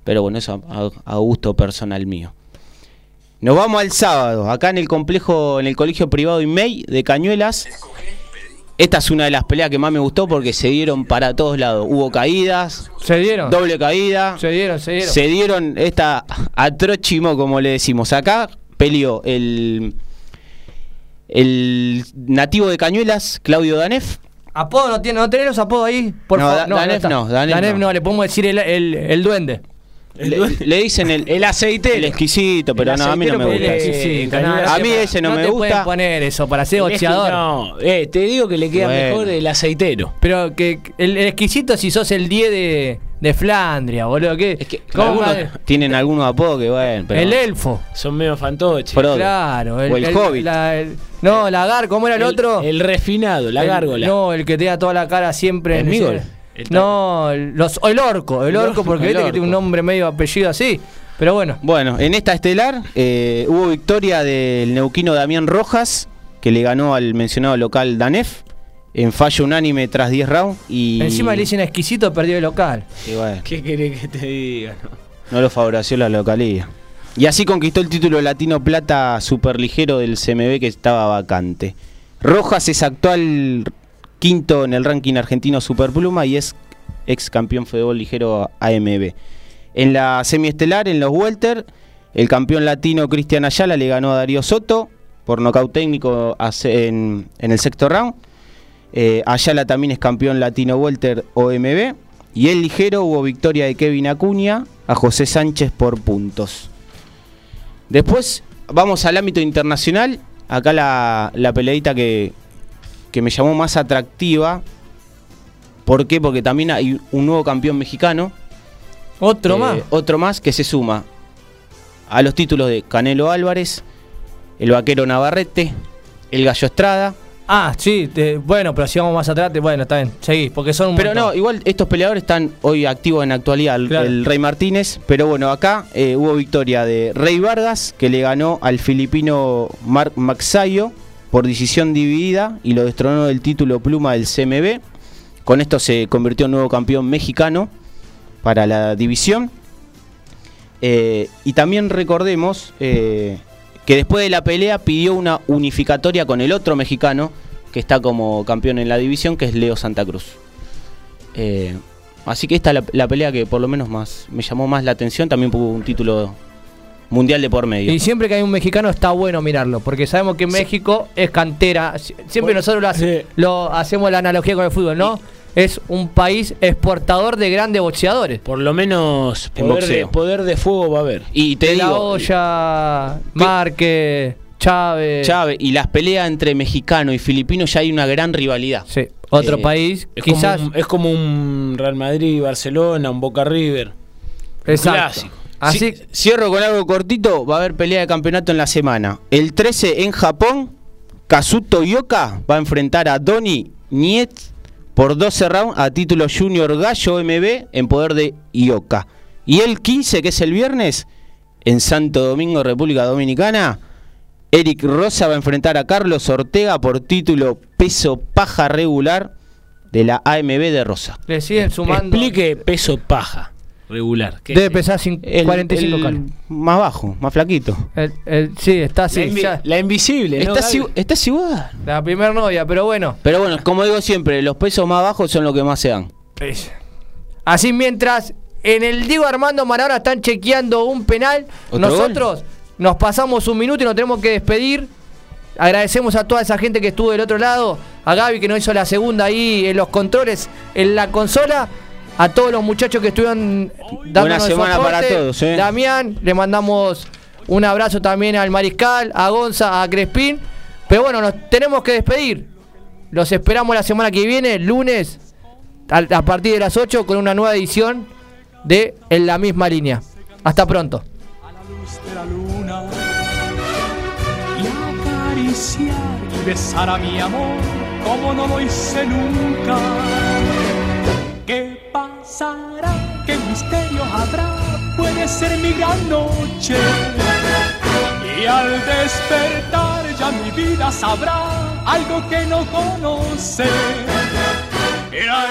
Pero bueno, eso a, a gusto personal mío. Nos vamos al sábado, acá en el complejo, en el colegio privado IMEI de Cañuelas. Esta es una de las peleas que más me gustó porque se dieron para todos lados. Hubo caídas, Se dieron. doble caída. Se dieron, se dieron. Se dieron esta atrochimo, como le decimos. Acá peleó el, el nativo de Cañuelas, Claudio Danef. ¿Apodo no tiene? ¿No tenés los apodos ahí? Por No, favor. Da- Danef no, Danef no. le podemos decir el, el, el duende. Le, le dicen el, El aceitero. el exquisito, pero El no, a mí no me gusta. a mí ese no, me te gusta. pueden poner eso para ser El boxeador. No, eh, te digo que le queda Bueno. mejor el aceitero. Pero que el, el exquisito si sos el 10 de, de Flandria, boludo. ¿qué? Es que ¿Cómo algunos va? tienen algunos apodos que bueno, pero el elfo. Son medio fantoches. Frodo. Claro. O el Hobbit. la- el- no, Lagar, ¿cómo era el, otro? El refinado, la El- gárgola. No, el que tenía toda la cara siempre. ¿El Migol? No, el- los, el orco, el, orco, porque el viste que tiene un nombre medio apellido así. Pero bueno, Bueno, en esta estelar eh, hubo victoria del neuquino Damián Rojas, que le ganó al mencionado local Danef, en fallo unánime tras 10 rounds. Y, encima le dicen exquisito, perdió el local. y bueno, ¿Qué querés que te diga? no? no lo favoreció la localía. Y así conquistó el título latino plata superligero del CMB que estaba vacante. Rojas es actual quinto en el ranking argentino superpluma y es ex campeón fútbol ligero AMB. En la semiestelar, en los welter, el campeón latino Cristian Ayala le ganó a Darío Soto por nocaut técnico en, el sexto round. Eh, Ayala también es campeón latino welter OMB. Y en ligero hubo victoria de Kevin Acuña a José Sánchez por puntos. Después vamos al ámbito internacional acá la, la peleita que, que me llamó más atractiva. ¿Por qué? Porque también hay un nuevo campeón mexicano. Otro Eh, más. Otro más que se suma a los títulos de Canelo Álvarez, el vaquero Navarrete, el Gallo Estrada. Ah, sí, te- bueno, pero si vamos más atrás, te- bueno, está bien, seguí, porque son un Pero montón. no, igual estos peleadores están hoy activos en actualidad, el, Claro. el Rey Martínez. Pero bueno, acá eh, hubo victoria de Rey Vargas, que le ganó al filipino Mark Maxayo por decisión dividida y lo destronó del título pluma del CMB. Con esto se convirtió en nuevo campeón mexicano para la división. Eh, y también recordemos eh, que después de la pelea pidió una unificatoria con el otro mexicano que está como campeón en la división, que es Leo Santa Cruz. Eh, así que esta es la, pelea que por lo menos más me llamó más la atención, también hubo un título mundial de por medio. Y siempre que hay un mexicano está bueno mirarlo, porque sabemos que México es cantera. Sie- Siempre nosotros lo, hace- lo hacemos la analogía con el fútbol, ¿no? Es un país exportador de grandes boxeadores. Por lo menos En poder de, poder de fuego va a haber. Y te De la digo, olla, Márquez, Chávez. Chávez, y las peleas entre mexicano y filipino ya hay una gran rivalidad. Sí, otro Eh, país, Es quizás. como, un, es como un Real Madrid, Barcelona, un Boca River. Un Exacto. clásico. Así, Ci- Cierro con algo cortito, va a haber pelea de campeonato en la semana. El 13 en Japón, Kazuto Yoka va a enfrentar a Doni Niet por 12 rounds a título Junior Gallo MB en poder de Ioka. Y el 15, que es el viernes, en Santo Domingo, República Dominicana, Eric Rosa va a enfrentar a Carlos Ortega por título peso paja regular de la AMB de Rosa. le siguen sumando. Explique peso paja regular. ¿Qué Debe es? pesar cin- El- 45 el kilos. Más bajo, más flaquito. El- el- sí, está la, así. invi- ya. la invisible, ¿no? Gaby? igu- estás igual. La primer novia, pero bueno. Pero bueno, como digo siempre, los pesos más bajos son los que más se dan. Así mientras en el Diego Armando Maradona están chequeando un penal, ¿Otro nosotros nos pasamos un minuto y nos tenemos que despedir. Agradecemos a toda esa gente que estuvo del otro lado, a Gaby que nos hizo la segunda ahí en los controles, en la consola, a todos los muchachos que estuvieron dándonos Buena semana soporte. para todos, eh. Damián, le mandamos un abrazo también al Mariscal, a Gonza, a Crespín. Pero bueno, nos tenemos que despedir. Los esperamos la semana que viene, lunes, a partir de las 8 con una nueva edición de En la misma línea. Hasta pronto. de la luna y acariciar y besar a mi amor como no lo hice nunca. ¿Qué pasará? ¿Qué misterio habrá? Puede ser mi gran noche. Y al despertar ya mi vida sabrá algo que no conoce. Era